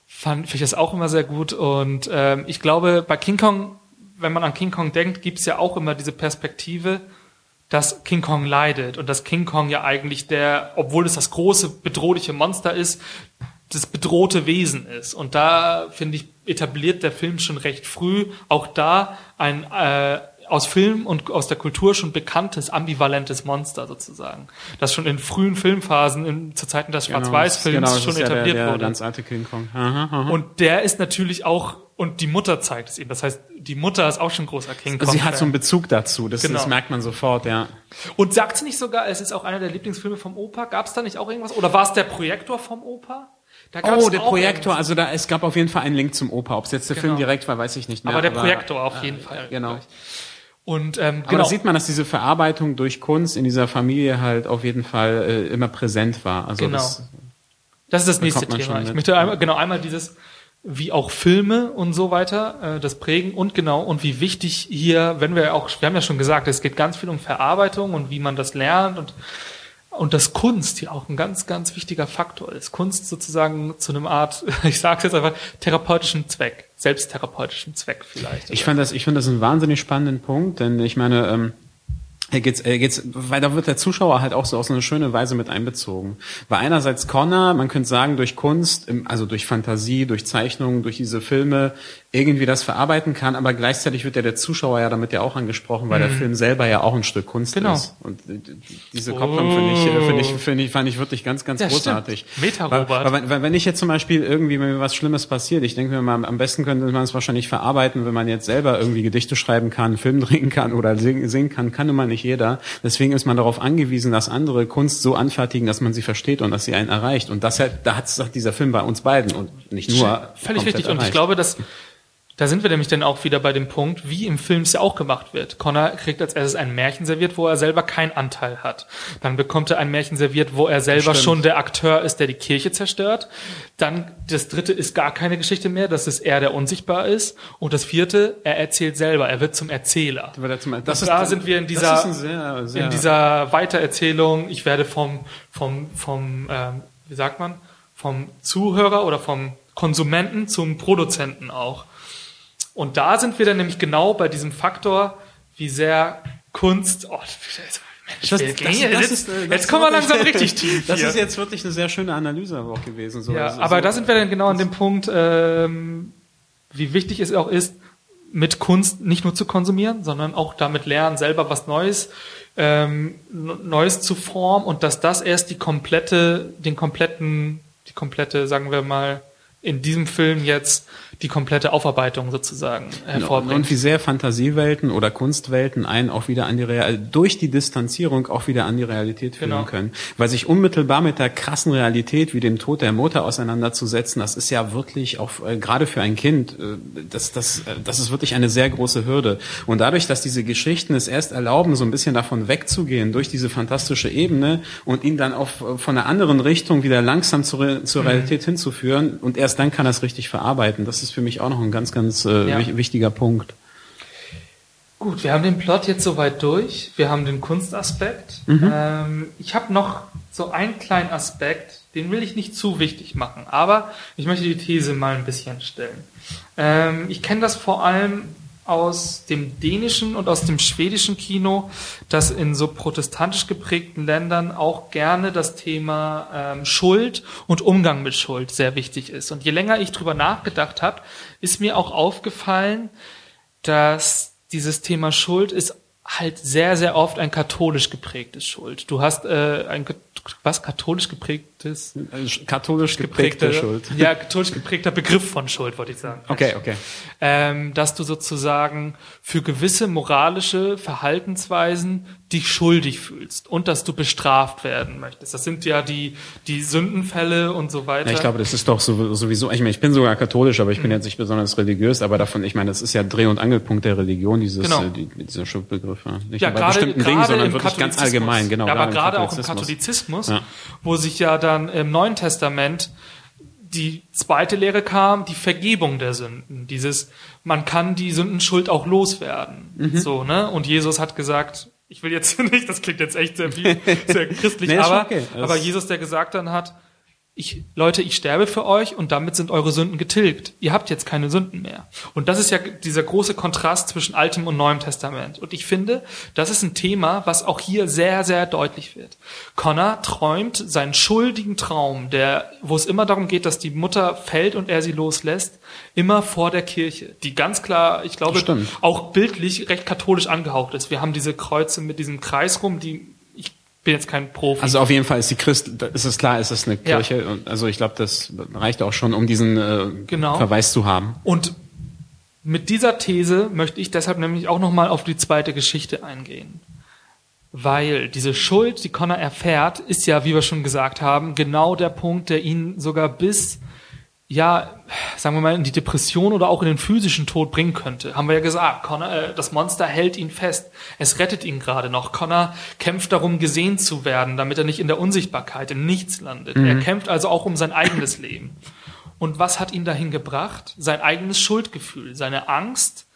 fand ich das auch immer sehr gut und ähm, ich glaube, bei King Kong, wenn man an King Kong denkt, gibt es ja auch immer diese Perspektive, dass King Kong leidet und dass King Kong ja eigentlich der, obwohl es das große bedrohliche Monster ist, das bedrohte Wesen ist. Und da, finde ich, etabliert der Film schon recht früh auch da ein äh, aus Film und aus der Kultur schon bekanntes, ambivalentes Monster sozusagen. Das schon in frühen Filmphasen, in, zu Zeiten des genau, Schwarz-Weiß-Films genau, schon etabliert ja der, der wurde. Ganz alte King Kong. Aha, aha. Und der ist natürlich auch, und die Mutter zeigt es ihm. Das heißt, die Mutter ist auch schon großer King Kong. Sie hat so einen Bezug dazu, das, genau. das merkt man sofort, ja. Und sagt sie nicht sogar, es ist auch einer der Lieblingsfilme vom Opa? Gab es da nicht auch irgendwas? Oder war es der Projektor vom Opa? Oh, der Projektor, also da, es gab auf jeden Fall einen Link zum Opa. Ob es jetzt der genau. Film direkt war, weiß ich nicht mehr. Aber der Projektor auf jeden äh, Fall. Genau. Gleich. Und ähm, Aber genau. da sieht man, dass diese Verarbeitung durch Kunst in dieser Familie halt auf jeden Fall äh, immer präsent war. Also genau. Das, das ist das nächste Thema. Ich möchte einmal, genau einmal dieses, wie auch Filme und so weiter, äh, das prägen und genau und wie wichtig hier, wenn wir auch, wir haben ja schon gesagt, es geht ganz viel um Verarbeitung und wie man das lernt und und dass Kunst hier auch ein ganz, ganz wichtiger Faktor ist. Kunst sozusagen zu einem Art, ich sage es jetzt einfach, therapeutischen Zweck, selbsttherapeutischen Zweck vielleicht. Ich fand das, ich finde das einen wahnsinnig spannenden Punkt, denn ich meine, ähm, hier geht's, hier geht's, weil da wird der Zuschauer halt auch so auf so eine schöne Weise mit einbezogen. Weil einerseits Connor, man könnte sagen, durch Kunst, also durch Fantasie, durch Zeichnungen, durch diese Filme, irgendwie das verarbeiten kann, aber gleichzeitig wird ja der Zuschauer ja damit ja auch angesprochen, weil der Film selber ja auch ein Stück Kunst Genau. ist. Und diese Kopplung finde ich, finde ich, finde ich, fand ich wirklich ganz, ganz Ja, großartig. stimmt. Meta, Weil, weil, wenn- wenn ich jetzt zum Beispiel irgendwie mir was Schlimmes passiert, ich denke mir mal, am besten könnte man es wahrscheinlich verarbeiten, wenn man jetzt selber irgendwie Gedichte schreiben kann, Film drehen kann oder singen, singen kann, kann nun mal nicht jeder. Deswegen ist man darauf angewiesen, dass andere Kunst so anfertigen, dass man sie versteht und dass sie einen erreicht. Und das hat, da hat es dieser Film bei uns beiden und nicht nur Völlig richtig. Und ich erreicht. glaube, dass da sind wir nämlich dann auch wieder bei dem Punkt, wie im Film es ja auch gemacht wird. Connor kriegt als erstes ein Märchen serviert, wo er selber keinen Anteil hat. Dann bekommt er ein Märchen serviert, wo er selber Stimmt. schon der Akteur ist, der die Kirche zerstört. Dann das dritte ist gar keine Geschichte mehr, das ist er, der unsichtbar ist. Und das vierte, er erzählt selber, er wird zum Erzähler. Er zum- Und da sind wir in dieser, das sehr, sehr, in dieser Weitererzählung, ich werde vom, vom, vom ähm, wie sagt man, vom Zuhörer oder vom Konsumenten zum Produzenten auch. Und da sind wir dann nämlich genau bei diesem Faktor, wie sehr Kunst. Oh, Mensch, Das- das- das jetzt, ist, das jetzt ist kommen wir langsam richtig tief. Das hier. ist jetzt wirklich eine sehr schöne Analyse aber auch gewesen. So, Ja, Also, aber so, da sind wir dann genau an dem Punkt, ähm, wie wichtig es auch ist, mit Kunst nicht nur zu konsumieren, sondern auch damit lernen, selber was Neues, ähm, Neues zu formen und dass das erst die komplette, den kompletten, die komplette, sagen wir mal, in diesem Film jetzt die komplette Aufarbeitung sozusagen hervorbringt. Und wie sehr Fantasiewelten oder Kunstwelten einen auch wieder an die Real durch die Distanzierung auch wieder an die Realität führen Genau. können. Weil sich unmittelbar mit der krassen Realität wie dem Tod der Mutter auseinanderzusetzen, das ist ja wirklich auch äh, gerade für ein Kind, äh, das, das, äh, das ist wirklich eine sehr große Hürde. Und dadurch, dass diese Geschichten es erst erlauben, so ein bisschen davon wegzugehen durch diese fantastische Ebene und ihn dann auf, äh, von einer anderen Richtung wieder langsam zur, zur Realität hinzuführen und erst dann kann er es richtig verarbeiten. Das ist für mich auch noch ein ganz, ganz äh, Ja. wich- wichtiger Punkt. Gut, wir haben den Plot jetzt soweit durch. Wir haben den Kunstaspekt. Mhm. Ähm, ich habe noch so einen kleinen Aspekt, den will ich nicht zu wichtig machen, aber ich möchte die These mal ein bisschen stellen. Ähm, ich kenne das vor allem aus dem dänischen und aus dem schwedischen Kino, dass in so protestantisch geprägten Ländern auch gerne das Thema ähm, Schuld und Umgang mit Schuld sehr wichtig ist. Und je länger ich drüber nachgedacht habe, ist mir auch aufgefallen, dass dieses Thema Schuld ist halt sehr, sehr oft ein katholisch geprägtes Schuld. Du hast äh, ein was katholisch geprägtes Äh, Katholisch geprägte Schuld. ja katholisch geprägter Begriff von Schuld, wollte ich sagen. Okay, okay. Ähm, dass du sozusagen für gewisse moralische Verhaltensweisen dich schuldig fühlst und dass du bestraft werden möchtest. Das sind ja die die Sündenfälle und so weiter. Ja, ich glaube, das ist doch so- sowieso, ich meine, ich bin sogar katholisch, aber ich bin jetzt nicht besonders religiös, aber davon, ich meine, das ist ja Dreh- und Angelpunkt der Religion, dieses, Genau. äh, die, dieser Schuldbegriffe. Nicht ja, nur bei gerade, bestimmten Dingen, sondern wirklich ganz allgemein, genau. Ja, aber gerade auch im Katholizismus. Ja. wo sich ja dann im Neuen Testament die zweite Lehre kam, die Vergebung der Sünden. Dieses, man kann die Sündenschuld auch loswerden. Mhm. So, ne? Und Jesus hat gesagt, ich will jetzt nicht, das klingt jetzt echt sehr, viel, sehr christlich, Nee, aber, okay. Aber Jesus, der gesagt dann hat, ich, Leute, ich sterbe für euch und damit sind eure Sünden getilgt. Ihr habt jetzt keine Sünden mehr. Und das ist ja dieser große Kontrast zwischen Altem und Neuem Testament. Und ich finde, das ist ein Thema, was auch hier sehr, sehr deutlich wird. Connor träumt seinen schuldigen Traum, der, wo es immer darum geht, dass die Mutter fällt und er sie loslässt, immer vor der Kirche, die ganz klar, ich glaube, auch bildlich recht katholisch angehaucht ist. Wir haben diese Kreuze mit diesem Kreis rum, die, bin jetzt kein Profi. Also auf jeden Fall ist die Christ, ist es klar, ist es eine Ja. Kirche. Und also ich glaube, das reicht auch schon, um diesen äh, Genau. Verweis zu haben. Und mit dieser These möchte ich deshalb nämlich auch nochmal auf die zweite Geschichte eingehen. Weil diese Schuld, die Connor erfährt, ist ja, wie wir schon gesagt haben, genau der Punkt, der ihn sogar bis, ja, sagen wir mal, in die Depression oder auch in den physischen Tod bringen könnte. Haben wir ja gesagt. Connor, äh, das Monster hält ihn fest. Es rettet ihn gerade noch. Connor kämpft darum, gesehen zu werden, damit er nicht in der Unsichtbarkeit, im Nichts landet. Er kämpft also auch um sein eigenes Leben. Und was hat ihn dahin gebracht? Sein eigenes Schuldgefühl, seine Angst,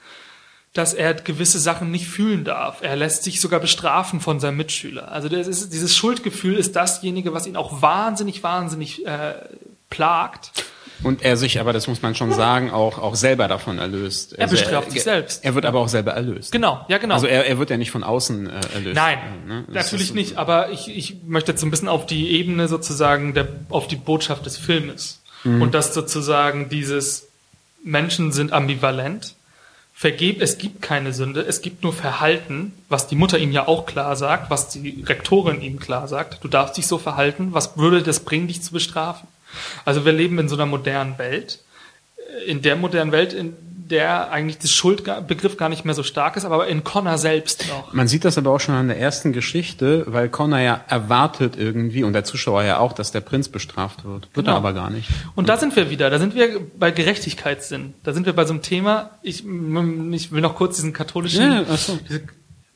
dass er gewisse Sachen nicht fühlen darf. Er lässt sich sogar bestrafen von seinem Mitschüler. Also ist, dieses Schuldgefühl ist dasjenige, was ihn auch wahnsinnig, wahnsinnig äh, plagt. Und er sich, aber das muss man schon sagen, auch, auch selber davon erlöst. Er bestraft sich selbst. Er wird aber auch selber erlöst. Genau, ja genau. Also er, er wird ja nicht von außen äh, erlöst. Nein, ne? Natürlich ist- nicht. Aber ich, ich möchte jetzt so ein bisschen auf die Ebene sozusagen der, auf die Botschaft des Filmes Mhm. und dass sozusagen dieses Menschen sind ambivalent. Vergeb, es gibt keine Sünde, es gibt nur Verhalten, was die Mutter ihm ja auch klar sagt, was die Rektorin ihm klar sagt. Du darfst dich so verhalten. Was würde das bringen, dich zu bestrafen? Also wir leben in so einer modernen Welt. In der modernen Welt, in der eigentlich das Schuldbegriff gar nicht mehr so stark ist, aber in Connor selbst noch. Man sieht das aber auch schon an der ersten Geschichte, weil Connor ja erwartet irgendwie und der Zuschauer ja auch, dass der Prinz bestraft wird. Wird genau. er aber gar nicht. Und da sind wir wieder, da sind wir bei Gerechtigkeitssinn. Da sind wir bei so einem Thema, ich, ich will noch kurz diesen katholischen, ja, so. diese,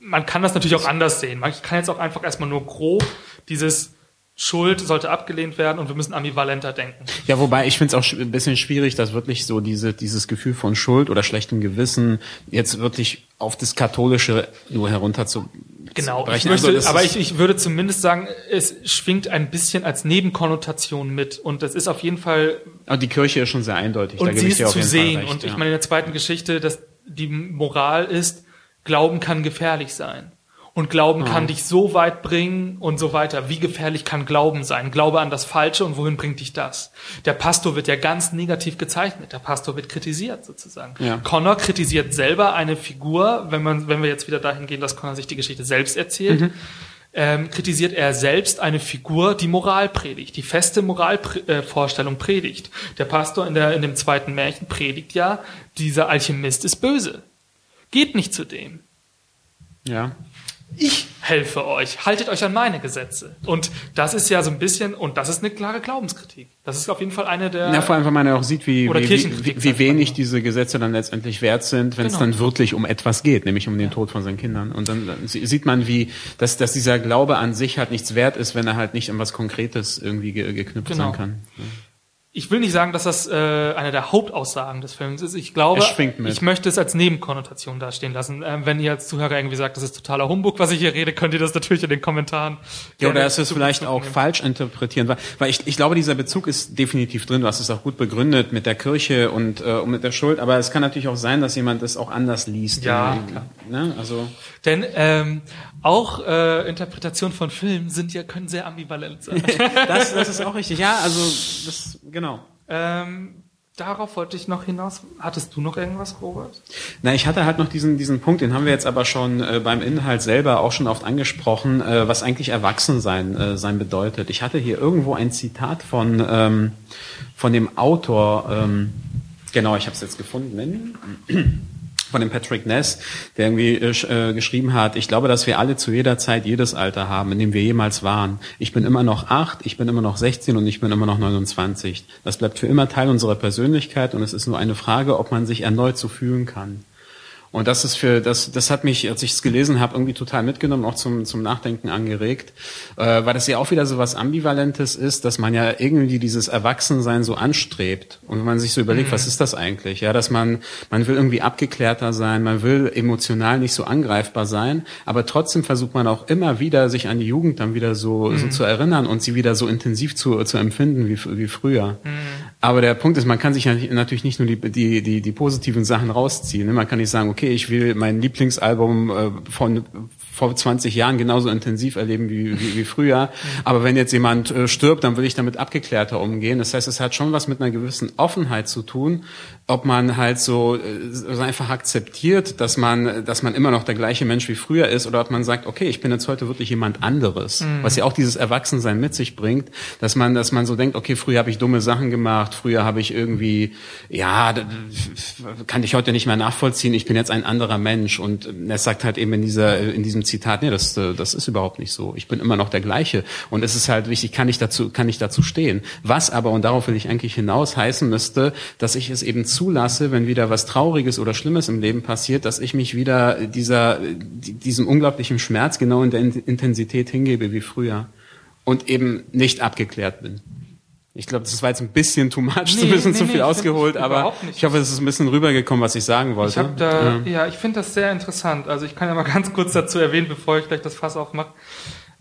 man kann das natürlich auch anders sehen. Man kann jetzt auch einfach erstmal nur grob dieses Schuld sollte abgelehnt werden und wir müssen ambivalenter denken. Ja, wobei ich finde es auch ein bisschen schwierig, dass wirklich so diese, dieses Gefühl von Schuld oder schlechtem Gewissen jetzt wirklich auf das Katholische nur herunter zu Genau, ich möchte, also aber ich, ich würde zumindest sagen, es schwingt ein bisschen als Nebenkonnotation mit und das ist auf jeden Fall. Aber die Kirche ist schon sehr eindeutig. Und sie ist zu sehen recht, und ich meine in der zweiten Geschichte, dass die Moral ist, Glauben kann gefährlich sein. Und Glauben kann mhm. dich so weit bringen und so weiter. Wie gefährlich kann Glauben sein? Glaube an das Falsche und wohin bringt dich das? Der Pastor wird ja ganz negativ gezeichnet. Der Pastor wird kritisiert sozusagen. Ja. Connor kritisiert selber eine Figur, wenn man, wenn wir jetzt wieder dahin gehen, dass Connor sich die Geschichte selbst erzählt. Mhm. Ähm, kritisiert er selbst eine Figur, die Moral predigt, die feste Moralvorstellung äh, predigt. Der Pastor in, der, in dem zweiten Märchen predigt ja, dieser Alchemist ist böse. Geht nicht zu dem. Ja ich helfe euch, haltet euch an meine Gesetze. Und das ist ja so ein bisschen, und das ist eine klare Glaubenskritik. Das ist auf jeden Fall eine der. Ja, vor allem, weil man ja auch sieht, wie, wie, wie, wie wenig diese Gesetze dann letztendlich wert sind, wenn genau. es dann wirklich um etwas geht, nämlich um den Tod von seinen Kindern. Und dann, dann sieht man, wie, dass, dass dieser Glaube an sich halt nichts wert ist, wenn er halt nicht an was Konkretes irgendwie geknüpft genau. sein kann. Ja ich will nicht sagen, dass das äh, eine der Hauptaussagen des Films ist. Ich glaube, ich möchte es als Nebenkonnotation dastehen lassen. Ähm, wenn ihr als Zuhörer irgendwie sagt, das ist totaler Humbug, was ich hier rede, könnt ihr das natürlich in den Kommentaren. Ja, oder dass wir es vielleicht auch nehmen. falsch interpretieren. Weil, weil ich, ich glaube, dieser Bezug ist definitiv drin. Du hast es auch gut begründet mit der Kirche und, äh, und mit der Schuld. Aber es kann natürlich auch sein, dass jemand das auch anders liest. Ja, klar. Ne? Also Denn ähm, auch äh, Interpretationen von Filmen sind ja können sehr ambivalent sein. das, das ist auch richtig. Ja, also das genau. Ähm, darauf wollte ich noch hinaus. Hattest du noch irgendwas, Robert? Na, ich hatte halt noch diesen diesen Punkt, den haben wir jetzt aber schon äh, beim Inhalt selber auch schon oft angesprochen, äh, was eigentlich Erwachsensein äh, sein bedeutet. Ich hatte hier irgendwo ein Zitat von ähm, von dem Autor. Ähm, genau, ich habe es jetzt gefunden von dem Patrick Ness, der irgendwie äh, äh, geschrieben hat, ich glaube, dass wir alle zu jeder Zeit jedes Alter haben, in dem wir jemals waren. Ich bin immer noch acht, ich bin immer noch 16 und ich bin immer noch 29. Das bleibt für immer Teil unserer Persönlichkeit und es ist nur eine Frage, ob man sich erneut so fühlen kann. Und das ist für das das hat mich, als ich es gelesen habe, irgendwie total mitgenommen, auch zum zum Nachdenken angeregt, äh, weil das ja auch wieder so was ambivalentes ist, dass man ja irgendwie dieses Erwachsensein so anstrebt und wenn man sich so überlegt, mhm. was ist das eigentlich? Ja, dass man man will irgendwie abgeklärter sein, man will emotional nicht so angreifbar sein, aber trotzdem versucht man auch immer wieder sich an die Jugend dann wieder so mhm. so zu erinnern und sie wieder so intensiv zu zu empfinden wie wie früher. Mhm. Aber der Punkt ist, man kann sich natürlich nicht nur die die die, die positiven Sachen rausziehen. Ne? Man kann nicht sagen, okay, ich will mein Lieblingsalbum äh, von vor 20 Jahren genauso intensiv erleben wie, wie, wie früher. Aber wenn jetzt jemand äh, stirbt, dann will ich damit abgeklärter umgehen. Das heißt, es hat schon was mit einer gewissen Offenheit zu tun, ob man halt so, äh, so einfach akzeptiert, dass man, dass man immer noch der gleiche Mensch wie früher ist, oder ob man sagt, okay, ich bin jetzt heute wirklich jemand anderes, mhm. was ja auch dieses Erwachsensein mit sich bringt, dass man, dass man so denkt, okay, früher habe ich dumme Sachen gemacht, früher habe ich irgendwie, ja, kann ich heute nicht mehr nachvollziehen, ich bin jetzt ein anderer Mensch. Und er sagt halt eben in dieser, in diesem Zitat, nee, das, das ist überhaupt nicht so. Ich bin immer noch der gleiche. Und es ist halt wichtig, kann ich dazu, kann ich dazu stehen. Was aber, und darauf will ich eigentlich hinaus, heißen müsste, dass ich es eben zulasse, wenn wieder was Trauriges oder Schlimmes im Leben passiert, dass ich mich wieder dieser, diesem unglaublichen Schmerz genau in der Intensität hingebe wie früher. Und eben nicht abgeklärt bin. Ich glaube, das war jetzt ein bisschen too much, nee, ein bisschen nee, zu viel nee, ausgeholt, aber ich hoffe, es ist ein bisschen rübergekommen, was ich sagen wollte. Ich hab da, ja, ja ich finde das sehr interessant. Also ich kann ja mal ganz kurz dazu erwähnen, bevor ich gleich das Fass aufmache.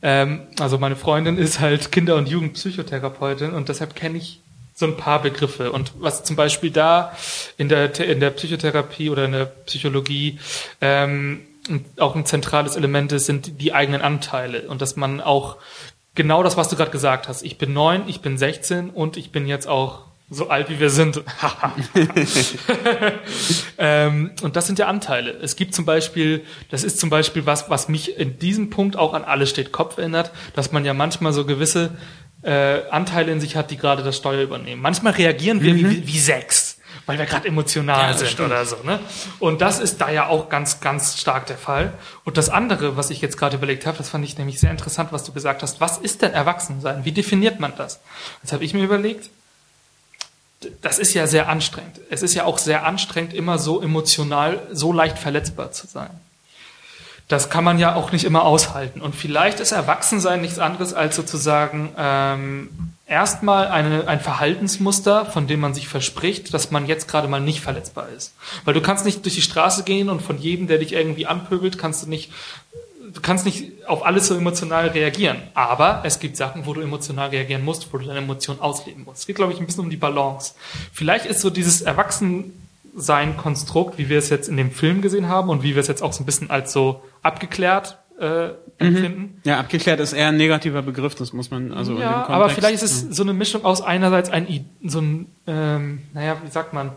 Ähm, also meine Freundin ist halt Kinder- und Jugendpsychotherapeutin und deshalb kenne ich so ein paar Begriffe. Und was zum Beispiel da in der, in der Psychotherapie oder in der Psychologie ähm, auch ein zentrales Element ist, sind die eigenen Anteile und dass man auch genau das, was du gerade gesagt hast. Ich bin neun, ich bin 16 und ich bin jetzt auch So alt wie wir sind. ähm, und das sind ja Anteile. Es gibt zum Beispiel, das ist zum Beispiel was, was mich in diesem Punkt auch an alles steht Kopf erinnert, dass man ja manchmal so gewisse äh, Anteile in sich hat, die gerade das Steuer übernehmen. Manchmal reagieren wir mhm. wie, wie sechs, weil wir gerade emotional ja, sind stimmt. oder so. Ne? Und das ist da ja auch ganz, ganz stark der Fall. Und das andere, was ich jetzt gerade überlegt habe, das fand ich nämlich sehr interessant, was du gesagt hast. Was ist denn Erwachsensein? Wie definiert man das? Jetzt habe ich mir überlegt, das ist ja sehr anstrengend. Es ist ja auch sehr anstrengend, immer so emotional, so leicht verletzbar zu sein. Das kann man ja auch nicht immer aushalten. Und vielleicht ist Erwachsensein nichts anderes als sozusagen ähm, erstmal eine, ein Verhaltensmuster, von dem man sich verspricht, dass man jetzt gerade mal nicht verletzbar ist. Weil du kannst nicht durch die Straße gehen und von jedem, der dich irgendwie anpöbelt, kannst du nicht du kannst nicht auf alles so emotional reagieren. Aber es gibt Sachen, wo du emotional reagieren musst, wo du deine Emotionen ausleben musst. Es geht, glaube ich, ein bisschen um die Balance. Vielleicht ist so dieses Erwachsensein-Konstrukt, wie wir es jetzt in dem Film gesehen haben und wie wir es jetzt auch so ein bisschen als so abgeklärt äh, empfinden. Mhm. Ja, abgeklärt ist eher ein negativer Begriff, das muss man also ja, in dem Kontext, aber vielleicht ist es so eine Mischung aus einerseits ein so ein ähm, naja, wie sagt man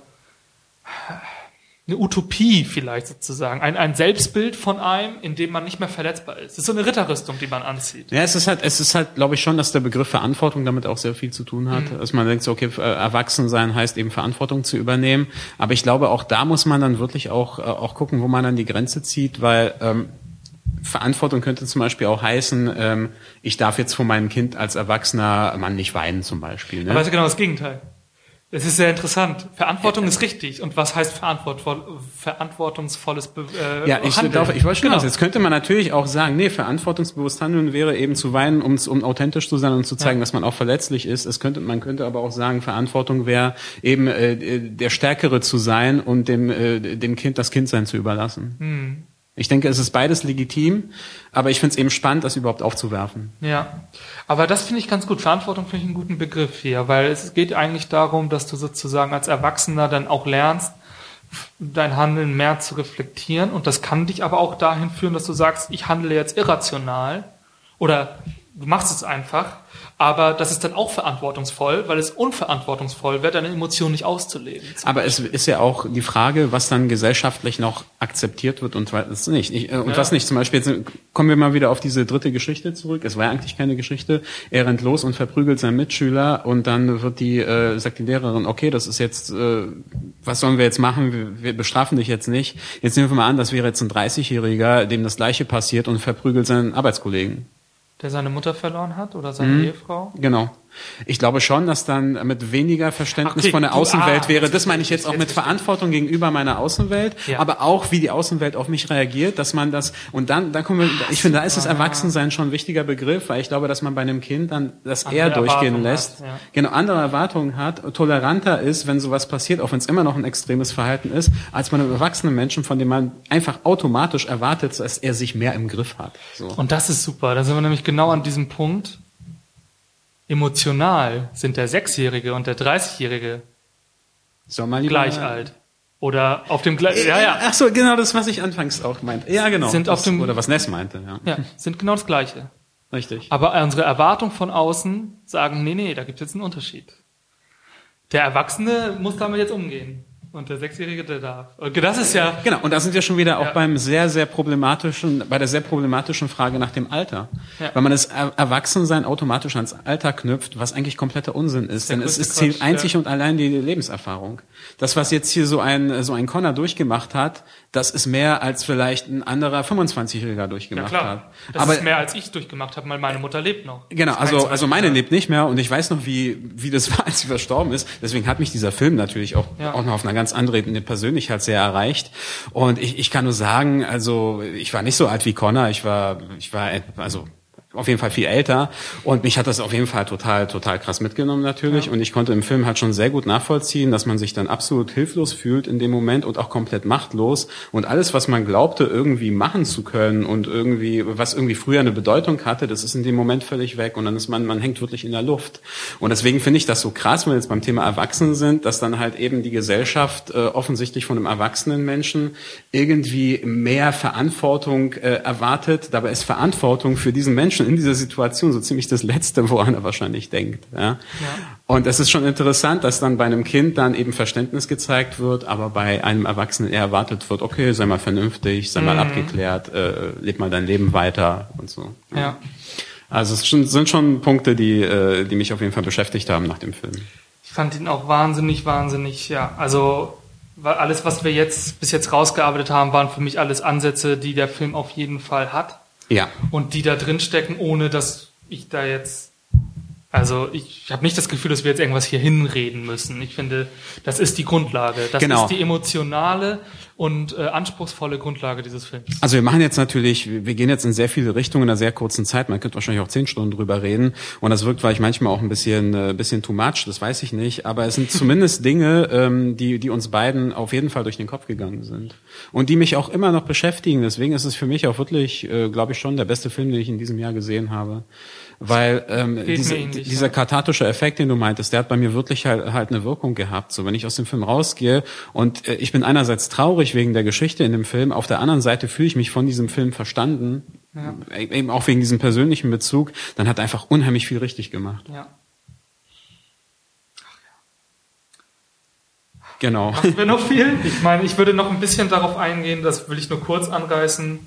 eine Utopie vielleicht sozusagen, ein, ein Selbstbild von einem, in dem man nicht mehr verletzbar ist. Es ist so eine Ritterrüstung, die man anzieht. Ja, es ist halt, es ist halt, glaube ich schon, dass der Begriff Verantwortung damit auch sehr viel zu tun hat. Mhm. Dass man denkt, so, okay, äh, erwachsen sein heißt eben Verantwortung zu übernehmen. Aber ich glaube, auch da muss man dann wirklich auch, äh, auch gucken, wo man dann die Grenze zieht, weil ähm, Verantwortung könnte zum Beispiel auch heißen, ähm, ich darf jetzt vor meinem Kind als erwachsener Mann nicht weinen zum Beispiel. Ne? Aber ist genau das Gegenteil. Es ist sehr interessant. Verantwortung ist richtig. Und was heißt verantwortvoll, verantwortungsvolles Be äh, Ja, ich, Handeln? Darf, ich wollte schon genau. Jetzt könnte man natürlich auch sagen, nee, verantwortungsbewusst handeln wäre eben zu weinen, um, um authentisch zu sein und zu zeigen, ja. dass man auch verletzlich ist. Es könnte, man könnte aber auch sagen, Verantwortung wäre eben äh, der Stärkere zu sein und dem, äh, dem Kind das Kindsein zu überlassen. Hm. Ich denke, es ist beides legitim, aber ich finde es eben spannend, das überhaupt aufzuwerfen. Ja, aber das finde ich ganz gut. Verantwortung finde ich einen guten Begriff hier, weil es geht eigentlich darum, dass du sozusagen als Erwachsener dann auch lernst, dein Handeln mehr zu reflektieren und das kann dich aber auch dahin führen, dass du sagst, ich handle jetzt irrational oder du machst es einfach aber das ist dann auch verantwortungsvoll, weil es unverantwortungsvoll wäre, deine Emotionen nicht auszuleben. Aber es ist ja auch die Frage, was dann gesellschaftlich noch akzeptiert wird und was nicht. Ich, äh, und ja. was nicht. Zum Beispiel, jetzt kommen wir mal wieder auf diese dritte Geschichte zurück. Es war ja eigentlich keine Geschichte. Er rennt los und verprügelt seinen Mitschüler und dann wird die, äh, sagt die Lehrerin, okay, das ist jetzt, äh, was sollen wir jetzt machen? Wir, wir bestrafen dich jetzt nicht. Jetzt nehmen wir mal an, das wäre jetzt ein 30-Jähriger, dem das Gleiche passiert und verprügelt seinen Arbeitskollegen. Der seine Mutter verloren hat oder seine mhm. Ehefrau? Genau. Ich glaube schon, dass dann mit weniger Verständnis okay, von der Außenwelt du, ah, wäre. Das meine ich jetzt auch mit Verantwortung gegenüber meiner Außenwelt, ja. aber auch wie die Außenwelt auf mich reagiert, dass man das und dann, dann kommen wir. Ich finde, da ist das Erwachsensein schon ein wichtiger Begriff, weil ich glaube, dass man bei einem Kind dann das andere eher durchgehen lässt, hat, ja. genau andere Erwartungen hat, toleranter ist, wenn sowas passiert, auch wenn es immer noch ein extremes Verhalten ist, als bei einem erwachsenen Menschen, von dem man einfach automatisch erwartet, dass er sich mehr im Griff hat. So. Und das ist super. Da sind wir nämlich genau an diesem Punkt emotional sind der Sechsjährige und der Dreißigjährige gleich mal. alt. Oder auf dem gleichen. Ja, ja. Ach so, genau das, was ich anfangs auch meinte. Ja, genau. Sind auf dem, oder was Ness meinte, ja. Ja, sind genau das Gleiche. Richtig. Aber unsere Erwartungen von außen sagen, nee, nee, da gibt es jetzt einen Unterschied. Der Erwachsene muss damit jetzt umgehen. Und der Sechsjährige, der darf. Das ist ja. Genau, und da sind wir schon wieder auch ja. beim sehr, sehr problematischen, bei der sehr problematischen Frage nach dem Alter. Ja. Weil man das Erwachsensein automatisch ans Alter knüpft, was eigentlich kompletter Unsinn ist. Denn es, zählt Quatsch, einzig ja. und allein die Lebenserfahrung. Das, was jetzt hier so ein, so ein Connor durchgemacht hat, das ist mehr als vielleicht ein anderer 25-Jähriger durchgemacht ja, klar. hat. Das Aber, ist mehr als ich durchgemacht habe, weil meine Mutter lebt noch. Genau, also, also meine lebt nicht mehr und ich weiß noch, wie, wie das war, als sie verstorben ist. Deswegen hat mich dieser Film natürlich auch, auch noch auf einer ganz andere Persönlichkeit sehr erreicht. Und ich, ich kann nur sagen, also ich war nicht so alt wie Connor, ich war, ich war, also auf jeden Fall viel älter. Und mich hat das auf jeden Fall total total krass mitgenommen natürlich. Ja. und ich konnte im Film halt schon sehr gut nachvollziehen, dass man sich dann absolut hilflos fühlt in dem Moment und auch komplett machtlos. Und alles was man glaubte irgendwie machen zu können und irgendwie was irgendwie früher eine Bedeutung hatte, das ist in dem Moment völlig weg. Und dann ist man man hängt wirklich in der Luft. Und deswegen finde ich das so krass, wenn wir jetzt beim Thema Erwachsenen sind, dass dann halt eben die Gesellschaft äh, offensichtlich von einem erwachsenen Menschen irgendwie mehr Verantwortung äh, erwartet, dabei ist Verantwortung für diesen Menschen Menschen in dieser Situation so ziemlich das Letzte, woran er wahrscheinlich denkt. Ja? ja. Und es ist schon interessant, dass dann bei einem Kind dann eben Verständnis gezeigt wird, aber bei einem Erwachsenen eher erwartet wird, okay, sei mal vernünftig, sei mal mhm. abgeklärt, äh, leb mal dein Leben weiter und so. Ja. Also es sind schon Punkte, die, äh, die mich auf jeden Fall beschäftigt haben nach dem Film. Ich fand ihn auch wahnsinnig, wahnsinnig, ja. Also alles, was wir jetzt bis jetzt rausgearbeitet haben, waren für mich alles Ansätze, die der Film auf jeden Fall hat. Ja. Und die da drin stecken, ohne dass ich da jetzt also ich habe nicht das Gefühl, dass wir jetzt irgendwas hier hinreden müssen. Ich finde, das ist die Grundlage. Das genau. ist die emotionale und äh, anspruchsvolle Grundlage dieses Films. Also wir machen jetzt natürlich, wir gehen jetzt in sehr viele Richtungen in einer sehr kurzen Zeit. Man könnte wahrscheinlich auch zehn Stunden drüber reden. Und das wirkt vielleicht manchmal auch ein bisschen, äh, bisschen too much, das weiß ich nicht. Aber es sind zumindest Dinge, ähm, die, die uns beiden auf jeden Fall durch den Kopf gegangen sind. Und die mich auch immer noch beschäftigen. Deswegen ist es für mich auch wirklich, äh, glaube ich, schon der beste Film, den ich in diesem Jahr gesehen habe weil ähm, diese, ähnlich, dieser ja. kathartische Effekt, den du meintest, der hat bei mir wirklich halt, halt eine Wirkung gehabt. So, wenn ich aus dem Film rausgehe und äh, ich bin einerseits traurig wegen der Geschichte in dem Film, auf der anderen Seite fühle ich mich von diesem Film verstanden, ja. E-, eben auch wegen diesem persönlichen Bezug, dann hat einfach unheimlich viel richtig gemacht. Ja. Genau. Machen wir noch viel? Ich meine, ich würde noch ein bisschen darauf eingehen, das will ich nur kurz anreißen.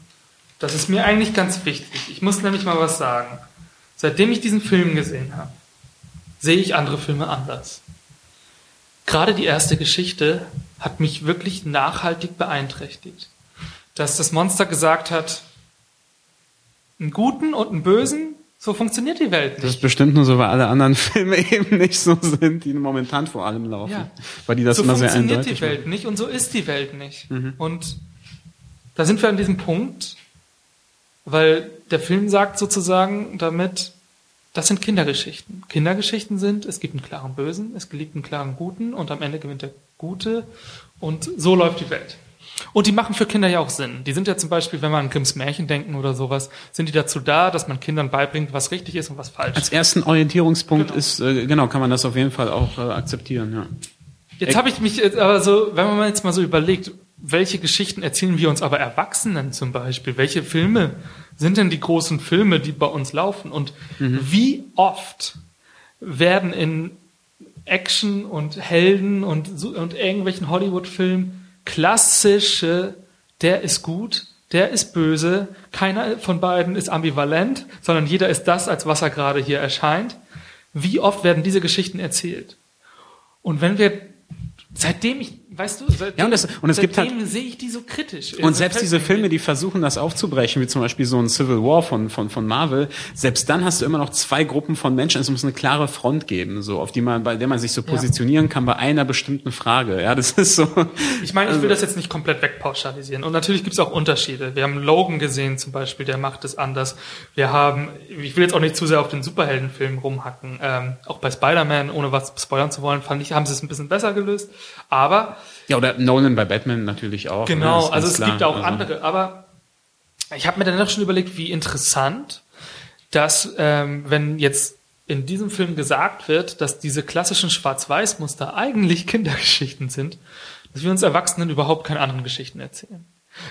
Das ist mir eigentlich ganz wichtig. Ich muss nämlich mal was sagen. Seitdem ich diesen Film gesehen habe, sehe ich andere Filme anders. Gerade die erste Geschichte hat mich wirklich nachhaltig beeinträchtigt. Dass das Monster gesagt hat, einen Guten und einen Bösen, so funktioniert die Welt nicht. Das ist bestimmt nur so, weil alle anderen Filme eben nicht so sind, die momentan vor allem laufen. Ja. Weil die das so immer sehr eindeutig funktioniert die Welt machen. nicht und so ist die Welt nicht. Mhm. Und da sind wir an diesem Punkt, weil der Film sagt sozusagen damit, das sind Kindergeschichten. Kindergeschichten sind, es gibt einen klaren Bösen, es gibt einen klaren Guten und am Ende gewinnt der Gute und so läuft die Welt. Und die machen für Kinder ja auch Sinn. Die sind ja zum Beispiel, wenn man an Grimms Märchen denken oder sowas, sind die dazu da, dass man Kindern beibringt, was richtig ist und was falsch. Als ersten Orientierungspunkt genau. ist, äh, genau, kann man das auf jeden Fall auch äh, akzeptieren, ja. Jetzt habe ich mich, aber so, wenn man jetzt mal so überlegt, welche Geschichten erzählen wir uns aber Erwachsenen zum Beispiel? Welche Filme sind denn die großen Filme, die bei uns laufen? Und mhm. wie oft werden in Action und Helden und, und irgendwelchen Hollywood-Filmen klassische, der ist gut, der ist böse, keiner von beiden ist ambivalent, sondern jeder ist das, als was er gerade hier erscheint. Wie oft werden diese Geschichten erzählt? Und wenn wir Seitdem ich, weißt du, seitdem, ja, und, das, und es gibt halt, sehe ich die so kritisch. Und selbst diese Filme, die versuchen, das aufzubrechen, wie zum Beispiel so ein Civil War von, von, von Marvel, selbst dann hast du immer noch zwei Gruppen von Menschen. Es muss eine klare Front geben, so, auf die man, bei der man sich so positionieren ja. kann bei einer bestimmten Frage. Ja, das ist so. Ich meine, ich will also das jetzt nicht komplett wegpauschalisieren. Und natürlich gibt es auch Unterschiede. Wir haben Logan gesehen zum Beispiel, der macht es anders. Wir haben, ich will jetzt auch nicht zu sehr auf den Superheldenfilm rumhacken. Ähm, auch bei Spider-Man, ohne was spoilern zu wollen, fand ich, haben sie es ein bisschen besser gelöst. Aber. Ja, oder Nolan bei Batman natürlich auch. Ne? Genau, ne? also es klar. gibt auch also. andere. Aber ich habe mir dann auch schon überlegt, wie interessant, dass ähm, wenn jetzt in diesem Film gesagt wird, dass diese klassischen Schwarz-Weiß-Muster eigentlich Kindergeschichten sind, dass wir uns Erwachsenen überhaupt keine anderen Geschichten erzählen.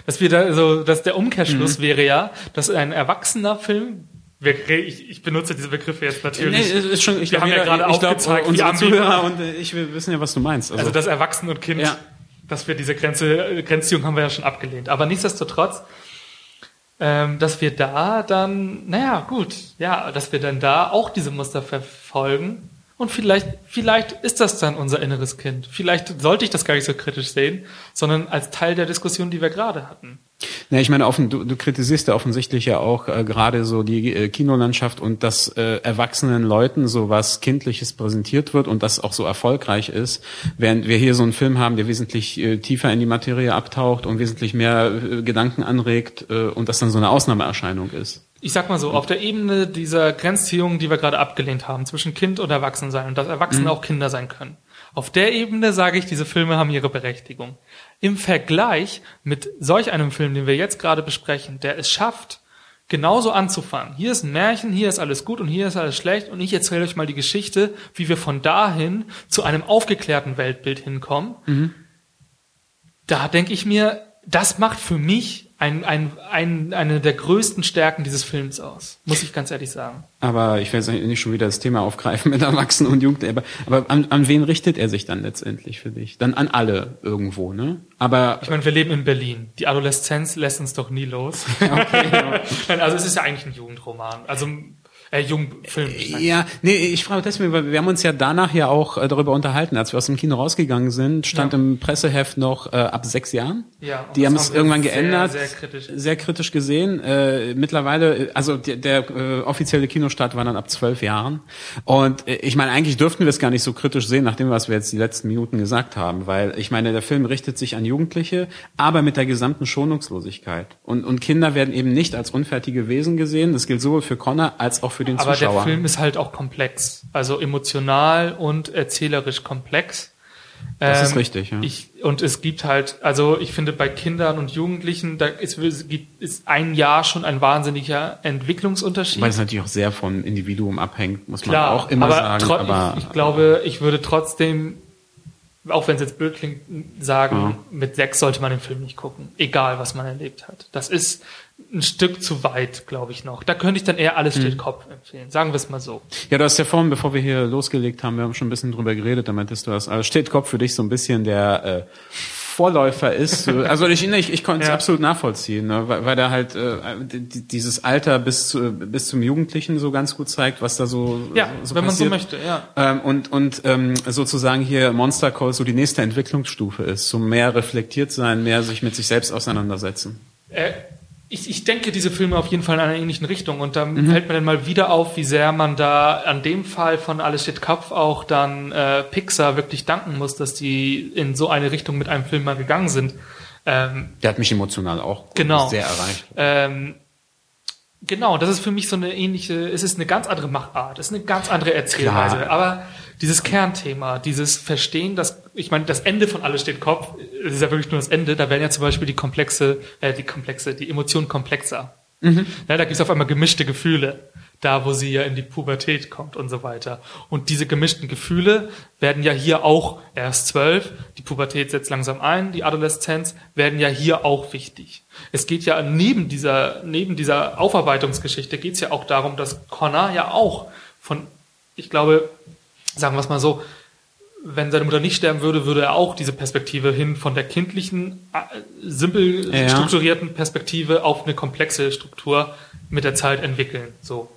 Dass wir da so, dass der Umkehrschluss mhm. wäre ja, dass ein erwachsener Film ich, ich benutze diese Begriffe jetzt natürlich. Nee, ist schon, ich wir haben ja gerade aufgezeigt, glaub, unsere Zuhörer und ich wir wissen ja, was du meinst. Also, also das Erwachsen und Kind, ja. dass wir diese Grenze, Grenzziehung haben wir ja schon abgelehnt. Aber nichtsdestotrotz, ähm, dass wir da dann, naja, gut, ja, dass wir dann da auch diese Muster verfolgen. Und vielleicht, vielleicht ist das dann unser inneres Kind. Vielleicht sollte ich das gar nicht so kritisch sehen, sondern als Teil der Diskussion, die wir gerade hatten. Ja, ich meine, offen, du, du kritisierst ja offensichtlich ja auch äh, gerade so die äh, Kinolandschaft und dass äh, erwachsenen Leuten so was Kindliches präsentiert wird und das auch so erfolgreich ist, während wir hier so einen Film haben, der wesentlich äh, tiefer in die Materie abtaucht und wesentlich mehr äh, Gedanken anregt äh, und das dann so eine Ausnahmeerscheinung ist. Ich sag mal so, auf der Ebene dieser Grenzziehung, die wir gerade abgelehnt haben, zwischen Kind und Erwachsensein und dass Erwachsene mhm. auch Kinder sein können. Auf der Ebene sage ich, diese Filme haben ihre Berechtigung. Im Vergleich mit solch einem Film, den wir jetzt gerade besprechen, der es schafft, genauso anzufangen. Hier ist ein Märchen, hier ist alles gut und hier ist alles schlecht und ich erzähle euch mal die Geschichte, wie wir von dahin zu einem aufgeklärten Weltbild hinkommen. Mhm. Da denke ich mir, das macht für mich ein, ein, ein, eine der größten Stärken dieses Films aus, muss ich ganz ehrlich sagen. Aber ich will jetzt nicht schon wieder das Thema aufgreifen mit Erwachsenen und Jugendlichen, aber, aber an, an wen richtet er sich dann letztendlich für dich? Dann an alle irgendwo, ne? Aber ich meine, wir leben in Berlin. Die Adoleszenz lässt uns doch nie los. Okay, ja. also es ist ja eigentlich ein Jugendroman. Also äh, Jungfilm. Ja, nee, ich frage deswegen, weil wir haben uns ja danach ja auch äh, darüber unterhalten, als wir aus dem Kino rausgegangen sind, stand ja. im Presseheft noch äh, ab sechs Jahren. Ja, die haben es irgendwann sehr, geändert. Sehr kritisch. Sehr kritisch gesehen. Äh, mittlerweile, also der, der äh, offizielle Kinostart war dann ab zwölf Jahren. Und äh, ich meine, eigentlich dürften wir es gar nicht so kritisch sehen, nach dem, was wir jetzt die letzten Minuten gesagt haben, weil ich meine, der Film richtet sich an Jugendliche, aber mit der gesamten Schonungslosigkeit. Und, und Kinder werden eben nicht als unfertige Wesen gesehen. Das gilt sowohl für Connor als auch für für den Aber Zuschauer. Aber der Film ist halt auch komplex. Also emotional und erzählerisch komplex. Das ähm, ist richtig, ja. Ich, und es gibt halt, also ich finde bei Kindern und Jugendlichen, da ist, ist ein Jahr schon ein wahnsinniger Entwicklungsunterschied. Weil es natürlich auch sehr vom Individuum abhängt, muss Klar, man auch immer aber sagen. aber ich, ich glaube, ich würde trotzdem, auch wenn es jetzt blöd klingt, sagen, ja. mit sechs sollte man den Film nicht gucken. Egal, was man erlebt hat. Das ist, ein Stück zu weit, glaube ich noch. Da könnte ich dann eher alles steht hm. Kopf empfehlen. Sagen wir es mal so. Ja, du hast ja vorhin, bevor wir hier losgelegt haben, wir haben schon ein bisschen drüber geredet, da meintest du, dass alles steht Kopf für dich so ein bisschen der äh, Vorläufer ist. Also ich, ich, ich konnte es ja. absolut nachvollziehen, ne? weil, weil der halt äh, dieses Alter bis zu, bis zum Jugendlichen so ganz gut zeigt, was da so ja, so wenn passiert. man so möchte, ja. Ähm, und und ähm, sozusagen hier Monster Call so die nächste Entwicklungsstufe ist, so mehr reflektiert sein, mehr sich mit sich selbst auseinandersetzen. Äh, ich, ich denke diese Filme auf jeden Fall in einer ähnlichen Richtung und da mhm. fällt mir dann mal wieder auf, wie sehr man da an dem Fall von Alles steht Kopf auch dann äh, Pixar wirklich danken muss, dass die in so eine Richtung mit einem Film mal gegangen sind. Ähm, Der hat mich emotional auch genau, sehr erreicht. Ähm, genau, das ist für mich so eine ähnliche, es ist eine ganz andere Machart, es ist eine ganz andere Erzählweise, Klar. aber dieses Kernthema, dieses Verstehen, dass ich meine, das Ende von alles steht Kopf, es ist ja wirklich nur das Ende, da werden ja zum Beispiel die komplexe, äh, die komplexe, die Emotionen komplexer. Mhm. Ja, da gibt es auf einmal gemischte Gefühle, da wo sie ja in die Pubertät kommt und so weiter. Und diese gemischten Gefühle werden ja hier auch erst zwölf, die Pubertät setzt langsam ein, die Adoleszenz werden ja hier auch wichtig. Es geht ja neben dieser, neben dieser Aufarbeitungsgeschichte geht es ja auch darum, dass Connor ja auch von, ich glaube, sagen wir es mal so, wenn seine Mutter nicht sterben würde, würde er auch diese Perspektive hin von der kindlichen, äh, simpel ja. strukturierten Perspektive auf eine komplexe Struktur mit der Zeit entwickeln. So.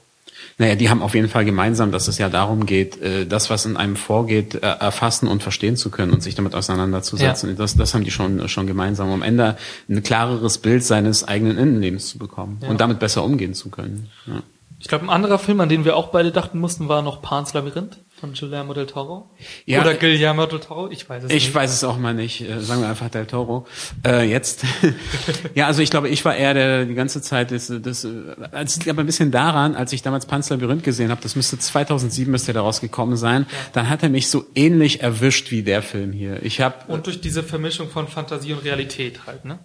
Naja, die haben auf jeden Fall gemeinsam, dass es ja darum geht, äh, das, was in einem vorgeht, äh, erfassen und verstehen zu können und sich damit auseinanderzusetzen. Ja. Das, das haben die schon, schon gemeinsam, um am Ende ein klareres Bild seines eigenen Innenlebens zu bekommen ja. und damit besser umgehen zu können. Ja. Ich glaube, ein anderer Film, an den wir auch beide dachten mussten, war noch Pans Labyrinth von Guillermo del Toro? Ja, Oder Guillermo del Toro? Ich weiß es ich nicht. Ich weiß es auch mal nicht. Äh, sagen wir einfach del Toro. Äh, jetzt. ja, also ich glaube, ich war eher der die ganze Zeit das, das es liegt aber ein bisschen daran, als ich damals Pan's Labyrinth gesehen habe, das müsste 2007 müsste der rausgekommen sein, ja. dann hat er mich so ähnlich erwischt wie der Film hier. Ich habe Und durch diese Vermischung von Fantasie und Realität halt, ne?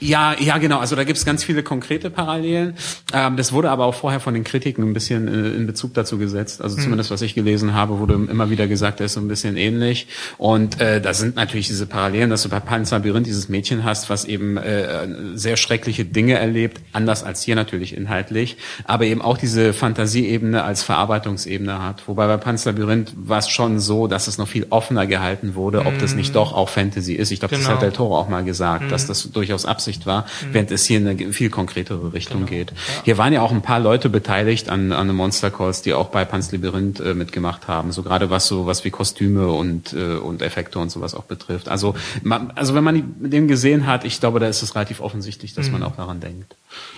Ja, ja, genau. Also da gibt es ganz viele konkrete Parallelen. Ähm, das wurde aber auch vorher von den Kritiken ein bisschen äh, in Bezug dazu gesetzt. Also hm. zumindest was ich gelesen habe, wurde immer wieder gesagt, der ist so ein bisschen ähnlich. Und äh, da sind natürlich diese Parallelen, dass du bei Pan's Labyrinth dieses Mädchen hast, was eben äh, sehr schreckliche Dinge erlebt, anders als hier natürlich inhaltlich, aber eben auch diese Fantasieebene als Verarbeitungsebene hat. Wobei bei Pan's Labyrinth war es schon so, dass es noch viel offener gehalten wurde, ob hm. das nicht hm. doch auch Fantasy ist. Ich glaube, genau. das hat genau. Del Toro auch mal gesagt, hm. dass das durchaus Absicht Absicht war, mhm. während es hier in eine viel konkretere Richtung genau. geht. Ja. Hier waren ja auch ein paar Leute beteiligt an, an den Monster Calls, die auch bei Pan's Labyrinth äh, mitgemacht haben. So gerade was so was wie Kostüme und äh, und Effekte und sowas auch betrifft. Also man, also wenn man den gesehen hat, ich glaube, da ist es relativ offensichtlich, dass mhm. man auch daran denkt.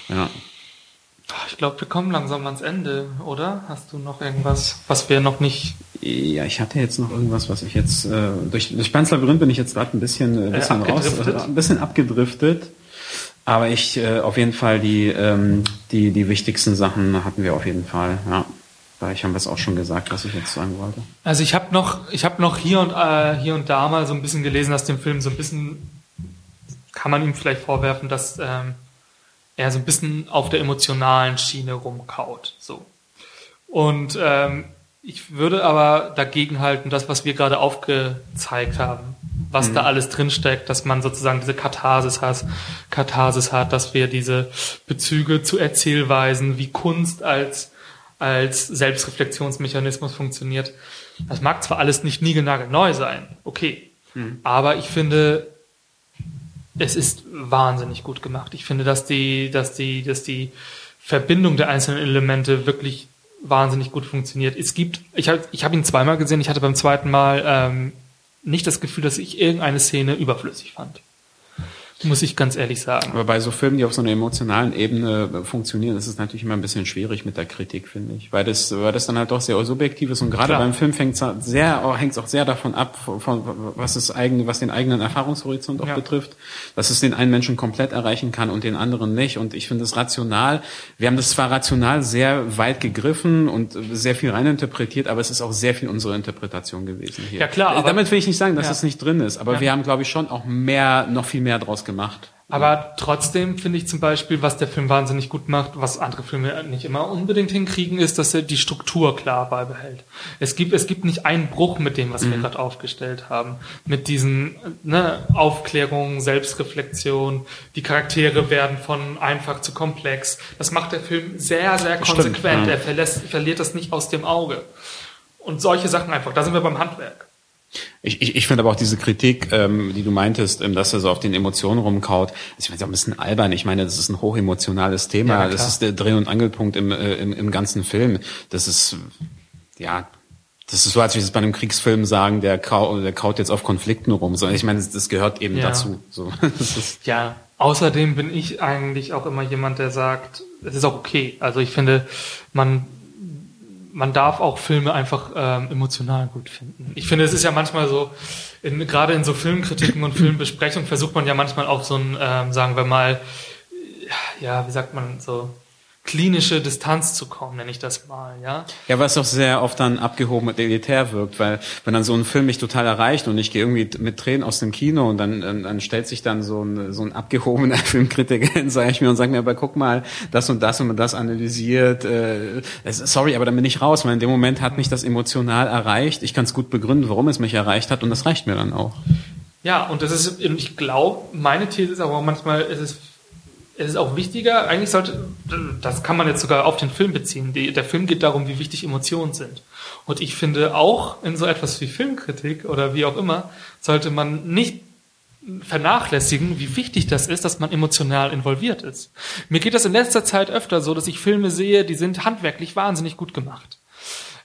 Ja. Ich glaube, wir kommen langsam ans Ende, oder? Hast du noch irgendwas, was wir noch nicht ja, ich hatte jetzt noch irgendwas, was ich jetzt äh, durch durch Spans Labyrinth bin ich jetzt gerade ein bisschen, äh, bisschen äh, raus, äh, ein bisschen abgedriftet. Aber ich äh, auf jeden Fall die, ähm, die, die wichtigsten Sachen hatten wir auf jeden Fall, ja. Ich habe es auch schon gesagt, was ich jetzt sagen wollte. Also ich habe noch, ich habe noch hier und äh, hier und da mal so ein bisschen gelesen, dass dem Film so ein bisschen kann man ihm vielleicht vorwerfen, dass ähm, er so ein bisschen auf der emotionalen Schiene rumkaut. So. Und ähm, ich würde aber dagegen halten, das, was wir gerade aufgezeigt haben, was mhm. da alles drinsteckt, dass man sozusagen diese Katharsis hat, Katharsis hat, dass wir diese Bezüge zu Erzählweisen, wie Kunst als, als Selbstreflexionsmechanismus funktioniert. Das mag zwar alles nicht niegelnagelneu sein, okay, mhm. aber ich finde, es ist wahnsinnig gut gemacht. Ich finde, dass die, dass die, dass die Verbindung der einzelnen Elemente wirklich wahnsinnig gut funktioniert. Es gibt, ich habe ich hab ihn zweimal gesehen, ich hatte beim zweiten Mal ähm, nicht das Gefühl, dass ich irgendeine Szene überflüssig fand muss ich ganz ehrlich sagen. Aber bei so Filmen, die auf so einer emotionalen Ebene funktionieren, ist es natürlich immer ein bisschen schwierig mit der Kritik, finde ich, weil das, weil das dann halt doch sehr subjektiv ist und gerade Klar. beim Film fängt es sehr, hängt es auch sehr davon ab, von, was es eigene, was den eigenen Erfahrungshorizont auch ja. betrifft, dass es den einen Menschen komplett erreichen kann und den anderen nicht. Und ich finde es rational. Wir haben das zwar rational sehr weit gegriffen und sehr viel reininterpretiert, aber es ist auch sehr viel unsere Interpretation gewesen hier. Ja klar. Aber, Damit will ich nicht sagen, dass ja. es nicht drin ist, aber ja. wir haben, glaube ich, schon auch mehr, noch viel mehr draus gemacht gemacht. Aber trotzdem finde ich zum Beispiel, was der Film wahnsinnig gut macht, was andere Filme nicht immer unbedingt hinkriegen, ist, dass er die Struktur klar beibehält. Es gibt, es gibt nicht einen Bruch mit dem, was mhm. wir gerade aufgestellt haben. Mit diesen ne, Aufklärung, Selbstreflexion, die Charaktere werden von einfach zu komplex. Das macht der Film sehr, sehr konsequent. Stimmt, ja. Er verlässt, verliert das nicht aus dem Auge. Und solche Sachen einfach, da sind wir beim Handwerk. Ich, ich, ich finde aber auch diese Kritik, ähm, die du meintest, ähm, dass er so auf den Emotionen rumkaut, ich meine, ist auch ein bisschen albern. Ich meine, das ist ein hochemotionales Thema. Ja, das ist der Dreh- und Angelpunkt im, äh, im, im ganzen Film. Das ist, ja, das ist so, als würde ich es bei einem Kriegsfilm sagen, der, kau, der kaut jetzt auf Konflikten rum. So, ich meine, das, das gehört eben ja. dazu. So, ja, außerdem bin ich eigentlich auch immer jemand, der sagt, es ist auch okay. Also ich finde, man man darf auch Filme einfach ähm, emotional gut finden. Ich finde, es ist ja manchmal so, in, gerade in so Filmkritiken und Filmbesprechungen versucht man ja manchmal auch so ein, ähm, sagen wir mal, ja, wie sagt man so, klinische Distanz zu kommen, nenne ich das mal, ja. Ja, was auch sehr oft dann abgehoben und elitär wirkt, weil wenn dann so ein Film mich total erreicht und ich gehe irgendwie mit Tränen aus dem Kino und dann, dann stellt sich dann so ein, so ein abgehobener Filmkritiker hin, sage ich mir, und sagt mir, aber guck mal, das und das und das analysiert, äh, sorry, aber dann bin ich raus, weil in dem Moment hat mich das emotional erreicht. Ich kann es gut begründen, warum es mich erreicht hat und das reicht mir dann auch. Ja, und das ist, ich glaube, meine These ist aber manchmal, ist es es ist auch wichtiger, eigentlich sollte, das kann man jetzt sogar auf den Film beziehen. Die, der Film geht darum, wie wichtig Emotionen sind. Und ich finde auch in so etwas wie Filmkritik oder wie auch immer, sollte man nicht vernachlässigen, wie wichtig das ist, dass man emotional involviert ist. Mir geht das in letzter Zeit öfter so, dass ich Filme sehe, die sind handwerklich wahnsinnig gut gemacht.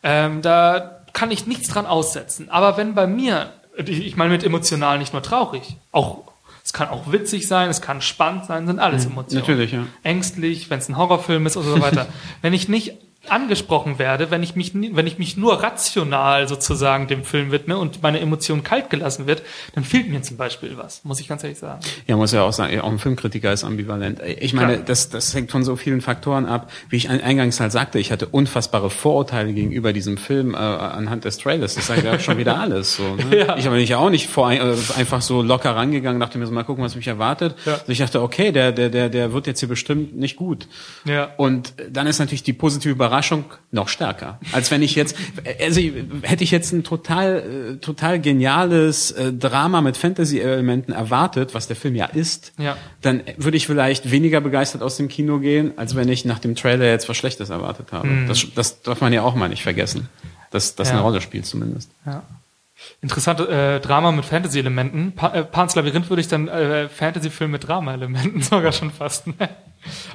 Ähm, da kann ich nichts dran aussetzen. Aber wenn bei mir, ich meine mit emotional nicht nur traurig, auch es kann auch witzig sein, es kann spannend sein, sind alles mhm. Emotionen. Natürlich, ja. Ängstlich, wenn es ein Horrorfilm ist oder so weiter. wenn ich nicht angesprochen werde, wenn ich mich, wenn ich mich nur rational sozusagen dem Film widme und meine Emotion kalt gelassen wird, dann fehlt mir zum Beispiel was, muss ich ganz ehrlich sagen. Ja, muss ja auch sagen, auch ein Filmkritiker ist ambivalent. Ich meine, das, das hängt von so vielen Faktoren ab. Wie ich eingangs halt sagte, ich hatte unfassbare Vorurteile gegenüber diesem Film äh, anhand des Trailers. Das sagt ja schon wieder alles. So, ne? ja. Ich habe mich ja auch nicht vor, äh, einfach so locker rangegangen, dachte mir so mal gucken, was mich erwartet. Ja. Also ich dachte, okay, der, der, der, der wird jetzt hier bestimmt nicht gut. Ja. Und dann ist natürlich die positive Überraschung Überraschung noch stärker. Als wenn ich jetzt, also hätte ich jetzt ein total, äh, total geniales äh, Drama mit Fantasy-Elementen erwartet, was der Film ja ist, ja. dann würde ich vielleicht weniger begeistert aus dem Kino gehen, als wenn ich nach dem Trailer jetzt was Schlechtes erwartet habe. Mhm. Das, das darf man ja auch mal nicht vergessen, dass das ja. eine Rolle spielt zumindest. Ja. Interessante äh, Drama mit Fantasy-Elementen. Pa äh, Pans Labyrinth würde ich dann äh, Fantasy-Film mit Drama-Elementen sogar schon fast.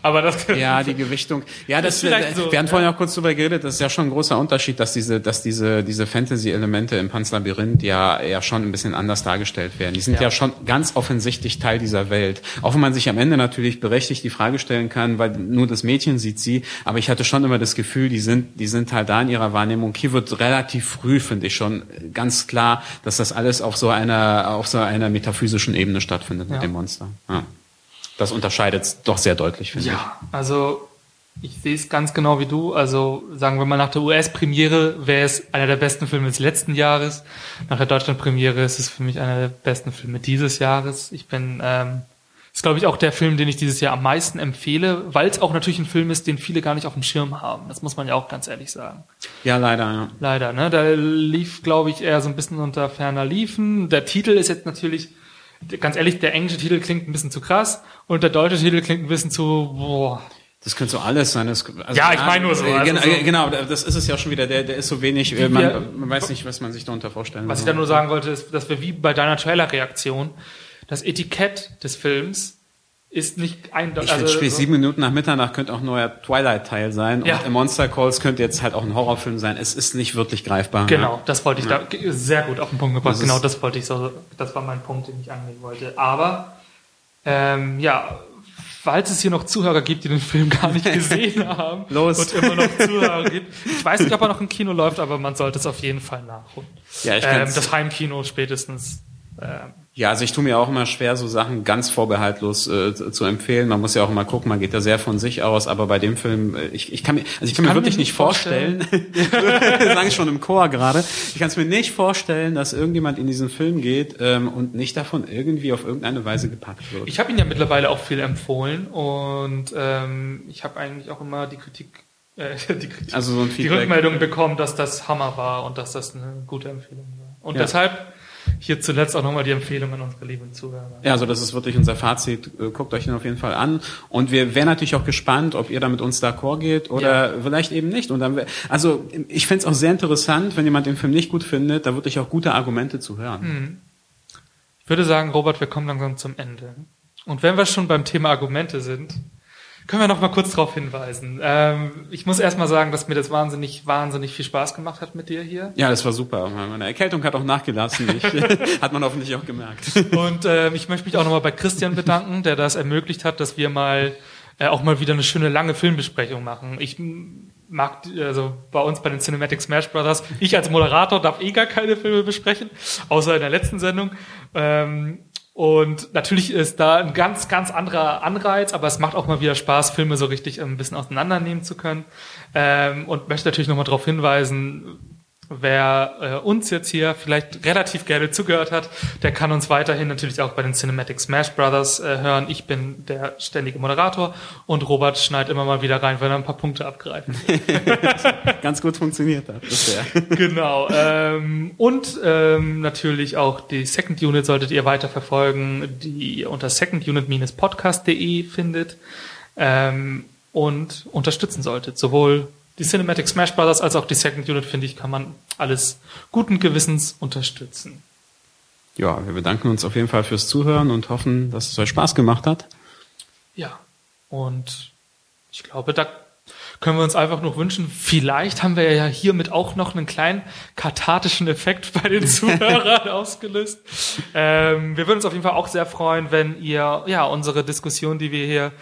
Aber das ja die Gewichtung. Ja, das, das wir, so, wir haben ja. vorhin auch kurz drüber geredet. Das ist ja schon ein großer Unterschied, dass diese, dass diese, diese Fantasy-Elemente im Pans Labyrinth ja ja schon ein bisschen anders dargestellt werden. Die sind ja. ja schon ganz offensichtlich Teil dieser Welt. Auch wenn man sich am Ende natürlich berechtigt die Frage stellen kann, weil nur das Mädchen sieht sie. Aber ich hatte schon immer das Gefühl, die sind, die sind halt da in ihrer Wahrnehmung. Hier wird relativ früh, finde ich schon ganz klar, dass das alles auf so einer, auf so einer metaphysischen Ebene stattfindet ja. mit dem Monster. Ja. Das unterscheidet es doch sehr deutlich, finde ja, ich. Ja, also ich sehe es ganz genau wie du. Also sagen wir mal, nach der US-Premiere wäre es einer der besten Filme des letzten Jahres. Nach der Deutschland-Premiere ist es für mich einer der besten Filme dieses Jahres. Ich bin, ähm, ist glaube ich auch der Film, den ich dieses Jahr am meisten empfehle, weil es auch natürlich ein Film ist, den viele gar nicht auf dem Schirm haben. Das muss man ja auch ganz ehrlich sagen. Ja, leider, ja. Leider, ne? Da lief, glaube ich, eher so ein bisschen unter ferner Liefen. Der Titel ist jetzt natürlich, ganz ehrlich, der englische Titel klingt ein bisschen zu krass und der deutsche Titel klingt ein bisschen zu, boah. Das könnte so alles sein. Das, also, ja, ich meine nur so. Also genau, so. genau, das ist es ja schon wieder. Der, der ist so wenig. Man, wir, man weiß nicht, was man sich darunter vorstellen Was ich da nur sagen wollte, ist, dass wir wie bei deiner Trailer-Reaktion das Etikett des Films ist nicht eindeutig. Ich also, finde, so sieben Minuten nach Mitternacht könnte auch ein neuer Twilight-Teil sein. Ja. Und Monster Calls könnte jetzt halt auch ein Horrorfilm sein. Es ist nicht wirklich greifbar. Genau, ne? das wollte ich ja. da sehr gut auf den Punkt gebracht. Das genau, das wollte ich so, das war mein Punkt, den ich angehen wollte. Aber, ähm, ja, falls es hier noch Zuhörer gibt, die den Film gar nicht gesehen haben Los. und immer noch Zuhörer gibt. Ich weiß nicht, ob er noch im Kino läuft, aber man sollte es auf jeden Fall nachholen. Ja, ich ähm, das Heimkino spätestens. Ähm, ja, also ich tue mir auch immer schwer, so Sachen ganz vorbehaltlos äh, zu empfehlen. Man muss ja auch immer gucken, man geht da sehr von sich aus, aber bei dem Film, äh, ich, ich kann mir, also ich kann, ich mir wirklich nicht vorstellen, vorstellen sagen schon im Chor gerade, ich kann es mir nicht vorstellen, dass irgendjemand in diesen Film geht ähm, und nicht davon irgendwie auf irgendeine Weise gepackt wird. Ich habe ihn ja mittlerweile auch viel empfohlen und ähm, ich habe eigentlich auch immer die Kritik äh, die, Kritik, also so die Rückmeldung bekommen, dass das Hammer war und dass das eine gute Empfehlung war. Und ja. deshalb hier zuletzt auch nochmal die Empfehlung an unsere lieben Zuhörer. Ja, also das ist wirklich unser Fazit. Äh, guckt euch den auf jeden Fall an. Und wir wären natürlich auch gespannt, ob ihr da mit uns d'accord geht oder ja. vielleicht eben nicht. Und dann, also ich fände es auch sehr interessant, wenn jemand den Film nicht gut findet, da wirklich auch gute Argumente zu hören. Mhm. Ich würde sagen, Robert, wir kommen langsam zum Ende. Und wenn wir schon beim Thema Argumente sind, können wir noch mal kurz darauf hinweisen. Ähm, ich muss erst mal sagen, dass mir das wahnsinnig, wahnsinnig viel Spaß gemacht hat mit dir hier. Ja, das war super. Meine Erkältung hat auch nachgelassen. Ich, hat man hoffentlich auch gemerkt. Und äh, ich möchte mich auch noch mal bei Christian bedanken, der das ermöglicht hat, dass wir mal äh, auch mal wieder eine schöne lange Filmbesprechung machen. Ich mag, also bei uns bei den Cinematic Smash Brothers, ich als Moderator darf eh gar keine Filme besprechen, außer in der letzten Sendung. Ähm, und natürlich ist da ein ganz, ganz anderer Anreiz, aber es macht auch mal wieder Spaß, Filme so richtig ein bisschen auseinandernehmen zu können. Ähm, und möchte natürlich nochmal darauf hinweisen, Wer äh, uns jetzt hier vielleicht relativ gerne zugehört hat, der kann uns weiterhin natürlich auch bei den Cinematic Smash Brothers äh, hören. Ich bin der ständige Moderator und Robert schneidet immer mal wieder rein, wenn er ein paar Punkte abgreifen. Ganz gut funktioniert hat bisher. genau. Ähm, und ähm, natürlich auch die Second Unit solltet ihr weiter verfolgen, die ihr unter secondunit-podcast.de findet ähm, und unterstützen solltet. Sowohl die Cinematic Smash Brothers als auch die Second Unit, finde ich, kann man alles guten Gewissens unterstützen. Ja, wir bedanken uns auf jeden Fall fürs Zuhören und hoffen, dass es euch Spaß gemacht hat. Ja, und ich glaube, da können wir uns einfach noch wünschen, vielleicht haben wir ja hiermit auch noch einen kleinen kathartischen Effekt bei den Zuhörern ausgelöst. Ähm, wir würden uns auf jeden Fall auch sehr freuen, wenn ihr ja unsere Diskussion, die wir hier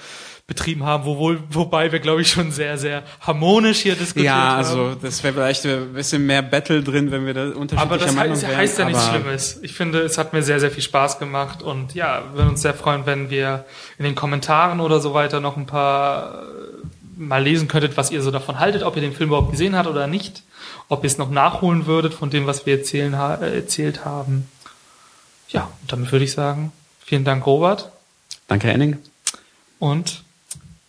betrieben haben, wo, wobei wir, glaube ich, schon sehr, sehr harmonisch hier diskutiert haben. Ja, also das wäre vielleicht ein bisschen mehr Battle drin, wenn wir da unterschiedlicher Aber das Meinung heißt, wären, heißt ja nichts Schlimmes. Ich finde, es hat mir sehr, sehr viel Spaß gemacht und ja, wir würden uns sehr freuen, wenn wir in den Kommentaren oder so weiter noch ein paar äh, mal lesen könntet, was ihr so davon haltet, ob ihr den Film überhaupt gesehen habt oder nicht, ob ihr es noch nachholen würdet von dem, was wir erzählen, äh, erzählt haben. Ja, und damit würde ich sagen, vielen Dank, Robert. Danke, Henning. Und